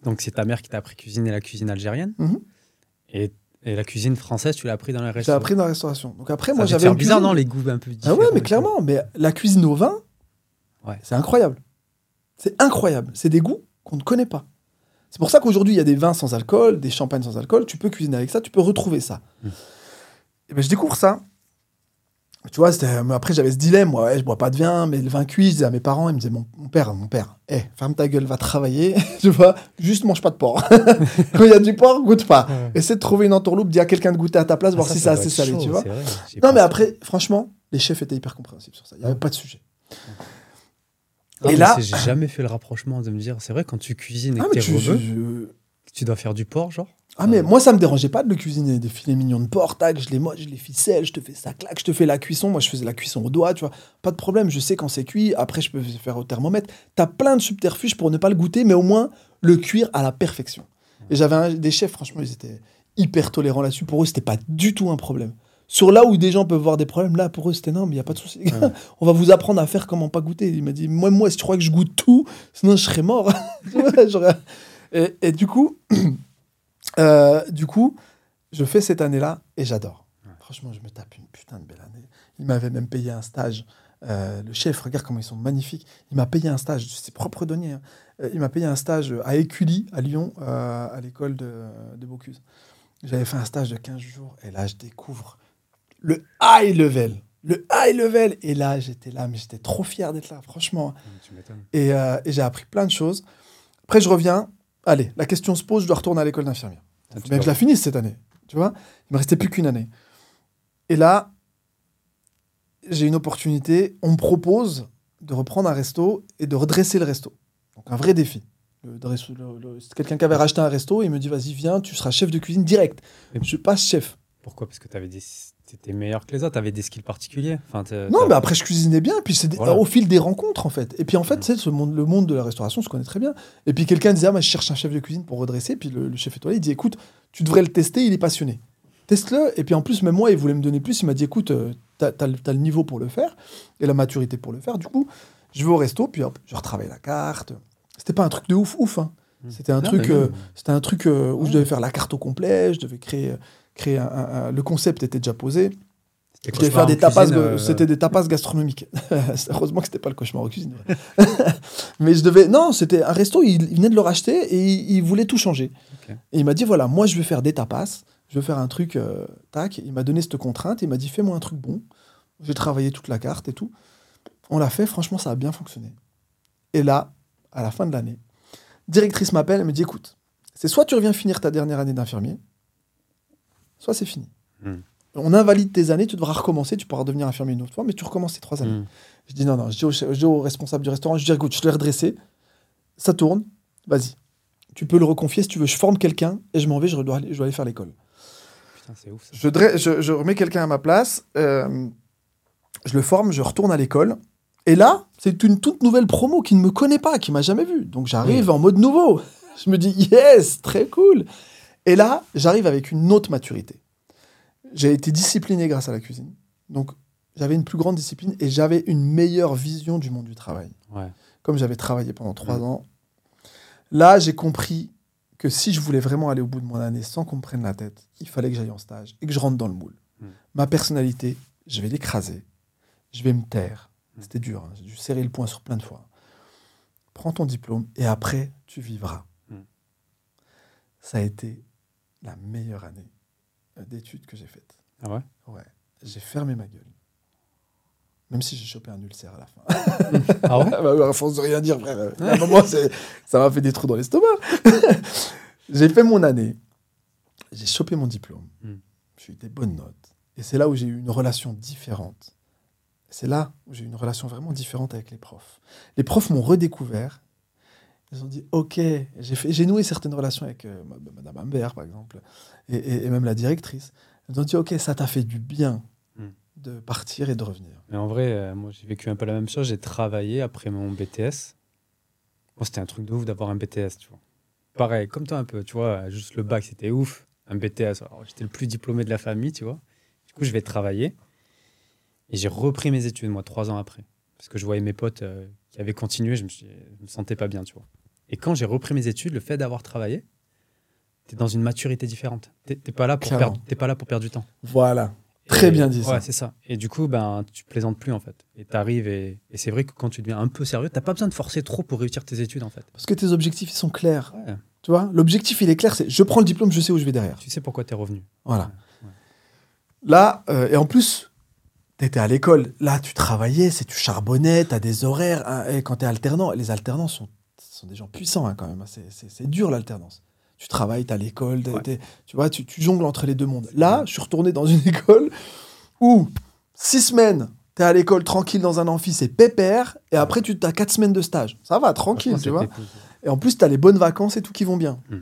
Speaker 3: Donc, c'est ta mère qui t'a appris cuisiner la cuisine algérienne.
Speaker 1: Mhm.
Speaker 3: et, et la cuisine française, tu l'as appris dans les
Speaker 1: J'ai
Speaker 3: restaurants.
Speaker 1: appris dans la restauration. Donc après,
Speaker 3: Ça
Speaker 1: moi, j'avais une
Speaker 3: bizarre,
Speaker 1: cuisine-
Speaker 3: non Les goûts un peu
Speaker 1: Ah
Speaker 3: différents.
Speaker 1: ouais, mais clairement, mais la cuisine au vin,
Speaker 3: Ouais.
Speaker 1: c'est incroyable. C'est incroyable. C'est des goûts qu'on ne connaît pas. C'est pour ça qu'aujourd'hui, il y a des vins sans alcool, des champagnes sans alcool. Tu peux cuisiner avec ça, tu peux retrouver ça.
Speaker 3: Mm.
Speaker 1: Et ben, je découvre ça. Tu vois, mais après, j'avais ce dilemme. Moi, ouais, je bois pas de vin, mais le vin cuit, je disais à mes parents, ils me disaient, mon, mon père, mon père, hé, ferme ta gueule, va travailler. *laughs* tu vois, juste mange pas de porc. *laughs* Quand il y a du porc, goûte pas.
Speaker 3: Ouais.
Speaker 1: Essaie de trouver une entourloupe, dis à quelqu'un de goûter à ta place,
Speaker 3: Ah,
Speaker 1: voir
Speaker 3: ça,
Speaker 1: si
Speaker 3: ça
Speaker 1: c'est assez salé,
Speaker 3: chaud,
Speaker 1: tu vois.
Speaker 3: vrai,
Speaker 1: Non, mais après, franchement, les chefs étaient hyper compréhensifs sur ça. Il n'y avait pas de sujet.
Speaker 3: Non,
Speaker 1: et là-
Speaker 3: j'ai jamais fait le rapprochement de me dire, c'est vrai, quand tu cuisines et
Speaker 1: Ah,
Speaker 3: que t'es
Speaker 1: tu,
Speaker 3: rebeu,
Speaker 1: je-
Speaker 3: tu dois faire du porc, genre
Speaker 1: ah, mais moi, ça me dérangeait pas de le cuisiner. Des filets mignons de porc, tac, je les moche, je les ficelle, je te fais ça, claque, je te fais la cuisson. Moi, je faisais la cuisson au doigt, tu vois. Pas de problème, je sais quand c'est cuit. Après, je peux faire au thermomètre. T'as plein de subterfuges pour ne pas le goûter, mais au moins le cuire à la perfection. Et j'avais des chefs, franchement, ils étaient hyper tolérants là-dessus. Pour eux, c'était pas du tout un problème. Sur là où des gens peuvent voir des problèmes, là, pour eux, c'était non, mais il n'y a pas de souci.
Speaker 3: Ouais. *laughs*
Speaker 1: On va vous apprendre à faire comment pas goûter. Il m'a dit, moi, moi, si tu crois que je goûte tout, sinon je serais mort. *laughs* Et, et du coup, *clears throat* euh, du coup, je fais cette année-là et j'adore. Franchement, je me tape une putain de belle année. Il m'avait même payé un stage. Euh, le chef, regarde comment ils sont magnifiques. Il m'a payé un stage de ses propres deniers. hein. Euh, il m'a payé un stage à Écully, à Lyon, euh, à l'école de, de Bocuse. J'avais fait un stage de 15 jours et là, je découvre le high level. Le high level. Et là, j'étais là, mais j'étais trop fier d'être là, franchement.
Speaker 3: Tu m'étonnes.
Speaker 1: Et, euh, et j'ai appris plein de choses. Après, je reviens. Allez, la question se pose, je dois retourner à l'école d'infirmière.
Speaker 3: Tu
Speaker 1: Bien que je la finisse cette année. Tu vois Il me restait plus qu'une année. Et là, j'ai une opportunité. On me propose de reprendre un resto et de redresser le resto. Donc un vrai défi. Le quelqu'un qui avait racheté un resto et il me dit vas-y viens, tu seras chef de cuisine direct.
Speaker 3: Et-
Speaker 1: Je passe chef.
Speaker 3: Pourquoi? Parce que tu avais des... étais meilleur que les autres, tu avais des skills particuliers. Enfin,
Speaker 1: Non, mais après je cuisinais bien. Puis c'est
Speaker 3: Voilà.
Speaker 1: au fil des rencontres en fait. Et puis en fait, tu sais, ce monde, le monde de la restauration, je connais très bien. Et puis quelqu'un disait ah, moi, je cherche un chef de cuisine pour redresser. Puis le, le chef étoilé il dit écoute, tu devrais le tester, il est passionné. Teste-le. Et puis en plus, même moi, il voulait me donner plus. Il m'a dit écoute, euh, t'as as, le niveau pour le faire et la maturité pour le faire. Du coup, je vais au resto, puis hop, je retravaille la carte. C'était pas un truc de ouf, ouf. hein.
Speaker 3: Mm.
Speaker 1: C'était un truc,
Speaker 3: mais
Speaker 1: euh, un truc euh, où je devais faire la carte au complet. Je devais créer, créer un, un- un- le concept était déjà posé.
Speaker 3: C'était
Speaker 1: Je devais faire des tapas,
Speaker 3: euh,
Speaker 1: c'était des tapas gastronomiques. *laughs* Heureusement que c'était pas le cauchemar en cuisine. ouais. *laughs* Mais je devais, non, c'était un resto. Il, il venait de le racheter et il, il voulait tout changer. Et il m'a dit voilà, moi je vais faire des tapas, je vais faire un truc euh, tac. Il m'a donné cette contrainte. Il m'a dit fais-moi un truc bon. J'ai travaillé toute la carte et tout. On l'a fait. Franchement, ça a bien fonctionné. Et là, à la fin de l'année, directrice m'appelle. Elle me dit écoute, c'est soit tu reviens finir ta dernière année d'infirmier, soit c'est fini.
Speaker 3: Hmm.
Speaker 1: On invalide tes années, tu devras recommencer, tu pourras devenir infirmier une autre fois, mais tu recommences tes trois années.
Speaker 3: Mm.
Speaker 1: Je dis non, non, je dis, au, chef- je dis au responsable du restaurant, je dis écoute, je l'ai redressé, ça tourne, vas-y. Tu peux le reconfier si tu veux, je forme quelqu'un et je m'en vais, je dois aller, je dois aller faire l'école.
Speaker 3: Putain, c'est ouf. ça.
Speaker 1: Je, dre- je, je remets quelqu'un à ma place, euh, je le forme, je retourne à l'école. Et là, c'est une toute nouvelle promo qui ne me connaît pas, qui m'a jamais vu. Donc j'arrive en mode nouveau. *laughs* Je me dis yes, très cool. Et là, j'arrive avec une autre maturité. J'ai été discipliné grâce à la cuisine. Donc j'avais une plus grande discipline et j'avais une meilleure vision du monde du travail.
Speaker 3: Ouais.
Speaker 1: Comme j'avais travaillé pendant trois
Speaker 3: Mm.
Speaker 1: ans. Là, j'ai compris que si je voulais vraiment aller au bout de mon année sans qu'on me prenne la tête, il fallait que j'aille en stage et que je rentre dans le moule.
Speaker 3: Mm.
Speaker 1: Ma personnalité, je vais l'écraser. Je vais me taire.
Speaker 3: Mm.
Speaker 1: C'était dur. hein. J'ai dû serrer le point sur plein de fois. Prends ton diplôme et après, tu vivras. Ça a été la meilleure année d'études que j'ai faite.
Speaker 3: Ah ouais?
Speaker 1: Ouais. J'ai fermé ma gueule. Même si j'ai chopé un ulcère à la fin.
Speaker 3: Ah ouais?
Speaker 1: Ah *laughs* bah, à force de rien dire, frère. À un moment, ça m'a fait des trous dans l'estomac. *laughs* j'ai fait mon année. J'ai chopé mon diplôme.
Speaker 3: Mm.
Speaker 1: J'ai eu des bonnes notes. Et c'est là où j'ai eu une relation différente. C'est là où j'ai eu une relation vraiment différente avec les profs. Les profs m'ont redécouvert. Ils ont dit OK. J'ai noué certaines relations avec euh, ma- Madame Ambert, par exemple, et, et- et même la directrice. Ils ont dit OK, ça t'a fait du bien
Speaker 3: Mm.
Speaker 1: de partir et de revenir.
Speaker 3: Mais en vrai, euh, moi, j'ai vécu un peu la même chose. J'ai travaillé après mon BTS. C'était un truc de ouf d'avoir un BTS, tu vois. Pareil, comme toi un peu, tu vois. Juste le bac, c'était ouf. Un BTS, j'étais le plus diplômé de la famille, tu vois. Du coup, je vais travailler. Et j'ai repris mes études, moi, trois ans après. Parce que je voyais mes potes euh, qui avaient continué, je me, suis, je me sentais pas bien, tu vois. Et quand j'ai repris mes études, le fait d'avoir travaillé, t'es dans une maturité différente. T'es t'es pas, là pour perdre- t'es pas là pour perdre du temps.
Speaker 1: Voilà. Très bien dit, ça.
Speaker 3: Ouais, c'est ça. Et du coup, ben, tu plaisantes plus en fait. Et t'arrives et, et c'est vrai que quand tu deviens un peu sérieux, t'as pas besoin de forcer trop pour réussir tes études en fait.
Speaker 1: Parce que tes objectifs, ils sont clairs.
Speaker 3: Ouais.
Speaker 1: Tu vois, l'objectif, il est clair, c'est je prends le diplôme, je sais où je vais derrière.
Speaker 3: Tu sais pourquoi t'es revenu.
Speaker 1: Voilà.
Speaker 3: Ouais.
Speaker 1: Là, euh, et en plus, tu étais à l'école. Là, tu travaillais, c'est tu charbonnais, tu as des horaires. hein, et quand tu es alternant, les alternants sont, sont des gens puissants hein, quand même. hein, c'est- dur l'alternance. Tu travailles, tu à l'école,
Speaker 3: Ouais.
Speaker 1: tu vois, tu, tu jongles entre les deux mondes. Là, je suis retourné dans une *laughs* école où six semaines, tu es à l'école tranquille dans un amphi, c'est pépère. Et après, tu as quatre semaines de stage. Ça va, tranquille, tu vois. Et en plus, tu as les bonnes vacances et tout qui vont bien.
Speaker 3: Mm.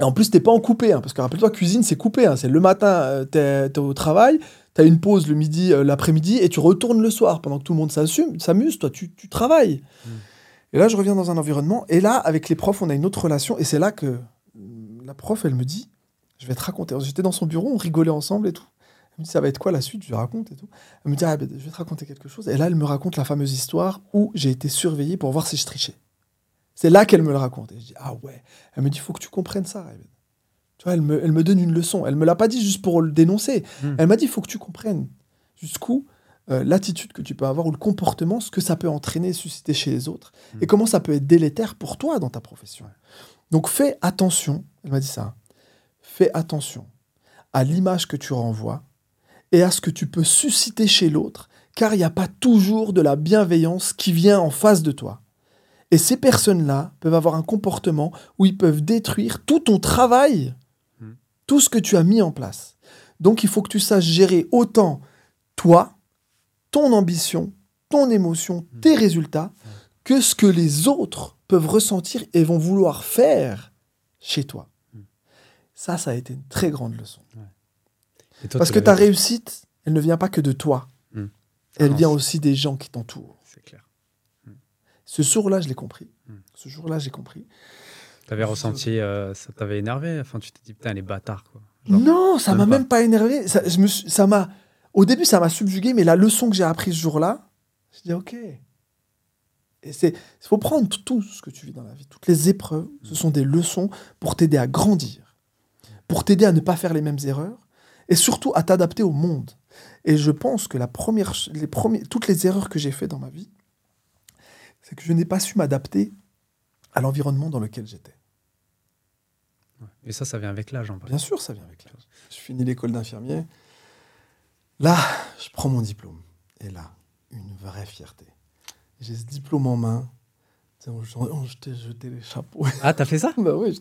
Speaker 1: Et en plus, t'es pas en coupé, hein, parce que rappelle-toi, cuisine, c'est coupé. hein. c'est le matin, euh, t'es es au travail, t'as une pause le midi, euh, l'après-midi, et tu retournes le soir pendant que tout le monde s'assume- s'amuse. Toi, tu, tu travailles.
Speaker 3: Mm.
Speaker 1: Et là, je reviens dans un environnement, et là, avec les profs, on a une autre relation, et c'est là que la prof, elle me dit, je vais te raconter. J'étais dans son bureau, on rigolait ensemble et tout. Elle me dit, ça va être quoi la suite? Je lui raconte et tout. Elle me dit, ah, ben, je vais te raconter quelque chose. Et là, elle me raconte la fameuse histoire où j'ai été surveillé pour voir si je trichais. C'est là qu'elle me le raconte. Et je dis, ah ouais. Elle me dit, faut que tu comprennes ça, Raven. Tu vois, elle me, elle me donne une leçon. Elle me l'a pas dit juste pour le dénoncer.
Speaker 3: Mm.
Speaker 1: Elle m'a dit, faut que tu comprennes jusqu'où euh, l'attitude que tu peux avoir ou le comportement, ce que ça peut entraîner, susciter chez les autres,
Speaker 3: Mm.
Speaker 1: et comment ça peut être délétère pour toi dans ta profession. Donc fais attention, elle m'a dit ça, fais attention à l'image que tu renvoies et à ce que tu peux susciter chez l'autre, car il n'y a pas toujours de la bienveillance qui vient en face de toi. Et ces personnes-là peuvent avoir un comportement où ils peuvent détruire tout ton travail,
Speaker 3: Hmm.
Speaker 1: tout ce que tu as mis en place. Donc il faut que tu saches gérer autant toi, ton ambition, ton émotion, tes résultats, que ce que les autres peuvent ressentir et vont vouloir faire chez toi.
Speaker 3: Hmm.
Speaker 1: Ça, ça a été une très grande leçon.
Speaker 3: Et toi,
Speaker 1: Parce que ta réussite, elle ne vient pas que de toi.
Speaker 3: Hmm.
Speaker 1: Elle
Speaker 3: Non,
Speaker 1: vient aussi des gens qui t'entourent.
Speaker 3: C'est clair.
Speaker 1: Ce jour-là, je l'ai compris.
Speaker 3: Hmm.
Speaker 1: Ce jour-là, j'ai compris.
Speaker 3: T'avais ressenti, euh, ça t'avait énervé? Enfin, tu t'es dit, putain, les bâtards, quoi. Genre,
Speaker 1: non, ça m'a même pas énervé. Ça, je me suis- ça m'a. Au début, ça m'a subjugué, mais la leçon que j'ai apprise ce jour-là, je dis ok. Et c'est, il faut prendre tout ce que tu vis dans la vie, toutes les épreuves, ce sont des leçons pour t'aider à grandir, pour t'aider à ne pas faire les mêmes erreurs, et surtout à t'adapter au monde. Et je pense que la première, les premiers, toutes les erreurs que j'ai faites dans ma vie, c'est que je n'ai pas su m'adapter à l'environnement dans lequel j'étais.
Speaker 3: Et ça, ça vient avec l'âge, en vrai.
Speaker 1: Bien sûr, ça vient avec l'âge. Je finis l'école d'infirmier. Là, je prends mon diplôme. Et là, une vraie fierté. J'ai ce diplôme en main. On, on- jetait, jetait les chapeaux.
Speaker 3: Ah, t'as fait ça? *laughs*
Speaker 1: Bah ouais,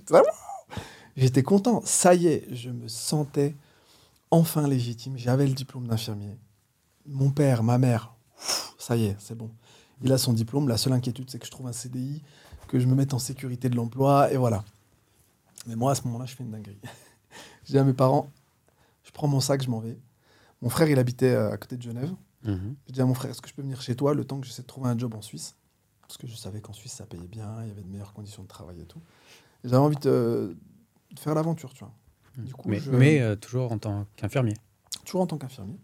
Speaker 1: j'étais content. Ça y est, je me sentais enfin légitime. J'avais le diplôme d'infirmier. Mon père, ma mère, ça y est, c'est bon. Il a son diplôme. La seule inquiétude, c'est que je trouve un CDI, que je me mette en sécurité de l'emploi, et voilà. Mais moi, à ce moment-là, je fais une dinguerie. *laughs* je dis à mes parents, je prends mon sac, je m'en vais. Mon frère, il habitait à côté de Genève.
Speaker 3: Mhm.
Speaker 1: Je dis à mon frère, est-ce que je peux venir chez toi le temps que j'essaie de trouver un job en Suisse? Parce que je savais qu'en Suisse, ça payait bien, il y avait de meilleures conditions de travail et tout. J'avais envie de, de faire l'aventure, tu vois. Du coup,
Speaker 3: mais
Speaker 1: je-
Speaker 3: mais, euh, toujours en tant qu'infirmier.
Speaker 1: Toujours en tant qu'infirmier.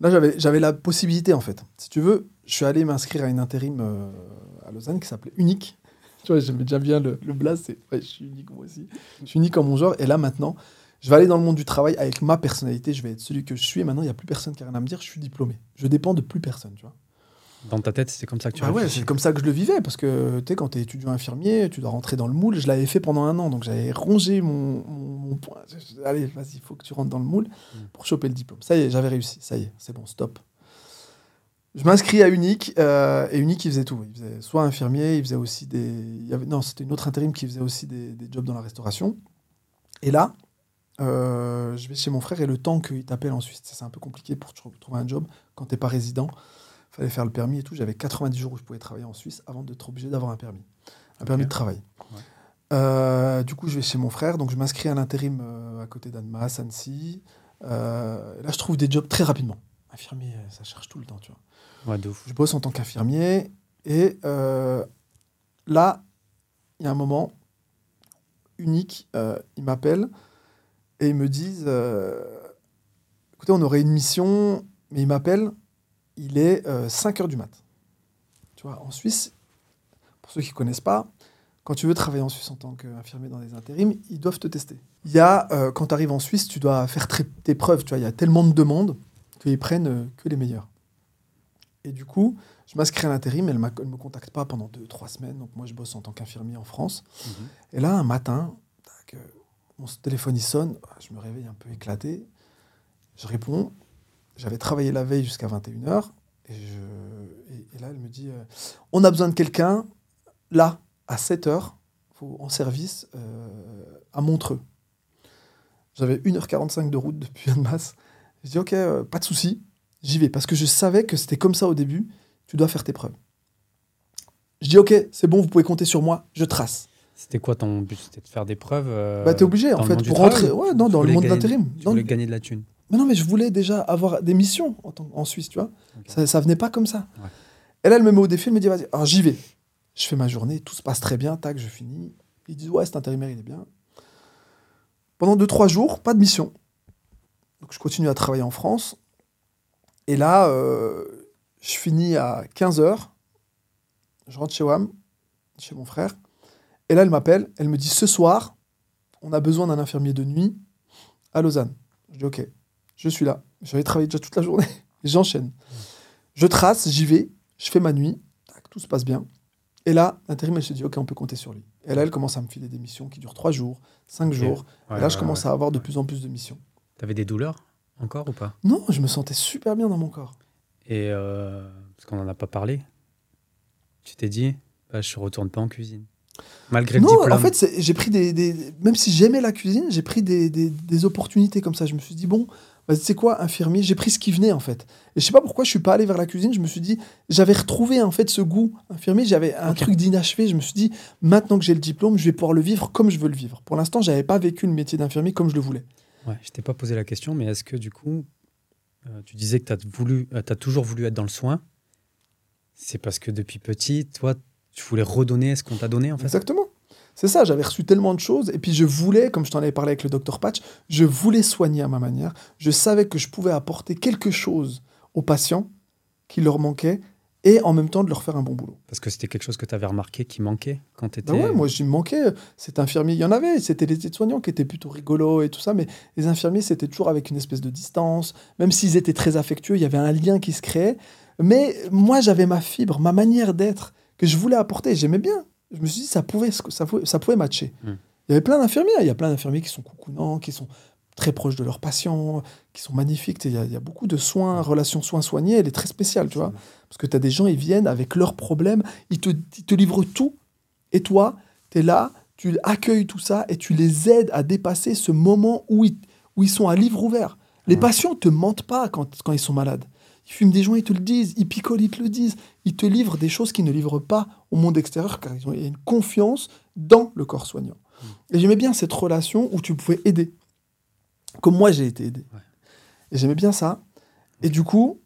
Speaker 1: Là, j'avais, j'avais la possibilité, en fait. Si tu veux, je suis allé m'inscrire à une intérim euh, à Lausanne qui s'appelait Unique. Tu vois, j'aimais déjà bien le, le blaze, ouais, je suis unique moi aussi. Je suis unique en mon genre. Et là, maintenant, je vais aller dans le monde du travail avec ma personnalité. Je vais être celui que je suis. Et maintenant, il n'y a plus personne qui a rien à me dire. Je suis diplômé. Je dépends de plus personne, tu vois.
Speaker 3: Dans ta tête, c'est comme ça que tu
Speaker 1: Bah ouais, c'est comme ça que je le vivais, parce que tu sais, quand tu es étudiant infirmier, tu dois rentrer dans le moule. Je l'avais fait pendant un an, donc j'avais rongé mon, mon, point. Allez, vas-y, il faut que tu rentres dans le moule
Speaker 3: Mm.
Speaker 1: pour choper le diplôme. Ça y est, j'avais réussi. Ça y est, c'est bon, stop. Je m'inscris à Unique, euh, et Unique, il faisait tout. Il faisait soit infirmier, il faisait aussi des. il y avait- non, c'était une autre intérim qui faisait aussi des, des jobs dans la restauration. Et là, euh, je vais chez mon frère, et le temps qu'il t'appelle en Suisse, c'est un peu compliqué pour trou- trouver un job quand t'es pas résident fallait faire le permis et tout. J'avais 90 jours où je pouvais travailler en Suisse avant d'être obligé d'avoir un permis. Un permis de travail.
Speaker 3: Ouais.
Speaker 1: Euh, du coup, je vais chez mon frère, donc je m'inscris à l'intérim euh, à côté d'Annemasse, Annecy. Là, je trouve des jobs très rapidement. Infirmier, ça cherche tout le temps, tu vois.
Speaker 3: Ouais, de ouf.
Speaker 1: Je bosse en tant qu'infirmier et là, il y a un moment unique, ils m'appellent et ils me disent euh, écoutez, on aurait une mission, mais ils m'appellent, il est 5 heures du mat. Tu vois, en Suisse, pour ceux qui ne connaissent pas, quand tu veux travailler en Suisse en tant qu'infirmier dans des intérims, ils doivent te tester. Il y a, euh, quand tu arrives en Suisse, tu dois faire tes preuves. Tu vois, il y a tellement de demandes qu'ils prennent euh, que les meilleurs. Et du coup, je m'inscris à l'intérim, elle ne me contacte pas pendant 2-3 semaines. Donc moi, je bosse en tant qu'infirmier en France.
Speaker 3: Mhm.
Speaker 1: Et là, un matin, tac, euh, mon téléphone il sonne, je me réveille un peu éclaté. Je réponds. J'avais travaillé la veille jusqu'à 21h. Et, je, et, et là, elle me dit euh, On a besoin de quelqu'un, là, à 7h, en service, euh, à Montreux. J'avais 1h45 de route depuis Annemasse. Je dis Ok, euh, pas de souci, j'y vais. Parce que je savais que c'était comme ça au début tu dois faire tes preuves. Je dis Ok, c'est bon, vous pouvez compter sur moi, je trace.
Speaker 3: C'était quoi ton but? C'était de faire des preuves euh,
Speaker 1: bah, t'es obligé, en fait, pour
Speaker 3: travail?
Speaker 1: rentrer ouais, non, dans le monde de l'intérim.
Speaker 3: Tu voulais gagner de la thune?
Speaker 1: mais non, mais je voulais déjà avoir des missions en, Suisse, tu vois. Ça, ça venait pas comme ça.
Speaker 3: Ouais.
Speaker 1: Et là, elle me met au défi, elle me dit, vas-y, alors j'y vais. Je fais ma journée, tout se passe très bien, tac, je finis. Ils disent, ouais, cet intérimaire, il est bien. Pendant 2-3 jours, pas de mission. Donc je continue à travailler en France. Et là, euh, je finis à 15h. Je rentre chez WAM, chez mon frère. Et là, elle m'appelle, elle me dit, ce soir, on a besoin d'un infirmier de nuit à Lausanne. Je dis, ok, je suis là. J'avais travaillé déjà toute la journée. *laughs* J'enchaîne. Je trace, j'y vais, je fais ma nuit, tac, tout se passe bien. Et là, l'intérim, elle se dit, OK, on peut compter sur lui. Et là, elle commence à me filer des missions qui durent trois jours, cinq jours.
Speaker 3: Ouais,
Speaker 1: et là, je commence
Speaker 3: ouais.
Speaker 1: à avoir de plus en plus de missions.
Speaker 3: T'avais des douleurs encore ou pas?
Speaker 1: Non, je me sentais super bien dans mon corps.
Speaker 3: Et euh, parce qu'on n'en a pas parlé, tu t'es dit, bah, je ne retourne pas en cuisine. Malgré le
Speaker 1: non,
Speaker 3: diplôme.
Speaker 1: en fait, c'est- j'ai pris des, des- Même si j'aimais la cuisine, j'ai pris des, des- des opportunités comme ça. Je me suis dit, bon, bah, sais quoi, infirmier, j'ai pris ce qui venait en fait. Et je sais pas pourquoi je suis pas allé vers la cuisine. Je me suis dit, j'avais retrouvé en fait ce goût infirmier. J'avais un truc d'inachevé. Je me suis dit, maintenant que j'ai le diplôme, je vais pouvoir le vivre comme je veux le vivre. Pour l'instant, j'avais pas vécu le métier d'infirmier comme je le voulais.
Speaker 3: Ouais, je t'ai pas posé la question, mais est-ce que du coup, euh, tu disais que tu as, voulu, euh, t'as toujours voulu être dans le soin? C'est parce que depuis petit, toi, tu voulais redonner ce qu'on t'a donné en fait
Speaker 1: Exactement. C'est ça, j'avais reçu tellement de choses, et puis je voulais, comme je t'en avais parlé avec le docteur Patch, je voulais soigner à ma manière. Je savais que je pouvais apporter quelque chose aux patients qui leur manquait, et en même temps de leur faire un bon boulot.
Speaker 3: Parce que c'était quelque chose que tu avais remarqué qui manquait quand tu étais.
Speaker 1: Bah ouais, moi, j'y manquais. Cet infirmier, il y en avait. C'était les aides-soignants qui étaient plutôt rigolos et tout ça. Mais les infirmiers, c'était toujours avec une espèce de distance. Même s'ils étaient très affectueux, il y avait un lien qui se créait. Mais moi, j'avais ma fibre, ma manière d'être que je voulais apporter. J'aimais bien. Je me suis dit, ça pouvait, ça pouvait, ça pouvait matcher.
Speaker 3: Hmm.
Speaker 1: Il y avait plein d'infirmiers. Il y a plein d'infirmiers qui sont coucounants, qui sont très proches de leurs patients, qui sont magnifiques. Il y, a, il y a beaucoup de soins, relation soins-soignés. Elle est très spéciale, tu vois. Parce que tu as des gens, ils viennent avec leurs problèmes, ils te, ils te livrent tout. Et toi, tu es là, tu accueilles tout ça et tu les aides à dépasser ce moment où ils, où ils sont à livre ouvert. Les
Speaker 3: Ouais.
Speaker 1: patients te mentent pas quand, quand ils sont malades. Ils fument des joints, ils te le disent. Ils picolent, ils te le disent. Ils te livrent des choses qu'ils ne livrent pas au monde extérieur car ils ont il y a une confiance dans le corps soignant. Et j'aimais bien cette relation où tu pouvais aider. Comme moi, j'ai été aidé.
Speaker 3: Ouais.
Speaker 1: Et j'aimais bien ça. Et du coup,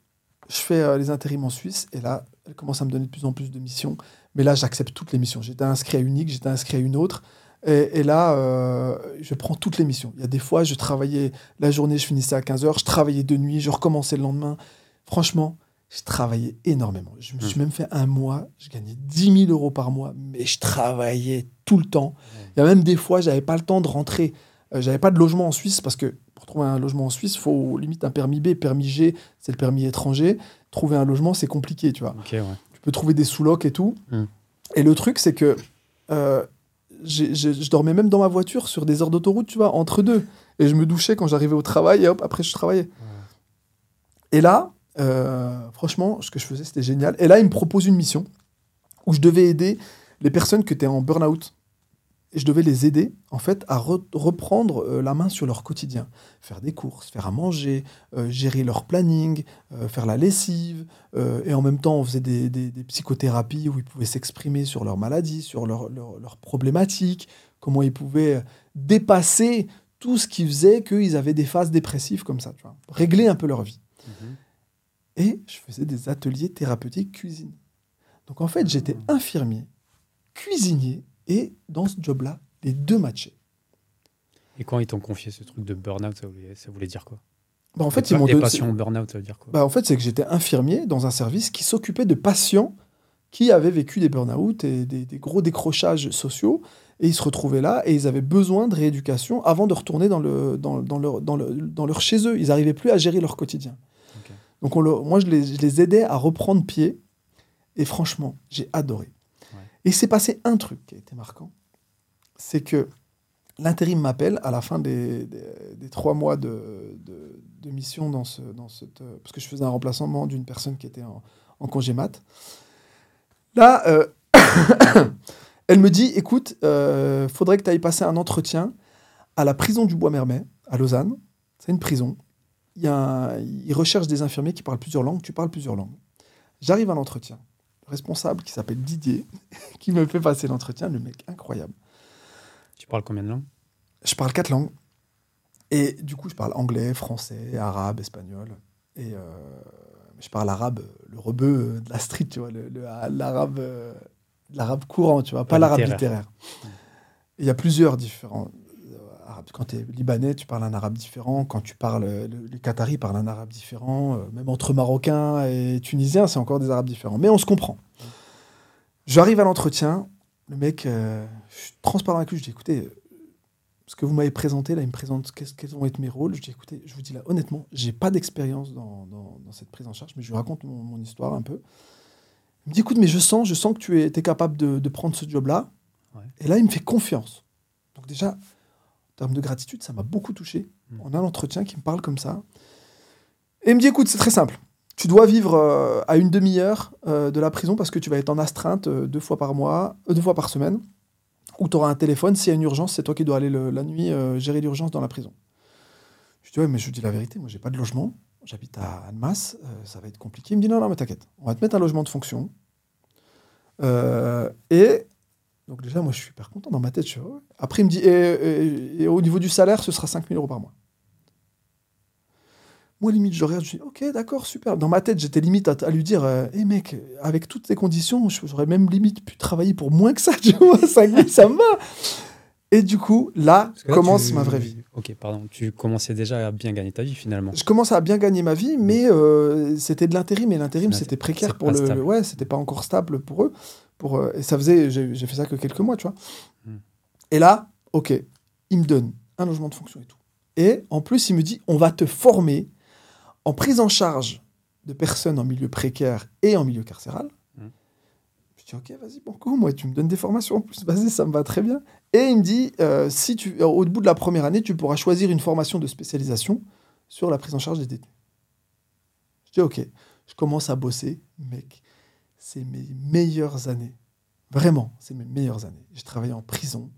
Speaker 1: je fais euh, les intérims en Suisse. Et là, elle commence à me donner de plus en plus de missions. Mais là, j'accepte toutes les missions. J'étais inscrit à unique, j'étais inscrit à une autre. Et, et là, euh, je prends toutes les missions. Il y a des fois, je travaillais la journée, je finissais à 15h, je travaillais de nuit, je recommençais le lendemain. Franchement, je travaillais énormément. Je me suis même fait un mois, je gagnais 10 000 euros par mois, mais je travaillais tout le temps. Il y a même des fois, j'avais pas le temps de rentrer. Euh, j'avais pas de logement en Suisse parce que pour trouver un logement en Suisse, il faut limite un permis B. Permis G, c'est le permis étranger. Trouver un logement, c'est compliqué, tu vois
Speaker 3: Ok, ouais.
Speaker 1: tu peux trouver des sous-locs et tout.
Speaker 3: Mm.
Speaker 1: Et le truc, c'est que euh, je dormais même dans ma voiture sur des heures d'autoroute, tu vois, entre deux. Et je me douchais quand j'arrivais au travail et hop, après je travaillais. Et là, franchement, ce que je faisais, c'était génial. Et là, il me propose une mission où je devais aider les personnes qui étaient en burn-out. Et je devais les aider, en fait, à re- reprendre euh, la main sur leur quotidien. Faire des courses, faire à manger, euh, gérer leur planning, euh, faire la lessive. euh, et en même temps, on faisait des, psychothérapies où ils pouvaient s'exprimer sur leur maladie, sur leurs leur, leurs problématiques, comment ils pouvaient euh, dépasser tout ce qui faisait qu'ils avaient des phases dépressives comme ça. Régler un peu leur vie.
Speaker 3: Mhm.
Speaker 1: Et je faisais des ateliers thérapeutiques cuisine. Donc en fait, j'étais infirmier, cuisinier, et dans ce job-là, les deux matchaient.
Speaker 3: Et quand ils t'ont confié ce truc de burn-out, ça voulait, ça voulait dire quoi?
Speaker 1: Bah, en fait,
Speaker 3: Et
Speaker 1: ils m'ont donné-
Speaker 3: passion burn-out, ça veut dire quoi?
Speaker 1: Bah, en fait, c'est que j'étais infirmier dans un service qui s'occupait de patients qui avaient vécu des burn-out et des, des gros décrochages sociaux. Et ils se retrouvaient là et ils avaient besoin de rééducation avant de retourner dans, le, dans, dans leur, dans, le- dans leur chez eux. Ils n'arrivaient plus à gérer leur quotidien. Donc on le- moi, je les, je les aidais à reprendre pied. Et franchement, j'ai adoré.
Speaker 3: Ouais.
Speaker 1: Et il s'est passé un truc qui a été marquant. C'est que l'intérim m'appelle à la fin des, des- des trois mois de, de- de mission dans ce, dans cette, euh, parce que je faisais un remplacement d'une personne qui était en, en congé mat. Là, euh, *coughs* elle me dit, écoute, euh, faudrait que tu ailles passer un entretien à la prison du Bois-Mermet, à Lausanne. C'est une prison. Il y a un- ils recherchent des infirmiers qui parlent plusieurs langues. Tu parles plusieurs langues. J'arrive à l'entretien. Le responsable, qui s'appelle Didier, *laughs* qui me fait passer l'entretien, le mec incroyable.
Speaker 3: Tu parles combien de langues?
Speaker 1: Je parle quatre langues. Et du coup, je parle anglais, français, arabe, espagnol. Et euh, je parle arabe, le rebeu de la street, tu vois, l'arabe euh, l'arabe courant, tu vois, pas l'arabe
Speaker 3: littéraire.
Speaker 1: Il y a plusieurs différents Quand tu es libanais, tu parles un arabe différent. Quand tu parles, euh, le- les Qataris parlent un arabe différent. Euh, Même entre Marocains et Tunisiens, c'est encore des arabes différents. Mais on se comprend. J'arrive à l'entretien. Le mec, euh, je suis transparent avec lui. Je dis, écoutez, ce que vous m'avez présenté, là, il me présente quels vont être mes rôles. Je dis, écoutez, je vous dis là, honnêtement, j'ai pas d'expérience dans, dans- dans cette prise en charge, mais je lui raconte mon, mon histoire un peu. Il me dit, écoute, mais je sens, je sens que tu es, capable de, de prendre ce job-là.
Speaker 3: Ouais.
Speaker 1: Et là, il me fait confiance. Donc déjà, en termes de gratitude, ça m'a beaucoup touché.
Speaker 3: Mm.
Speaker 1: On a l'entretien qui me parle comme ça. Et il me dit écoute, c'est très simple. Tu dois vivre euh, à une demi-heure euh, de la prison parce que tu vas être en astreinte euh, deux fois par mois, deux fois par semaine, où tu auras un téléphone. S'il y a une urgence, c'est toi qui dois aller le- la nuit gérer l'urgence dans la prison. Je dis ouais, mais je dis la vérité, moi j'ai pas de logement, j'habite à Annemasse, ça va être compliqué. Il me dit non, non, mais t'inquiète, on va te mettre un logement de fonction. Et donc déjà, moi je suis super content dans ma tête. Je ouais. Après, il me dit et, et- et au niveau du salaire, ce sera 5000 euros par mois. Moi, limite, je regarde, je dis, ok, d'accord, super. Dans ma tête, j'étais limite à, à lui dire, hé mec, avec toutes ces conditions, j'aurais même limite pu travailler pour moins que ça, *laughs* tu vois, 5000, ça me va. Et du coup, là, commence
Speaker 3: tu-
Speaker 1: ma vraie vie.
Speaker 3: Ok, pardon. Tu commençais déjà à bien gagner ta vie finalement.
Speaker 1: Je commençais à bien gagner ma vie, mais euh, c'était de l'intérim, et l'intérim, c'était précaire pour le.
Speaker 3: stable.
Speaker 1: Ouais, c'était pas encore stable pour eux. Pour, euh, et ça faisait, j'ai fait ça que quelques mois, tu vois.
Speaker 3: Hmm.
Speaker 1: Et là, ok, il me donne un logement de fonction et tout. Et en plus, il me dit, on va te former en prise en charge de personnes en milieu précaire et en milieu carcéral.
Speaker 3: Hmm.
Speaker 1: Je dis, ok, vas-y, bon coup, moi, tu me donnes des formations en plus, vas-y, ça me va très bien. Et il me dit, euh, si tu, au bout de la première année, tu pourras choisir une formation de spécialisation sur la prise en charge des détenus. Je dis, ok, je commence à bosser, mec, c'est mes meilleures années. Vraiment, c'est mes meilleures années. J'ai travaillé en prison.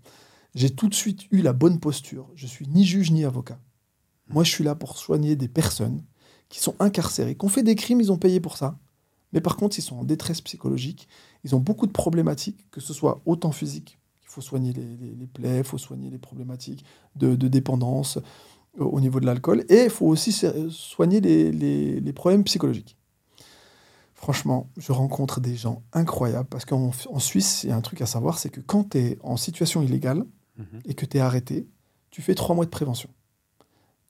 Speaker 1: J'ai tout de suite eu la bonne posture. Je suis ni juge ni avocat. Moi, je suis là pour soigner des personnes qui sont incarcérées, qui ont fait des crimes, ils ont payé pour ça. Mais par contre, ils sont en détresse psychologique. Ils ont beaucoup de problématiques, que ce soit autant physique, il faut soigner les, plaies, il faut soigner les problématiques de, dépendance euh, au niveau de l'alcool, et il faut aussi soigner les problèmes psychologiques. Franchement, je rencontre des gens incroyables, parce qu'en en Suisse, il y a un truc à savoir, c'est que quand tu es en situation illégale
Speaker 3: Mhm.
Speaker 1: et que tu es arrêté, tu fais trois mois de prévention.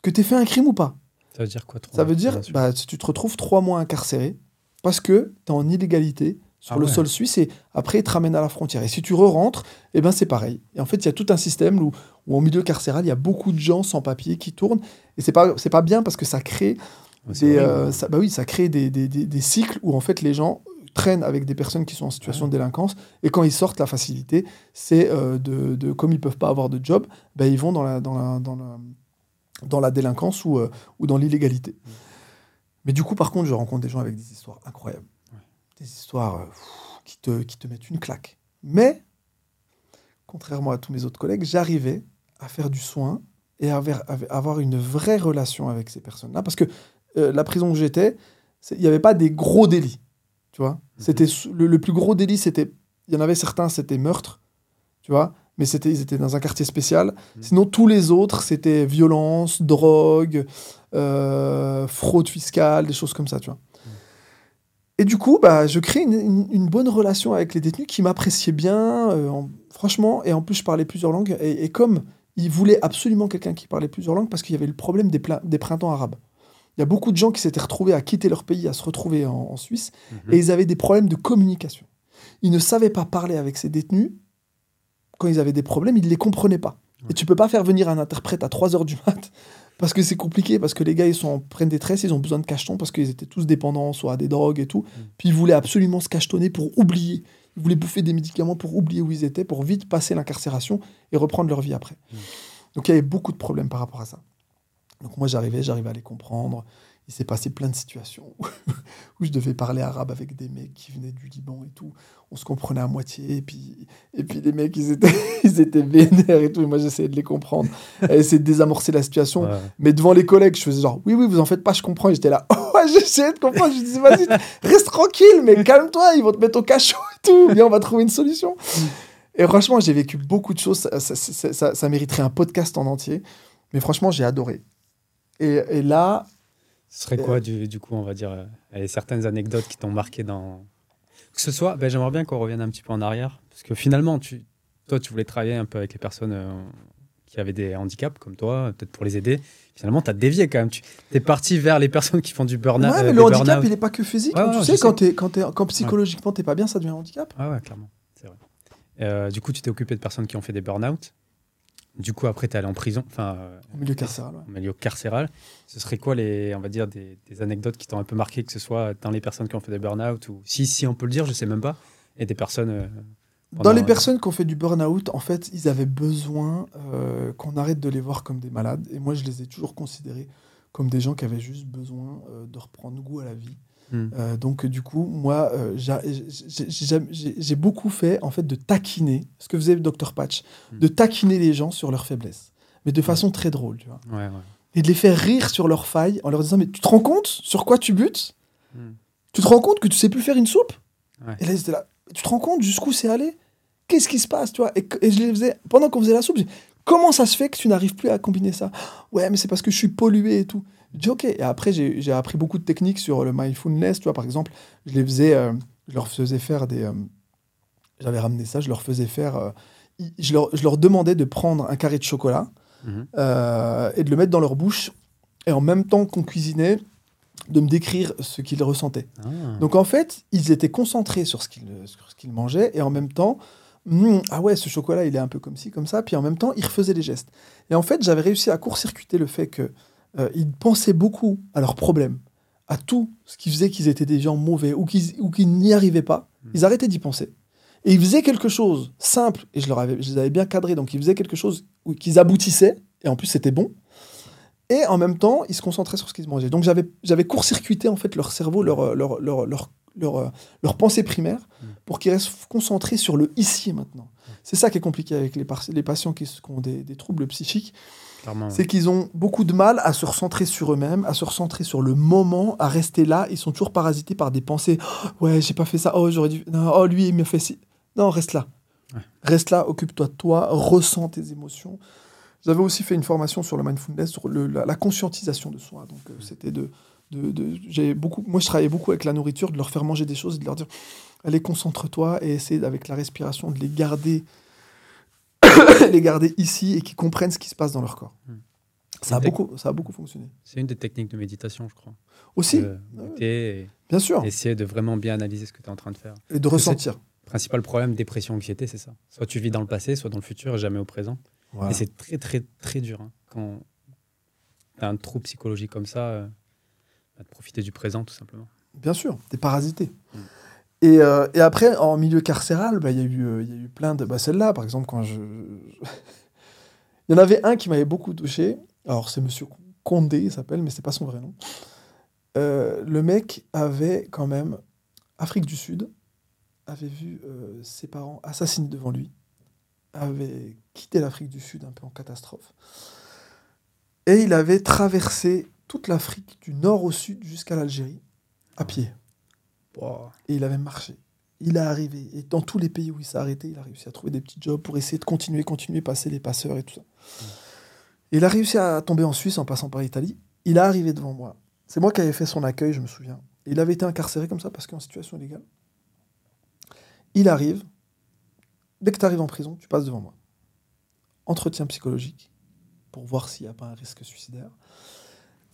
Speaker 1: Que tu aies fait un crime ou pas.
Speaker 3: Ça veut dire quoi trop
Speaker 1: Ça veut dire, bah, tu te retrouves trois mois incarcéré parce que tu es en illégalité sur
Speaker 3: Ah
Speaker 1: le
Speaker 3: ouais.
Speaker 1: sol suisse et après ils te ramènent à la frontière. Et si tu re-rentres, eh ben, c'est pareil. Et en fait, il y a tout un système où, où en milieu carcéral, il y a beaucoup de gens sans papier qui tournent. Et c'est pas, c'est pas bien parce que ça crée des, euh, ça, bah oui, ça crée des, des- des- cycles où en fait les gens traînent avec des personnes qui sont en situation de délinquance et quand ils sortent, la facilité, c'est euh, de, de- comme ils peuvent pas avoir de job, bah, ils vont dans la, dans la, dans la, dans la délinquance ou, euh, ou dans l'illégalité. Mais du coup, par contre, je rencontre des gens avec des histoires incroyables.
Speaker 3: Ouais.
Speaker 1: Des histoires pff, qui, te, qui te mettent une claque. Mais, contrairement à tous mes autres collègues, j'arrivais à faire du soin et à avoir, à avoir une vraie relation avec ces personnes-là. Parce que euh, la prison où j'étais, il n'y avait pas des gros délits. Tu vois c'était sous- le, le plus gros délit, c'était. Il y en avait certains, c'était meurtre. Tu vois mais c'était, ils étaient dans un quartier spécial.
Speaker 3: Mhm.
Speaker 1: Sinon, tous les autres, c'était violence, drogue, euh, fraude fiscale, des choses comme ça, tu vois. Et du coup, bah, je crée une, une- une bonne relation avec les détenus qui m'appréciaient bien, euh, en- franchement, et en plus, je parlais plusieurs langues. Et, et comme ils voulaient absolument quelqu'un qui parlait plusieurs langues, parce qu'il y avait le problème des, des printemps arabes. Il y a beaucoup de gens qui s'étaient retrouvés à quitter leur pays, à se retrouver en, en Suisse,
Speaker 3: Mhm.
Speaker 1: et ils avaient des problèmes de communication. Ils ne savaient pas parler avec ces détenus. Quand ils avaient des problèmes, ils ne les comprenaient pas.
Speaker 3: Ouais.
Speaker 1: Et tu peux pas faire venir un interprète à 3 heures du mat *laughs* parce que c'est compliqué, parce que les gars, ils sont en pleine détresse, ils ont besoin de cachetons parce qu'ils étaient tous dépendants, soit à des drogues et tout. Puis ils voulaient absolument se cachetonner pour oublier. Ils voulaient bouffer des médicaments pour oublier où ils étaient, pour vite passer l'incarcération et reprendre leur vie après.
Speaker 3: Mm.
Speaker 1: Donc il y avait beaucoup de problèmes par rapport à ça. Donc moi j'arrivais, j'arrivais à les comprendre. Il s'est passé plein de situations où, *laughs* où je devais parler arabe avec des mecs qui venaient du Liban et tout. On se comprenait à moitié. Et puis, et puis les mecs, ils étaient, *laughs* ils étaient vénères et tout. Et moi j'essayais de les comprendre, à essayer de désamorcer la situation.
Speaker 3: Ouais.
Speaker 1: Mais devant les collègues, je faisais genre, oui, oui, vous en faites pas, je comprends. Et j'étais là, *laughs* oh, j'essayais de comprendre. Je disais, vas-y, reste tranquille, mais calme-toi, ils vont te mettre au cachot et tout. Viens, on va trouver une solution. Et franchement, j'ai vécu beaucoup de choses. Ça, ça- ça- ça- ça mériterait un podcast en entier. Mais franchement, j'ai adoré. Et, et là,
Speaker 3: Ce serait quoi, du, du coup, on va dire, euh, certaines anecdotes qui t'ont marqué dans. Que ce soit, ben, j'aimerais bien qu'on revienne un petit peu en arrière. Parce que finalement, tu, toi, tu voulais travailler un peu avec les personnes euh, qui avaient des handicaps, comme toi, peut-être pour les aider. Finalement, tu as dévié quand même. Tu es parti vers les personnes qui font du burn-out.
Speaker 1: ouais,
Speaker 3: euh,
Speaker 1: mais le handicap, il n'est pas que physique.
Speaker 3: Ouais,
Speaker 1: hein.
Speaker 3: ouais,
Speaker 1: tu sais,
Speaker 3: sais.
Speaker 1: quand, t'es- quand, t'es- quand psychologiquement, t'es pas bien, ça devient un handicap.
Speaker 3: Ah ouais, clairement, c'est vrai. Euh, du coup, tu t'es occupé de personnes qui ont fait des burn-out. Du coup, après, tu es allé en prison, enfin, euh,
Speaker 1: Au milieu carcéral. ouais.
Speaker 3: en milieu carcéral. Ce serait quoi, les, on va dire, des, des anecdotes qui t'ont un peu marqué, que ce soit dans les personnes qui ont fait des burn-out ou si, si on peut le dire, je sais même pas, et des personnes. euh,
Speaker 1: Dans les
Speaker 3: euh,
Speaker 1: personnes qui ont fait du burn-out, en fait, ils avaient besoin euh, qu'on arrête de les voir comme des malades. Et moi, je les ai toujours considérés comme des gens qui avaient juste besoin euh, de reprendre goût à la vie.
Speaker 3: Hmm.
Speaker 1: Euh, donc du coup, moi, euh, j'a- j'ai- beaucoup fait en fait de taquiner, ce que faisait le Dr Patch,
Speaker 3: Hmm.
Speaker 1: de taquiner les gens sur leurs faiblesses, mais de façon très drôle, tu vois,
Speaker 3: Ouais, ouais.
Speaker 1: et de les faire rire sur leurs failles en leur disant mais tu te rends compte sur quoi tu butes?
Speaker 3: Hmm.
Speaker 1: Tu te rends compte que tu sais plus faire une soupe?
Speaker 3: Ouais.
Speaker 1: Et là là, tu te rends compte jusqu'où c'est allé? Qu'est-ce qui se passe, tu vois? Et, et je les faisais pendant qu'on faisait la soupe. Comment ça se fait que tu n'arrives plus à combiner ça? Ouais, mais c'est parce que je suis pollué et tout. Je dis ok. Et après, j'ai appris beaucoup de techniques sur le mindfulness. Tu vois, par exemple, je les faisais, euh, je leur faisais faire des. euh, J'avais ramené ça, je leur faisais faire. euh, je, leur, je leur demandais de prendre un carré de chocolat
Speaker 3: Mhm.
Speaker 1: et de le mettre dans leur bouche. Et en même temps qu'on cuisinait, de me décrire ce qu'ils ressentaient.
Speaker 3: Ah.
Speaker 1: Donc en fait, ils étaient concentrés sur ce qu'ils sur ce qu'ils mangeaient et en même temps, Hmm, ah ouais, ce chocolat, il est un peu comme ci, comme ça. Puis en même temps, ils refaisaient les gestes. Et en fait, j'avais réussi à court-circuiter le fait que euh, ils pensaient beaucoup à leurs problèmes, à tout ce qui faisait qu'ils étaient des gens mauvais ou qu'ils n'y arrivaient pas.
Speaker 3: Mm.
Speaker 1: Ils arrêtaient d'y penser. Et ils faisaient quelque chose simple, et je, leur avais, je les avais bien cadrés, donc ils faisaient quelque chose où qu'ils aboutissaient, et en plus c'était bon. Et en même temps, ils se concentraient sur ce qu'ils mangeaient. Donc j'avais, court-circuité en fait leur cerveau, leur, leur, leur, leur, leur, euh, leur pensée primaire,
Speaker 3: Mm.
Speaker 1: pour qu'ils restent concentrés sur le ici et maintenant. C'est ça qui est compliqué avec les, patients qui, ont des, des troubles psychiques. C'est qu'ils ont beaucoup de mal à se recentrer sur eux-mêmes, à se recentrer sur le moment, à rester là. Ils sont toujours parasités par des pensées. Oh, ouais, j'ai pas fait ça. Oh, j'aurais dû. Non, oh, lui, il m'a fait ci. Non, reste là.
Speaker 3: Ouais.
Speaker 1: Reste là, occupe-toi de toi, ressens tes émotions. J'avais aussi fait une formation sur le mindfulness, sur le- la, la conscientisation de soi. Donc, euh, c'était de. de, de- j'ai beaucoup, moi, je travaillais beaucoup avec la nourriture, de leur faire manger des choses, et de leur dire allez, concentre-toi et essaie, avec la respiration, de les garder *coughs* les garder ici et qu'ils comprennent ce qui se passe dans leur corps.
Speaker 3: Hmm.
Speaker 1: Ça a, beaucoup, ça a beaucoup fonctionné.
Speaker 3: C'est une des techniques de méditation, je crois.
Speaker 1: Aussi,
Speaker 3: De goûter
Speaker 1: bien sûr,
Speaker 3: essayer de vraiment bien analyser ce que tu es en train de faire.
Speaker 1: et de ressentir.
Speaker 3: Principal problème, dépression, anxiété, c'est ça. Soit tu vis dans le passé, soit dans le futur, jamais au présent.
Speaker 1: Voilà.
Speaker 3: Et c'est très, très, très dur. hein, quand tu as un trouble psychologique comme ça, euh, bah, de profiter du présent, tout simplement.
Speaker 1: Bien sûr, t'es parasité.
Speaker 3: Mm.
Speaker 1: Et, euh, et après, en milieu carcéral, bah, il y, a eu, euh, y a eu plein de... Bah, Celle-là, par exemple, quand je... *laughs* il y en avait un qui m'avait beaucoup touché. Alors, c'est Monsieur Condé, il s'appelle, mais c'est pas son vrai nom. Euh, le mec avait quand même... Afrique du Sud, avait vu ses parents assassinés devant lui, avait quitté l'Afrique du Sud un peu en catastrophe. Et il avait traversé toute l'Afrique du nord au sud jusqu'à l'Algérie à pied. Et il avait marché. Il est arrivé. Et dans tous les pays où il s'est arrêté, il a réussi à trouver des petits jobs pour essayer de continuer, continuer, passer les passeurs et tout ça. Il a réussi à tomber en Suisse en passant par l'Italie. Il est arrivé devant moi. C'est moi qui avais fait son accueil, je me souviens. Il avait été incarcéré comme ça parce qu'en situation illégale. Il arrive. Dès que tu arrives en prison, tu passes devant moi. Entretien psychologique pour voir s'il n'y a pas un risque suicidaire.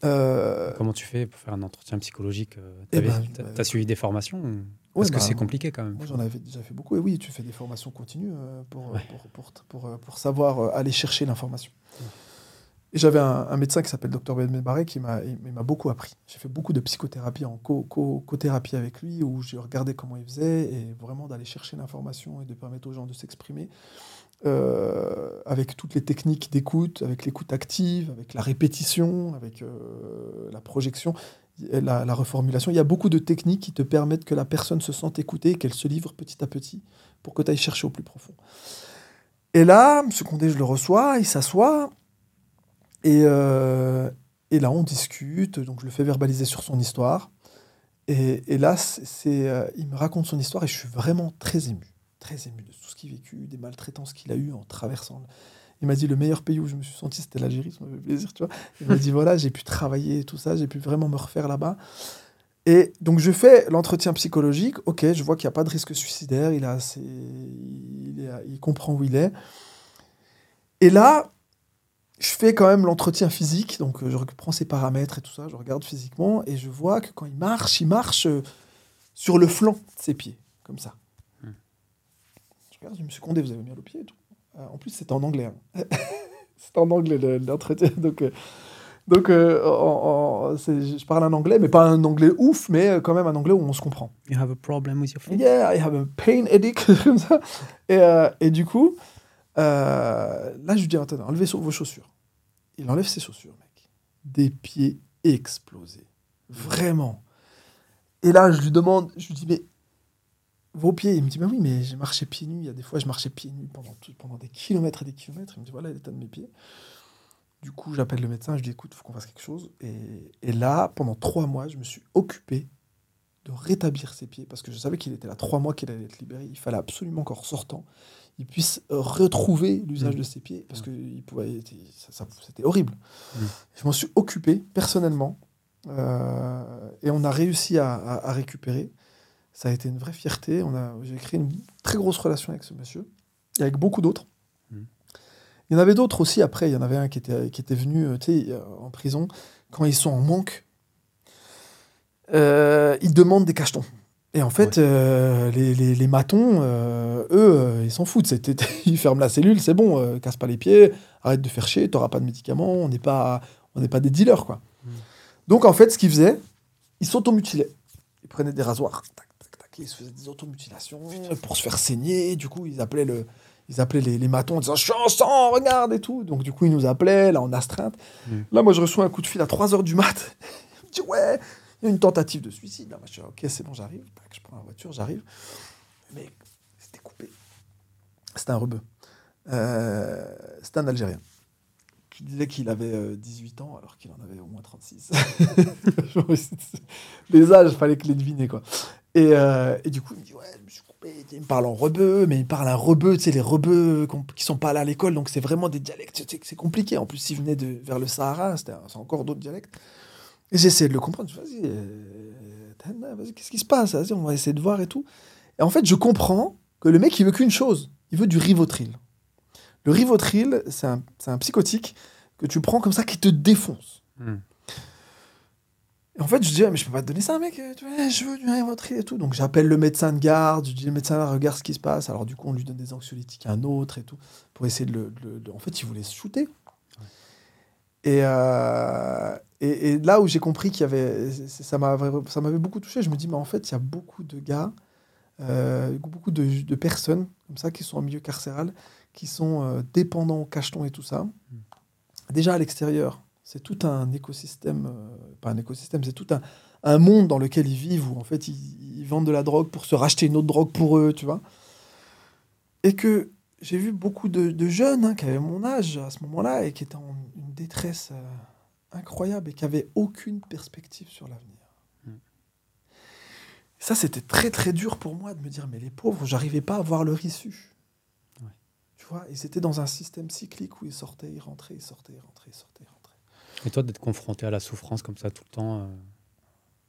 Speaker 1: Euh,
Speaker 3: Comment tu fais pour faire un entretien psychologique euh,
Speaker 1: Eh
Speaker 3: T'avais-
Speaker 1: ben,
Speaker 3: T'as
Speaker 1: bah,
Speaker 3: t'as suivi des formations ou-
Speaker 1: ouais,
Speaker 3: Parce que
Speaker 1: bah,
Speaker 3: c'est compliqué quand même.
Speaker 1: Moi, j'en avais déjà fait beaucoup. Et oui, tu fais des formations continues euh, pour,
Speaker 3: Ouais.
Speaker 1: pour, pour, pour, pour savoir aller chercher l'information. Et j'avais un, un médecin qui s'appelle Dr Ben Barré qui m'a beaucoup appris. J'ai fait beaucoup de psychothérapie en co- co- co-thérapie avec lui où j'ai regardé comment il faisait et vraiment d'aller chercher l'information et de permettre aux gens de s'exprimer avec toutes les techniques d'écoute, avec l'écoute active, avec la répétition, avec euh, la projection, la, la reformulation. Il y a beaucoup de techniques qui te permettent que la personne se sente écoutée et qu'elle se livre petit à petit pour que tu ailles chercher au plus profond. Et là, M. Condé, je le reçois, il s'assoit, et, euh, et là, on discute, donc je le fais verbaliser sur son histoire. Et, là, euh, il me raconte son histoire et je suis vraiment très ému, très ému de tout ce qu'il a vécu, des maltraitances qu'il a eues en traversant. Il m'a dit le meilleur pays où je me suis senti, c'était l'Algérie, ça m'a fait plaisir, tu vois. Il m'a dit *laughs* voilà, j'ai pu travailler et tout ça, j'ai pu vraiment me refaire là-bas. Et donc je fais l'entretien psychologique, ok, je vois qu'il n'y a pas de risque suicidaire, il, a assez- il, comprend où il est. Et là, je fais quand même l'entretien physique, donc je prends ses paramètres et tout ça, je regarde physiquement, et je vois que quand il marche, il marche euh, sur le flanc de ses pieds, comme ça.
Speaker 3: Hmm.
Speaker 1: Je regarde, je me suis Condé, vous avez bien le pied et tout. Euh, en plus, c'était en anglais. hein. *laughs* c'était en anglais le- l'entretien, donc... euh, donc, euh, en- en- c'est- je parle un anglais, mais pas un anglais ouf, mais quand même un anglais où on se comprend.
Speaker 3: You have a problem with your feet
Speaker 1: Yeah, I have a pain headache, *laughs* comme ça. Et, et du coup, là, je lui dis, attends, enlevez vos chaussures. Il enlève ses chaussures, mec. Des pieds explosé. Vraiment. Et là, je lui demande, je lui dis, mais vos pieds Il me dit, bah oui, mais j'ai marché pieds nus. Il y a des fois, je marchais pieds nus pendant, tout- pendant des kilomètres et des kilomètres. Il me dit, voilà l'état de mes pieds. Du coup, j'appelle le médecin, je dis, écoute, il faut qu'on fasse quelque chose. Et, et là, pendant trois mois, je me suis occupé de rétablir ses pieds parce que je savais qu'il était là trois mois qu'il allait être libéré. Il fallait absolument qu'en ressortant, il puisse euh, retrouver l'usage
Speaker 3: Mm.
Speaker 1: de ses pieds parce que il pouvait, ça- ça- c'était horrible.
Speaker 3: Mm.
Speaker 1: Je m'en suis occupé personnellement euh, et on a réussi à, à- à récupérer. Ça a été une vraie fierté. On a, j'ai créé une très grosse relation avec ce monsieur et avec beaucoup d'autres.
Speaker 3: Mm.
Speaker 1: Il y en avait d'autres aussi après. Il y en avait un qui était, qui était venu euh, euh, en prison quand ils sont en manque. Euh, ils demandent des cachetons. Et en fait, euh, les, les, les matons, euh, eux, ils s'en foutent. C'était- *laughs* ils ferment la cellule, c'est bon, casse pas les pieds, arrête de faire chier, t'auras pas de médicaments, on n'est pas, on n'est pas des dealers, quoi.
Speaker 3: Mm.
Speaker 1: Donc, en fait, ce qu'ils faisaient, ils s'automutilaient. Ils prenaient des rasoirs, tac, ils se faisaient des automutilations pour se faire saigner. Du coup, ils appelaient, le, ils appelaient les, les matons en disant Je suis en sang, regarde et tout. Donc, du coup, ils nous appelaient, là, en astreinte.
Speaker 3: Mm.
Speaker 1: Là, moi, je reçois un coup de fil à 3 h du mat. *laughs* Il me dit Ouais, il y a une tentative de suicide. Là, moi, je dis Ok, c'est bon, j'arrive. Je prends la voiture, j'arrive. Mais c'était coupé. C'était un rebeu. Euh, c'était un Algérien qui disait qu'il avait euh, 18 ans alors qu'il en avait au moins 36. *laughs* les âges, fallait que les deviner quoi. Et, euh, et du coup, il me dit ouais, je me suis coupé. Il me parle en rebeu, mais il parle un rebeu, tu sais, les rebeux qui sont pas allés à l'école, donc c'est vraiment des dialectes, c'est compliqué. En plus, s'il venait de, vers le Sahara, c'est encore d'autres dialectes. Et j'essayais de le comprendre. Je Vas-y, euh, vas-y, qu'est-ce qui se passe? Vas-y, on va essayer de voir et tout. Et en fait, je comprends que le mec, il veut qu'une chose. Il veut du Rivotril. Le Rivotril, c'est un, un psychotique que tu prends comme ça qui te défonce.
Speaker 3: Hmm.
Speaker 1: En fait, je dis, mais je peux pas te donner ça, mec. Je veux du Rivotril et tout. Donc, j'appelle le médecin de garde. Je dis, le médecin, regarde ce qui se passe. Alors, du coup, on lui donne des anxiolytiques à un autre et tout. Pour essayer de le. de le- de- En fait, il voulait se shooter. Et, euh, et, et là où j'ai compris qu'il y avait. Ça m'avait beaucoup touché. Je me dis, mais en fait, il y a beaucoup de gars, euh, beaucoup de, de personnes comme ça qui sont en milieu carcéral, qui sont euh, dépendants au cacheton et tout ça. Déjà à l'extérieur, c'est tout un écosystème, euh, pas un écosystème, c'est tout un, un monde dans lequel ils vivent où en fait ils, ils vendent de la drogue pour se racheter une autre drogue pour eux, tu vois. Et que j'ai vu beaucoup de, de jeunes hein, qui avaient mon âge à ce moment-là et qui étaient en une détresse euh, incroyable et qui n'avaient aucune perspective sur l'avenir.
Speaker 3: Mm.
Speaker 1: Ça, c'était très très dur pour moi de me dire, mais les pauvres, j'arrivais pas à voir leur issue.
Speaker 3: Ouais.
Speaker 1: Tu vois, ils étaient dans un système cyclique où ils sortaient, ils rentraient, ils sortaient, ils rentraient, ils sortaient, ils rentraient.
Speaker 3: Et toi, d'être confronté à la souffrance comme ça tout le temps, euh,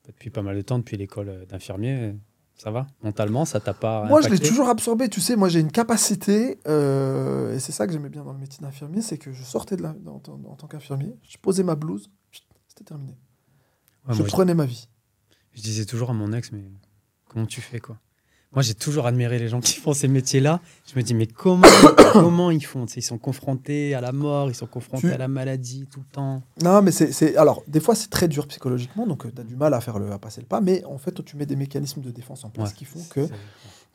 Speaker 3: depuis pas mal de temps, depuis l'école euh, d'infirmier, ça va? Mentalement, ça t'a pas.
Speaker 1: Moi, je l'ai toujours absorbé. Tu sais, moi, j'ai une capacité, euh, et c'est ça que j'aimais bien dans le métier d'infirmier, c'est que je sortais de la, en, tant- en tant qu'infirmier, je posais ma blouse, c'était terminé.
Speaker 3: Ouais,
Speaker 1: je
Speaker 3: moi,
Speaker 1: prenais ma vie.
Speaker 3: Je disais toujours à mon ex, mais comment tu fais quoi? Moi, j'ai toujours admiré les gens qui font ces métiers-là. Je me dis, mais comment, *coughs* comment ils font? Ils sont confrontés à la mort, ils sont confrontés
Speaker 1: Tu-
Speaker 3: à la maladie tout le temps.
Speaker 1: Non, mais c'est, alors des fois c'est très dur psychologiquement, donc tu as du mal à faire le, à passer le pas, mais en fait tu mets des mécanismes de défense en place
Speaker 3: Ouais.
Speaker 1: qui font que,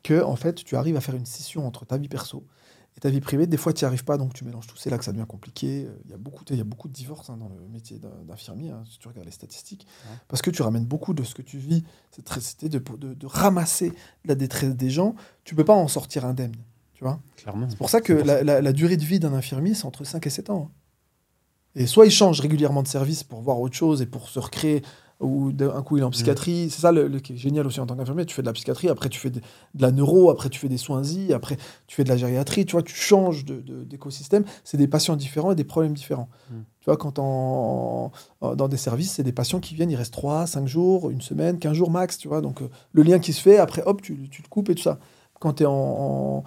Speaker 1: que en fait tu arrives à faire une scission entre ta vie perso et ta vie privée. Des fois tu n'y arrives pas, donc tu mélanges tout. C'est là que ça devient compliqué. Il y a beaucoup, il y a beaucoup de divorces hein, dans le métier d'infirmier, hein, si tu regardes les statistiques,
Speaker 3: Ouais.
Speaker 1: parce que tu ramènes beaucoup de ce que tu vis. C'était de, de, de ramasser la détresse des gens. Tu peux pas en sortir indemne. Tu vois
Speaker 3: Clairement.
Speaker 1: c'est pour ça que
Speaker 3: C'est pour
Speaker 1: la, la- la durée de vie d'un infirmier, c'est entre 5 et 7 ans. hein. Et soit il change régulièrement de service pour voir autre chose et pour se recréer, ou d'un coup il est en psychiatrie. C'est ça le, le qui est génial aussi en tant qu'infirmier. Tu fais de la psychiatrie, après tu fais de, de la neuro, après tu fais des soins y, après tu fais de la gériatrie. Tu vois, tu changes de- de- d'écosystème. C'est des patients différents et des problèmes différents.
Speaker 3: Mm.
Speaker 1: Tu vois, quand en, en- dans des services, c'est des patients qui viennent, ils restent 3, 5 jours, une semaine, 15 jours max. Tu vois, donc euh, le lien qui se fait, après hop, tu, tu te coupes et tout ça. Quand tu es en,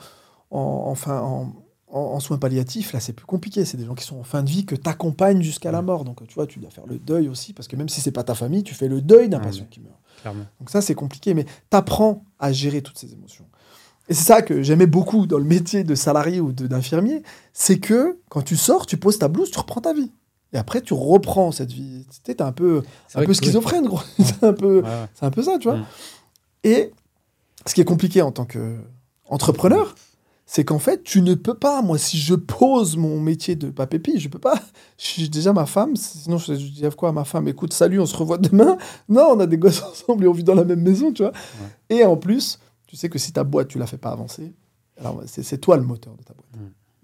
Speaker 1: en, en, en- en soins palliatifs, là, c'est plus compliqué. C'est des gens qui sont en fin de vie que tu accompagnes jusqu'à la mort. Donc, tu vois, tu dois faire le deuil aussi, parce que même si c'est pas ta famille, tu fais le deuil d'un
Speaker 3: Ouais,
Speaker 1: patient qui meurt.
Speaker 3: Clairement.
Speaker 1: Donc, ça, c'est compliqué, mais tu apprends à gérer toutes ces émotions. Et c'est ça que j'aimais beaucoup dans le métier de salarié ou d'infirmier, c'est que quand tu sors, tu poses ta blouse, tu reprends ta vie. Et après, tu reprends cette vie. Tu un peu, un peu schizophrène, gros. *laughs* c'est un peu,
Speaker 3: Ouais,
Speaker 1: un peu ça, tu vois.
Speaker 3: Mm.
Speaker 1: Et ce qui est compliqué en tant qu'entrepreneur, c'est qu'en fait, tu ne peux pas. Moi, si je pose mon métier de papépi, je peux pas. *laughs* Je suis déjà ma femme. Sinon, je, je dis quoi à ma femme Écoute, salut, on se revoit demain. *laughs* Non, on a des gosses *laughs* ensemble et on vit dans la même maison, tu vois. Et en plus, tu sais que si ta boîte, tu la fais pas avancer, alors c'est toi le moteur de ta boîte.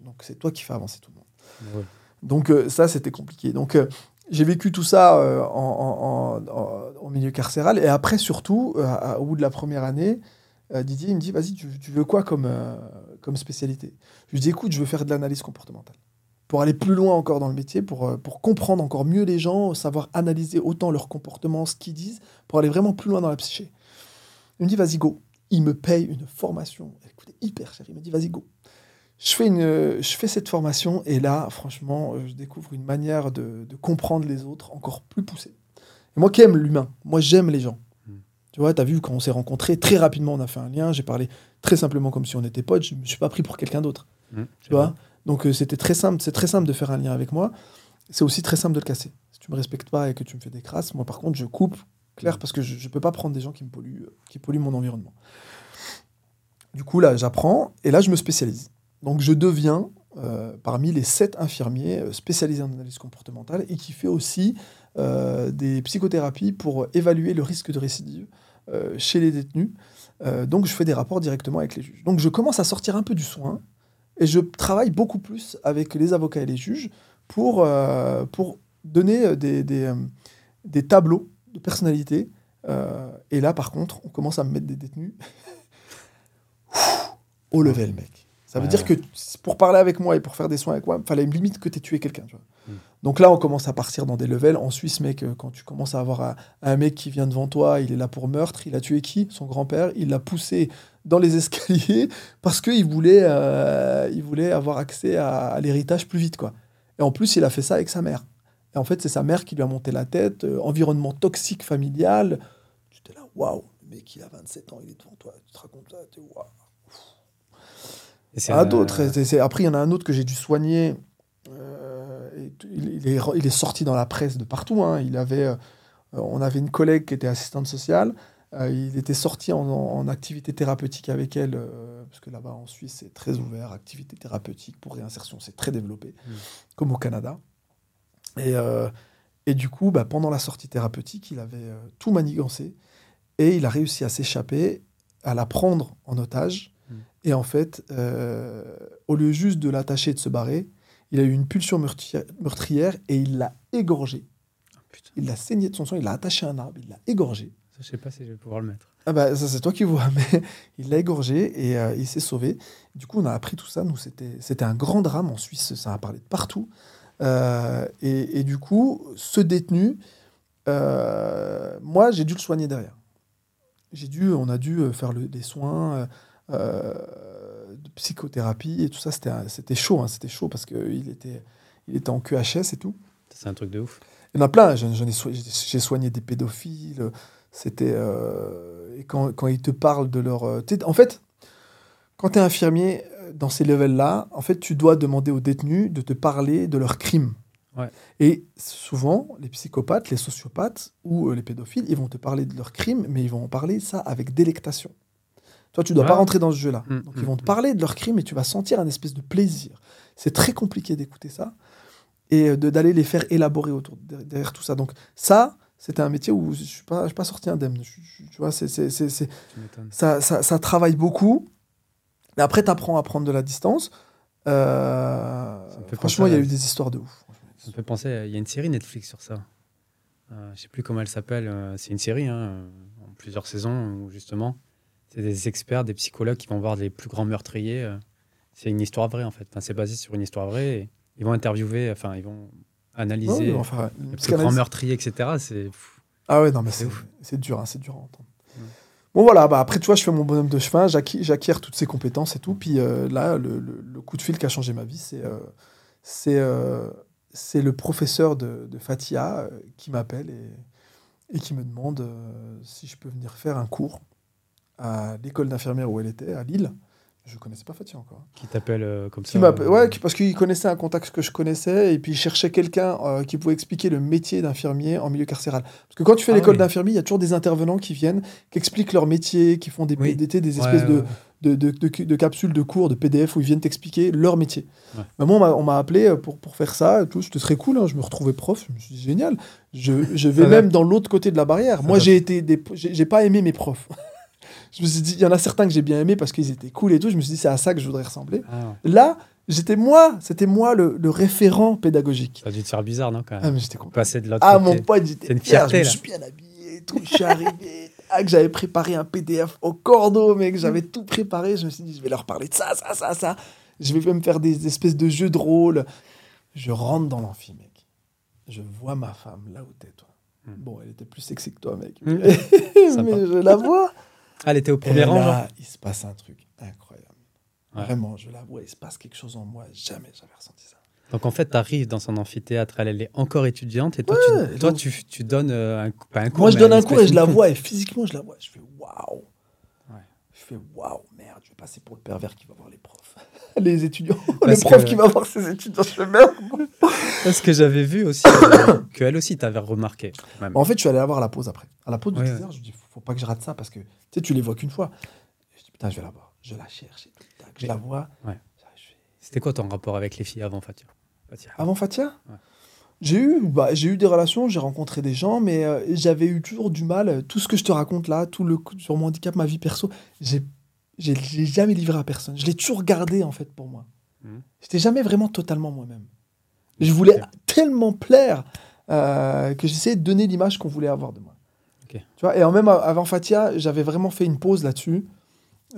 Speaker 1: Donc, c'est toi qui fais avancer tout le monde.
Speaker 3: Ouais.
Speaker 1: Donc euh, ça, c'était compliqué. Donc euh, j'ai vécu tout ça euh, en, en- en- milieu carcéral. Et après, surtout, à- au bout de la première année, Didier il me dit, vas-y, tu, tu veux quoi comme, comme spécialité Je lui dis, écoute, je veux faire de l'analyse comportementale. Pour aller plus loin encore dans le métier, pour, euh, pour comprendre encore mieux les gens, savoir analyser autant leur comportement, ce qu'ils disent, pour aller vraiment plus loin dans la psyché. Il me dit, vas-y, go. Il me paye une formation. Elle coûtait hyper cher. Il me dit, vas-y, go. Je fais, une, je fais cette formation et là, franchement, euh, je découvre une manière de, de comprendre les autres encore plus poussée. Et moi qui aime l'humain, moi j'aime les gens.
Speaker 3: Mm.
Speaker 1: Tu vois, tu as vu, quand on s'est rencontrés, très rapidement on a fait un lien, j'ai parlé très simplement comme si on était potes, je ne me suis pas pris pour quelqu'un d'autre.
Speaker 3: Mmh,
Speaker 1: Tu vois? Donc euh, c'était très simple, c'est très simple de faire un lien avec moi. C'est aussi très simple de le casser. Si tu me respectes pas et que tu me fais des crasses, moi par contre je coupe clair parce que je ne peux pas prendre des gens qui me polluent, euh, qui polluent mon environnement. Du coup là j'apprends et là je me spécialise. Donc je deviens euh, parmi les sept infirmiers spécialisés en analyse comportementale et qui fait aussi euh, des psychothérapies pour évaluer le risque de récidive chez les détenus. Euh, donc je fais des rapports directement avec les juges. Donc je commence à sortir un peu du soin et je travaille beaucoup plus avec les avocats et les juges pour, euh, donner euh, des, des, euh, tableaux de personnalité. Euh, et là, par contre, on commence à me mettre des détenus *laughs* au level, mec. Ça veut
Speaker 3: Ouais,
Speaker 1: dire que pour parler avec moi et pour faire des soins avec moi, il fallait une limite que tu aies tué quelqu'un. tu vois.
Speaker 3: Mm.
Speaker 1: Donc là, on commence à partir dans des levels. En Suisse, mec, euh, quand tu commences à avoir un, un mec qui vient devant toi, il est là pour meurtre, il a tué qui? Son grand-père, il l'a poussé dans les *laughs* escaliers parce qu'il voulait, euh, il voulait avoir accès à, à l'héritage plus vite. quoi. Et en plus, il a fait ça avec sa mère. Et en fait, c'est sa mère qui lui a monté la tête, euh, environnement toxique familial. Tu étais là, waouh, le mec, il a 27 ans, il est devant toi, tu te racontes ça, t'es waouh.
Speaker 3: Un-
Speaker 1: d'autres. c'est- Après, il y en a un autre que j'ai dû soigner. euh, il, il est, re- il est sorti dans la presse de partout. hein. Il avait, euh, on avait une collègue qui était assistante sociale. euh, il était sorti en, en activité thérapeutique avec elle, euh, parce que là-bas en Suisse, c'est très ouvert. Activité thérapeutique pour réinsertion, c'est très développé,
Speaker 3: Mm.
Speaker 1: comme au Canada. Et, euh, et du coup, bah, pendant la sortie thérapeutique, il avait euh, tout manigancé. Et il a réussi à s'échapper, à la prendre en otage. Et en fait, euh, au lieu juste de l'attacher et de se barrer, il a eu une pulsion meurtrière, et il l'a égorgé.
Speaker 3: Ah,
Speaker 1: Il l'a saigné de son sang, il l'a attaché à un arbre, il l'a égorgé.
Speaker 3: ça, je sais pas si je vais pouvoir le mettre.
Speaker 1: Ah bah, ça, c'est toi qui vois, *laughs* mais il l'a égorgé et euh, il s'est sauvé. Du coup, on a appris tout ça. Nous, c'était c'était un grand drame en Suisse, ça a parlé de partout. Euh, et, et du coup, ce détenu, moi, j'ai dû le soigner derrière. J'ai dû, on a dû faire le- des soins de psychothérapie et tout ça. C'était chaud, hein, c'était chaud parce qu'il était, il était en QHS et tout.
Speaker 3: C'est un truc de ouf.
Speaker 1: Il y en a plein. J'ai soigné des pédophiles. C'était. euh, et quand, quand ils te parlent de leur. euh, en fait, quand tu es infirmier euh, dans ces levels-là, en fait, tu dois demander aux détenus de te parler de leurs crimes.
Speaker 3: Ouais.
Speaker 1: Et souvent, les psychopathes, les sociopathes ou euh, les pédophiles, ils vont te parler de leurs crimes, mais ils vont en parler ça avec délectation. Toi, tu dois
Speaker 3: Ouais.
Speaker 1: pas rentrer dans ce jeu-là.
Speaker 3: Mm,
Speaker 1: Donc,
Speaker 3: mm,
Speaker 1: ils vont te
Speaker 3: mm.
Speaker 1: parler de leurs crimes et tu vas sentir un espèce de plaisir. C'est très compliqué d'écouter ça et euh, d'aller les faire élaborer autour de- derrière tout ça. Donc ça, c'était un métier où je suis pas, je suis pas sorti indemne. Je- je- tu vois, c'est, c'est, c'est, c'est- ça, ça, ça travaille beaucoup. Mais après, tu apprends à prendre de la distance. Euh, franchement, il y a eu des histoires de ouf.
Speaker 3: Ça me fait penser, il y a une série Netflix sur ça. Euh, je sais plus comment elle s'appelle. euh, c'est une série hein, en plusieurs saisons où justement, c'est des experts, des psychologues qui vont voir les plus grands meurtriers. euh. c'est une histoire vraie en fait. Enfin, c'est basé sur une histoire vraie. Et ils vont interviewer, enfin, ils vont analyser
Speaker 1: enfin, une
Speaker 3: les plus grands meurtriers, etc. C'est.
Speaker 1: Ah ouais, non, mais
Speaker 3: C'est
Speaker 1: c'est, dur, hein, c'est dur à entendre.
Speaker 3: Ouais.
Speaker 1: Bon, voilà, bah, après, tu vois, je fais mon bonhomme de chemin, j'acquiers, j'acquiers toutes ces compétences et tout. Puis euh, là, le, le- le coup de fil qui a changé ma vie, c'est, euh, c'est, euh, c'est le professeur de, de Fatia qui m'appelle et, et qui me demande si je peux venir faire un cours à l'école d'infirmière où elle était, à Lille. Je connaissais pas Fatia encore.
Speaker 3: Qui t'appelle euh, comme
Speaker 1: Qui
Speaker 3: ça euh,
Speaker 1: ouais, parce qu'il connaissait un contact que je connaissais et puis il cherchait quelqu'un euh, qui pouvait expliquer le métier d'infirmier en milieu carcéral. Parce que quand tu fais
Speaker 3: Ah
Speaker 1: l'école
Speaker 3: oui.
Speaker 1: d'infirmier, il y a toujours des intervenants qui viennent, qui expliquent leur métier, qui font des,
Speaker 3: Oui.
Speaker 1: des, des espèces de,
Speaker 3: ouais,
Speaker 1: de, de, de- de capsules de cours, de PDF où ils viennent t'expliquer leur métier.
Speaker 3: Ouais.
Speaker 1: Bah, moi, on m'a- appelé pour, pour faire ça, et tout. c'était très cool, hein, je me retrouvais prof, je me suis dit génial. Je, je *laughs* vais même dans l'autre côté de la barrière.
Speaker 3: Ça
Speaker 1: Moi, j'ai été des, j'ai j'ai pas aimé mes profs. *laughs* je me suis dit, il y en a certains que j'ai bien aimés parce qu'ils étaient cool et tout. Je me suis dit, c'est à ça que je voudrais ressembler.
Speaker 3: Ah,
Speaker 1: Là, j'étais moi, c'était moi le, le référent pédagogique.
Speaker 3: ça a dû te faire bizarre, non quand
Speaker 1: Ah,
Speaker 3: même
Speaker 1: mais j'étais.
Speaker 3: Passer de l'autre
Speaker 1: Ah,
Speaker 3: côté.
Speaker 1: mon pote, j'étais
Speaker 3: une
Speaker 1: fier,
Speaker 3: fierté,
Speaker 1: je me suis bien habillé et tout. Je suis arrivé, *laughs* ah, que j'avais préparé un PDF au cordeau, mec. J'avais tout préparé. Je me suis dit, je vais leur parler de ça, ça, ça, ça. Je vais même faire des espèces de jeux de rôle. Je rentre dans l'amphi, mec. Je vois ma femme là où t'es, toi.
Speaker 3: Hmm.
Speaker 1: Bon, elle était plus sexy que toi, mec.
Speaker 3: Hmm. *laughs*
Speaker 1: Mais je la vois.
Speaker 3: Ah, elle était au
Speaker 1: Et
Speaker 3: premier rang,
Speaker 1: là, il se passe un truc incroyable.
Speaker 3: Ouais.
Speaker 1: Vraiment, je la vois, il se passe quelque chose en moi. Jamais j'avais ressenti ça.
Speaker 3: Donc en fait, tu arrives dans son amphithéâtre, elle, elle est encore étudiante, et toi,
Speaker 1: Ouais,
Speaker 3: tu, toi
Speaker 1: donc-
Speaker 3: tu, tu donnes euh, un, pas un cours.
Speaker 1: Moi, je donne un cours et je la vois, et physiquement, je la vois. Je fais waouh. Fais waouh, merde, je vais passer pour le pervers qui va voir les profs. *laughs* les étudiants. *laughs*
Speaker 3: Parce
Speaker 1: le prof
Speaker 3: que-
Speaker 1: qui va voir ses étudiants. Je fais merde.
Speaker 3: Parce que j'avais vu aussi *coughs* euh, qu'elle aussi t'avais remarqué. même.
Speaker 1: En fait, je suis allé la voir à la pause après. À la pause de
Speaker 3: Ouais,
Speaker 1: 10
Speaker 3: ouais.
Speaker 1: je me dis, faut pas que je rate ça parce que tu sais, tu les vois qu'une fois. Je dis, putain, je vais la voir. Je la cherche et tout. Tac, Je la vois.
Speaker 3: Ouais. C'était quoi ton rapport avec les filles avant Fatia? Fatia.
Speaker 1: Avant Fatia?
Speaker 3: Ouais.
Speaker 1: J'ai eu, bah, j'ai eu des relations, j'ai rencontré des gens, mais euh, j'avais eu toujours du mal. euh, Tout ce que je te raconte là, tout le sur mon handicap, ma vie perso, j'ai, j'ai, je l'ai jamais livré à personne. Je l'ai toujours gardé en fait pour moi.
Speaker 3: Mhm.
Speaker 1: J'étais jamais vraiment totalement moi-même. Je voulais tellement plaire euh, que j'essayais de donner l'image qu'on voulait avoir de moi. Tu vois, et en même avant Fatia, j'avais vraiment fait une pause là-dessus.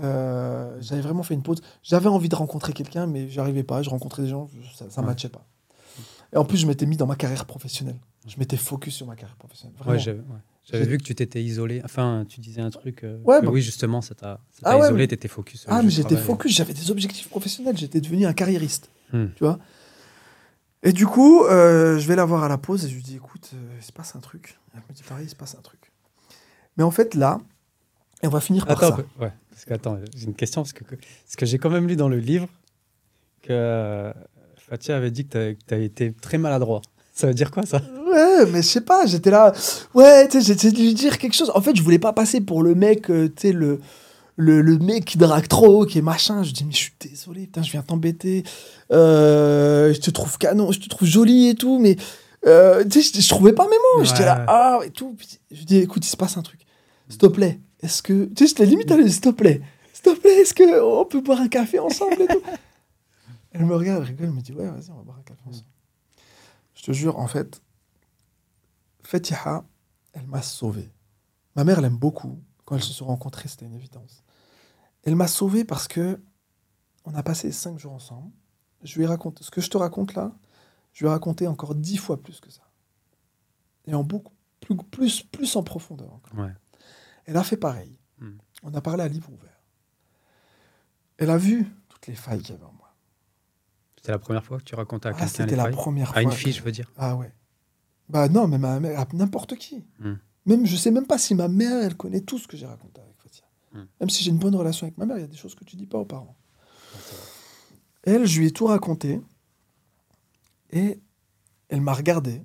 Speaker 1: J'avais vraiment fait une pause. J'avais envie de rencontrer quelqu'un, mais j'arrivais pas. Je rencontrais des gens, ça, ça
Speaker 3: Ouais.
Speaker 1: matchait pas. Et en plus, je m'étais mis dans ma carrière professionnelle. Je m'étais focus sur ma carrière professionnelle.
Speaker 3: Ouais, j'avais ouais. Vu que tu t'étais isolé. Enfin, tu disais un truc. euh,
Speaker 1: Ouais,
Speaker 3: que
Speaker 1: bah-
Speaker 3: Oui, justement, ça t'a
Speaker 1: Ah
Speaker 3: isolé,
Speaker 1: mais-
Speaker 3: t'étais focus.
Speaker 1: ah, mais j'étais focus. J'avais des objectifs professionnels. J'étais devenu un carriériste.
Speaker 3: Hmm.
Speaker 1: Tu vois Et du coup, euh, je vais la voir à la pause et je lui dis écoute, euh, il se passe un truc. Elle me dit pareil, il se passe un truc. Mais en fait, là, et on va finir par
Speaker 3: Attends,
Speaker 1: ça.
Speaker 3: ouais. Parce que, attends, j'ai une question. Parce que, parce que j'ai quand même lu dans le livre que Fatia avait dit que tu as été très maladroit. Ça veut dire quoi, ça?
Speaker 1: Ouais, mais je sais pas, j'étais là. Ouais, tu sais, j'essayais de lui dire quelque chose. En fait, je voulais pas passer pour le mec, euh, tu sais, le, le, le mec qui drague trop, qui est machin. Je dis, mais je suis désolé, putain, je viens t'embêter. Euh, je te trouve canon, je te trouve jolie et tout, mais euh, tu sais, je, je trouvais pas mes mots. J'étais là,
Speaker 3: Ouais.
Speaker 1: ah, et tout. Puis je dis, écoute, il se passe un truc. S'il te plaît, est-ce que. Tu sais, j'étais limite allé, s'il te plaît, s'il te plaît, est-ce qu'on peut boire un café ensemble et tout? Elle me regarde, elle rigole, elle me dit, ouais, vas-y, on va boire un café ensemble. Je te jure, en fait, Fatiha, elle m'a sauvé. Ma mère l'aime beaucoup. Quand elles se sont rencontrées, c'était une évidence. Elle m'a sauvé parce que on a passé cinq jours ensemble. Je lui ai raconté ce que je te raconte là. Je lui ai raconté encore dix fois plus que ça. Et en beaucoup plus, plus, plus en profondeur. encore.
Speaker 3: Ouais.
Speaker 1: Elle a fait pareil.
Speaker 3: Hmm.
Speaker 1: On a parlé à livre ouvert. Elle a vu toutes les failles qu'il y avait en.
Speaker 3: C'était la première fois que tu racontais à
Speaker 1: Ah, c'était la première fois.
Speaker 3: À une fille,
Speaker 1: que-
Speaker 3: je veux dire.
Speaker 1: Ah ouais. Bah non, même à, à n'importe qui.
Speaker 3: Hmm.
Speaker 1: Même, je sais même pas si ma mère, elle connaît tout ce que j'ai raconté avec Fatia.
Speaker 3: Hmm.
Speaker 1: Même si j'ai une bonne relation avec ma mère, il y a des choses que tu dis pas aux parents. Elle, je lui ai tout raconté. Et elle m'a regardé.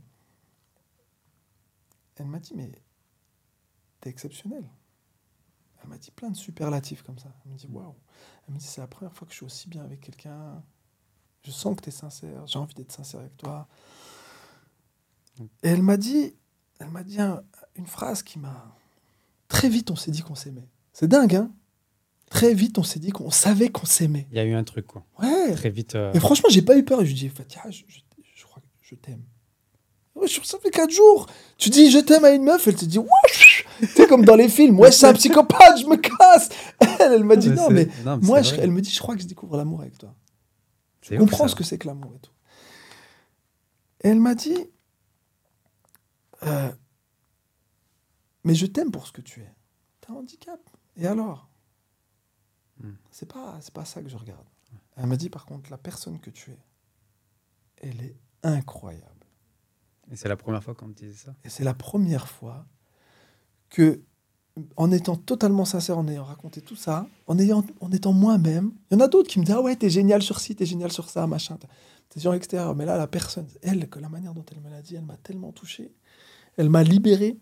Speaker 1: Elle m'a dit, mais t'es exceptionnel. Elle m'a dit plein de superlatifs comme ça. Elle me dit, waouh. Elle me dit, c'est la première fois que je suis aussi bien avec quelqu'un. Je sens que tu es sincère. J'ai envie d'être sincère avec toi. Et elle m'a dit, elle m'a dit un- une phrase qui m'a. Très vite, on s'est dit qu'on s'aimait. C'est dingue, hein? Très vite, on s'est dit qu'on savait qu'on s'aimait.
Speaker 3: Il y a eu un truc, quoi.
Speaker 1: Ouais.
Speaker 3: Très vite. euh,
Speaker 1: Et franchement, j'ai pas eu peur. Je lui dis, Fatia, je, je, je crois que je t'aime. Ouais, ça fait 4 jours. Tu dis je t'aime à une meuf, elle te dit wesh C'est comme dans les films, ouais, c'est un *laughs* psychopathe, je me casse. Elle, elle m'a dit non, mais
Speaker 3: non, mais
Speaker 1: moi, je- elle me dit, je crois que je découvre l'amour avec toi. Je comprends ce que c'est que l'amour et tout. Et elle m'a dit, euh, mais je t'aime pour ce que tu es. T'as un handicap. Et alors?
Speaker 3: Hmm.
Speaker 1: C'est pas, c'est pas ça que je regarde. Elle m'a dit, par contre, la personne que tu es, elle est incroyable.
Speaker 3: Et c'est la première fois qu'on me disait ça?
Speaker 1: Et c'est la première fois que en étant totalement sincère, en ayant raconté tout ça, en, ayant, en étant moi-même. Il y en a d'autres qui me disent Ah ouais, t'es génial sur ci, t'es génial sur ça, machin. T'es sur l'extérieur. Mais là, la personne, elle, que la manière dont elle me l'a dit, elle m'a tellement touché. Elle m'a libéré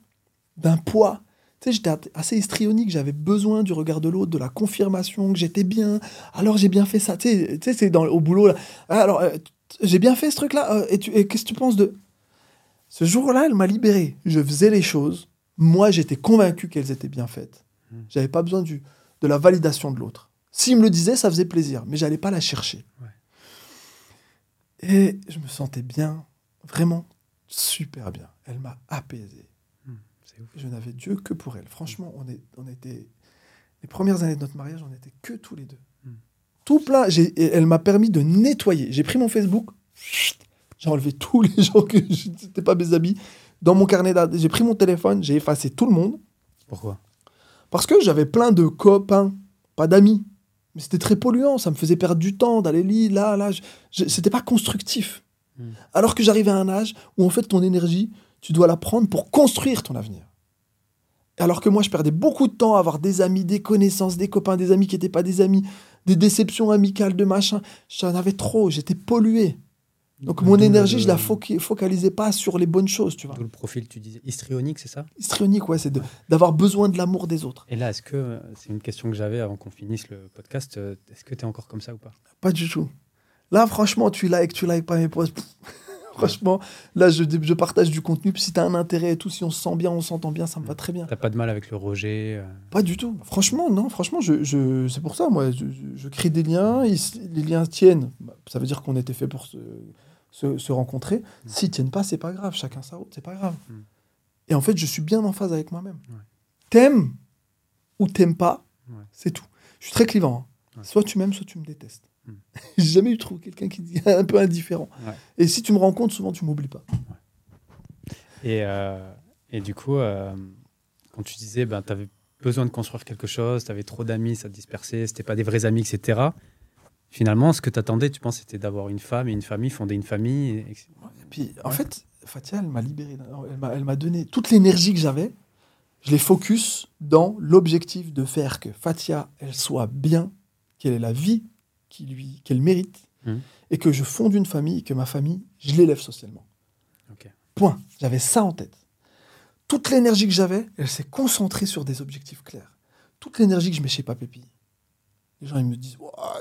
Speaker 1: d'un poids. Tu sais, j'étais assez histrionique, j'avais besoin du regard de l'autre, de la confirmation que j'étais bien. Alors j'ai bien fait ça. Tu sais, tu c'est dans, au boulot. Ah, alors, euh, j'ai bien fait ce truc-là. euh, et tu- et qu'est-ce que tu penses de? Ce jour-là, elle m'a libéré. Je faisais les choses. Moi, j'étais convaincu qu'elles étaient bien faites.
Speaker 3: Mm.
Speaker 1: J'avais pas besoin du, de la validation de l'autre. S'il me le disait, ça faisait plaisir, mais j'allais pas la chercher. Et je me sentais bien, vraiment super bien. Elle m'a apaisé.
Speaker 3: Ouf.
Speaker 1: Je n'avais Dieu que pour elle. Franchement, on, est, on était. Les premières années de notre mariage, on n'était que tous les deux.
Speaker 3: Mm.
Speaker 1: Tout plein. elle m'a permis de nettoyer. J'ai pris mon Facebook, j'ai enlevé tous les gens que je n'étais pas mes amis. Dans mon carnet d'adresses, j'ai pris mon téléphone, j'ai effacé tout le monde.
Speaker 3: Pourquoi?
Speaker 1: Parce que j'avais plein de copains, pas d'amis. Mais c'était très polluant, ça me faisait perdre du temps d'aller lire là, là. Je- C'était pas constructif.
Speaker 3: Mm.
Speaker 1: Alors que j'arrivais à un âge où en fait ton énergie, tu dois la prendre pour construire ton avenir. Alors que moi, je perdais beaucoup de temps à avoir des amis, des connaissances, des copains, des amis qui n'étaient pas des amis, des déceptions amicales, de machin. J'en avais trop, j'étais pollué. Donc mon énergie, je la foca- focalisais pas sur les bonnes choses, tu vois.
Speaker 3: D'où le profil, tu disais histrionique, c'est ça?
Speaker 1: Histrionique, ouais, c'est d'avoir besoin de l'amour des autres.
Speaker 3: Et là, est-ce que, euh, c'est une question que j'avais avant qu'on finisse le podcast, euh, est-ce que tu es encore comme ça ou pas?
Speaker 1: Pas du tout. Là, franchement, tu likes, tu likes pas mes posts. *laughs* franchement, là, je, je partage du contenu. Puis si t'as un intérêt et tout, si on se sent bien, on s'entend bien, ça me va très bien.
Speaker 3: T'as pas de mal avec le rejet euh,
Speaker 1: Pas du tout. Franchement, non. Franchement, je, je- c'est pour ça, moi, je, je- crée des liens. ils- les liens tiennent. Bah, Ça veut dire qu'on était fait pour se, se, se rencontrer. S'ils tiennent pas, c'est pas grave. Chacun sa route, c'est pas grave.
Speaker 3: Mm.
Speaker 1: Et en fait, je suis bien en phase avec moi-même.
Speaker 3: Ouais.
Speaker 1: T'aimes ou t'aimes pas,
Speaker 3: Ouais.
Speaker 1: c'est tout. Je suis très clivant. hein.
Speaker 3: Ouais.
Speaker 1: Soit tu m'aimes, soit tu me détestes.
Speaker 3: Mm. *laughs*
Speaker 1: J'ai jamais eu trouvé quelqu'un qui est un peu indifférent. Et si tu me compte, souvent tu m'oublies pas.
Speaker 3: Et, euh, et du coup, euh, quand tu disais, ben, tu avais besoin de construire quelque chose, tu avais trop d'amis, ça te dispersait, c'était pas des vrais amis, etc. Finalement, ce que tu attendais, tu penses, c'était d'avoir une femme et une famille, fonder une famille. et-
Speaker 1: puis, en
Speaker 3: Ouais.
Speaker 1: fait, Fatia, elle m'a libéré. Elle m'a, donné toute l'énergie que j'avais. Je l'ai focus dans l'objectif de faire que Fatia, elle soit bien, qu'elle ait la vie qu'elle mérite,
Speaker 3: Mhm.
Speaker 1: et que je fonde une famille, que ma famille, je l'élève socialement. Point. J'avais ça en tête. Toute l'énergie que j'avais, elle s'est concentrée sur des objectifs clairs. Toute l'énergie que je mets chez Papépi. Les gens, ils me disent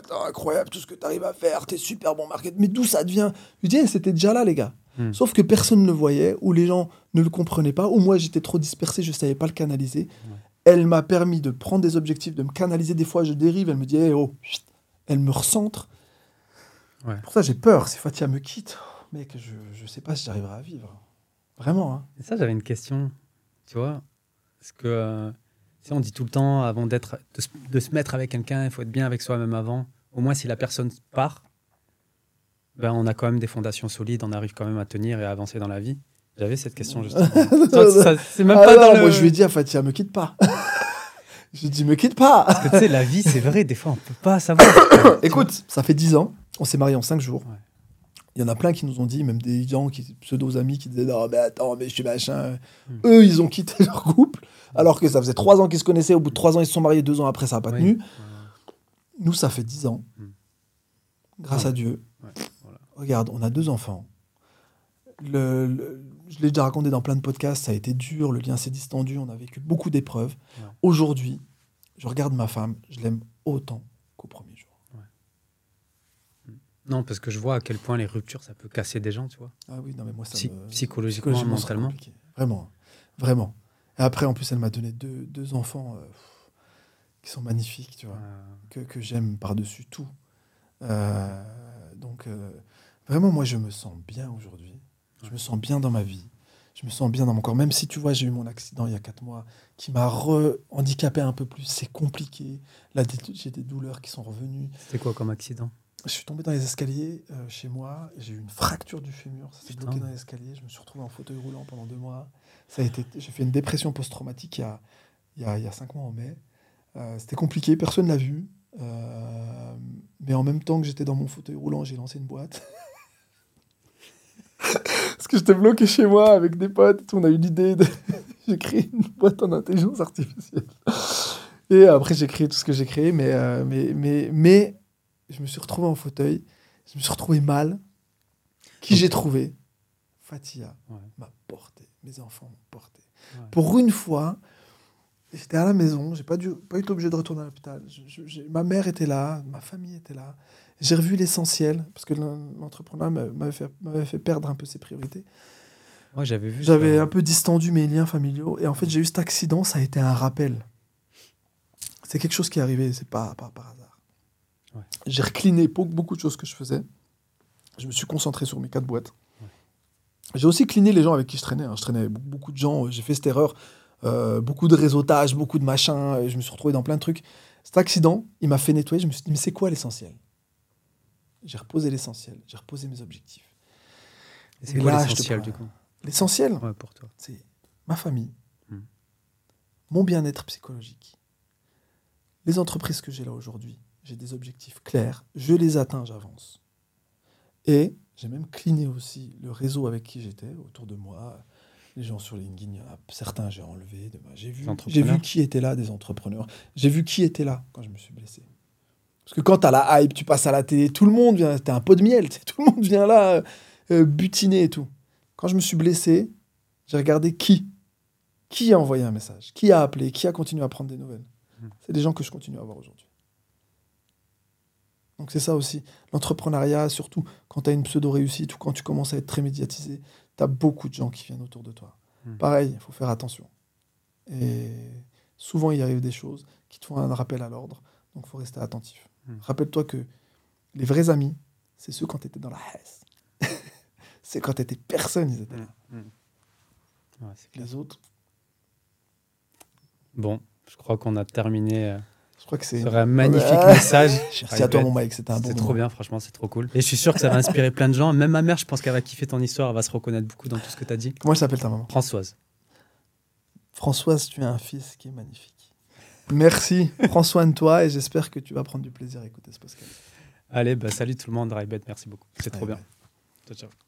Speaker 1: t'es incroyable tout ce que tu arrives à faire, t'es super bon market. Mais d'où ça devient? Je dis Eh, C'était déjà là, les gars.
Speaker 3: Hmm.
Speaker 1: Sauf que personne ne le voyait, ou les gens ne le comprenaient pas, ou moi j'étais trop dispersé, je ne savais pas le canaliser. Elle m'a permis de prendre des objectifs, de me canaliser. Des fois, je dérive, elle me dit Eh, oh, chut. Elle me recentre.
Speaker 3: Ouais.
Speaker 1: Pour ça, j'ai peur. Si Fatia me quitte, oh, mec, je ne sais pas si j'arriverai à vivre. Vraiment. Hein.
Speaker 3: Et ça, j'avais une question, tu vois, parce que, euh, sais, on dit tout le temps, avant d'être, de, se- de se mettre avec quelqu'un, il faut être bien avec soi-même avant. Au moins, si la personne part, ben, on a quand même des fondations solides, on arrive quand même à tenir et à avancer dans la vie. J'avais cette question justement. *laughs* C'est même
Speaker 1: Ah
Speaker 3: pas
Speaker 1: non,
Speaker 3: dans le-
Speaker 1: moi je lui ai dit à Fatia, me quitte pas. *laughs* je lui ai dit, me quitte pas.
Speaker 3: Parce que, tu sais, la vie, c'est vrai, des fois, on peut pas savoir. *coughs*
Speaker 1: Écoute, ça fait 10 ans, on s'est mariés en 5 jours.
Speaker 3: Ouais.
Speaker 1: Il y en a plein qui nous ont dit, même des gens, qui, pseudo-amis, qui disaient Non, mais attends, mais je suis machin.
Speaker 3: Hmm.
Speaker 1: Eux, ils ont quitté *laughs* leur couple, alors que ça faisait 3 ans qu'ils se connaissaient. Au bout de 3 ans, ils se sont mariés. 2 ans après, ça n'a pas tenu. Nous, ça fait 10 ans.
Speaker 3: Hmm.
Speaker 1: Grâce à Dieu.
Speaker 3: Ouais, voilà.
Speaker 1: Regarde, on a deux enfants. Le- le- je l'ai déjà raconté dans plein de podcasts, ça a été dur, le lien s'est distendu, on a vécu beaucoup d'épreuves.
Speaker 3: Ouais.
Speaker 1: Aujourd'hui, je regarde ma femme, je l'aime autant qu'au premier.
Speaker 3: Non, parce que je vois à quel point les ruptures, ça peut casser des gens, tu vois.
Speaker 1: Ah oui, non mais moi ça
Speaker 3: Psy-
Speaker 1: me...
Speaker 3: psychologiquement,
Speaker 1: c'est
Speaker 3: mentalement.
Speaker 1: Vraiment, vraiment. Et après, en plus, elle m'a donné deux, deux enfants euh, qui sont magnifiques, tu vois,
Speaker 3: Euh,
Speaker 1: que, que j'aime par-dessus tout. Euh, donc, euh, vraiment, moi, je me sens bien aujourd'hui. Je me sens bien dans ma vie. Je me sens bien dans mon corps. Même si, tu vois, j'ai eu mon accident il y a quatre mois qui m'a re-handicapé un peu plus. C'est compliqué. Là, j'ai des douleurs qui sont revenues.
Speaker 3: C'était quoi comme accident?
Speaker 1: Je suis tombé dans les escaliers euh, chez moi. J'ai eu une fracture du fémur. Ça s'est bloqué dans les escaliers. Je me suis retrouvé en fauteuil roulant pendant deux mois. Ça a été. J'ai fait une dépression post-traumatique il y a, il y a, il y a cinq mois en mai. Euh, C'était compliqué. Personne l'a vu. Euh, mais en même temps que j'étais dans mon fauteuil roulant, j'ai lancé une boîte. *laughs* Parce que j'étais bloqué chez moi avec des potes. On a eu l'idée de. *laughs* j'ai créé une boîte en intelligence artificielle. Et après, j'ai créé tout ce que j'ai créé, mais, mais, mais, mais je me suis retrouvé en fauteuil, je me suis retrouvé mal. Qui j'ai trouvé? Fatia
Speaker 3: Ouais.
Speaker 1: m'a porté, mes enfants m'ont porté.
Speaker 3: Ouais.
Speaker 1: Pour une fois, j'étais à la maison, j'ai pas, dû, pas été obligé de retourner à l'hôpital. Ma mère était là, ma famille était là. J'ai revu l'essentiel, parce que l'en- l'entrepreneur m'a- m'avait fait, fait perdre un peu ses priorités.
Speaker 3: Ouais, j'avais vu.
Speaker 1: J'avais un peu distendu mes liens familiaux. Et en fait, j'ai eu cet accident, ça a été un rappel. C'est quelque chose qui est arrivé, c'est pas, pas par hasard.
Speaker 3: Ouais.
Speaker 1: J'ai recliné beaucoup de choses que je faisais. Je me suis concentré sur mes quatre boîtes. J'ai aussi cliné les gens avec qui je traînais. hein. Je traînais avec beaucoup- de gens. J'ai fait cette erreur. euh, beaucoup de réseautage, beaucoup de machin. et Je me suis retrouvé dans plein de trucs. Cet accident, il m'a fait nettoyer. Je me suis dit, mais c'est quoi l'essentiel? J'ai reposé l'essentiel. J'ai reposé mes objectifs.
Speaker 3: Et C'est quoi l'essentiel du coup?
Speaker 1: L'essentiel,
Speaker 3: Ouais, pour toi.
Speaker 1: c'est ma famille,
Speaker 3: Hmm.
Speaker 1: mon bien-être psychologique, les entreprises que j'ai là aujourd'hui. J'ai des objectifs clairs, je les atteins, j'avance. Et j'ai même cliné aussi le réseau avec qui j'étais autour de moi. Les gens sur LinkedIn, il y en a certains j'ai enlevé. J'ai vu, j'ai qui était là, des entrepreneurs. J'ai vu qui était là quand je me suis blessé. Parce que quand tu as la hype, tu passes à la télé, tout le monde vient, t'es un pot de miel, *laughs* tout le monde vient là euh, euh, butiner et tout. Quand je me suis blessé, j'ai regardé qui? Qui a envoyé un message? Qui a appelé? Qui a continué à prendre des nouvelles?
Speaker 3: Hmm.
Speaker 1: C'est des gens que je continue à voir aujourd'hui. Donc c'est ça aussi. L'entrepreneuriat, surtout quand tu as une pseudo-réussite ou quand tu commences à être très médiatisé, tu as beaucoup de gens qui viennent autour de toi.
Speaker 3: Hmm.
Speaker 1: Pareil, il faut faire attention. Et souvent, il arrive des choses qui te font un rappel à l'ordre. Donc il faut rester attentif.
Speaker 3: Hmm.
Speaker 1: Rappelle-toi que les vrais amis, c'est ceux quand tu étais dans la haisse. *laughs* c'est quand tu étais personne, ils étaient là.
Speaker 3: Mm, mm. Ouais, clair.
Speaker 1: Les autres,
Speaker 3: Bon, je crois qu'on a terminé.
Speaker 1: Crois que c'est.
Speaker 3: Un magnifique
Speaker 1: Ouais.
Speaker 3: message. *laughs*
Speaker 1: Merci à toi, mon Mike, c'était un bon
Speaker 3: C'est trop bien, franchement, c'est trop cool. Et je suis sûr que ça va inspirer plein de gens. Même ma mère, je pense qu'elle va kiffer ton histoire. Elle va se reconnaître beaucoup dans tout ce que tu as dit.
Speaker 1: Comment elle s'appelle ta maman?
Speaker 3: Françoise.
Speaker 1: Françoise, tu as un fils qui est magnifique. Merci, prends soin de toi et j'espère que tu vas prendre du plaisir à écouter ce podcast.
Speaker 3: Allez, bah, salut tout le monde. Raibet, merci beaucoup. C'est trop bien. Ciao, ciao.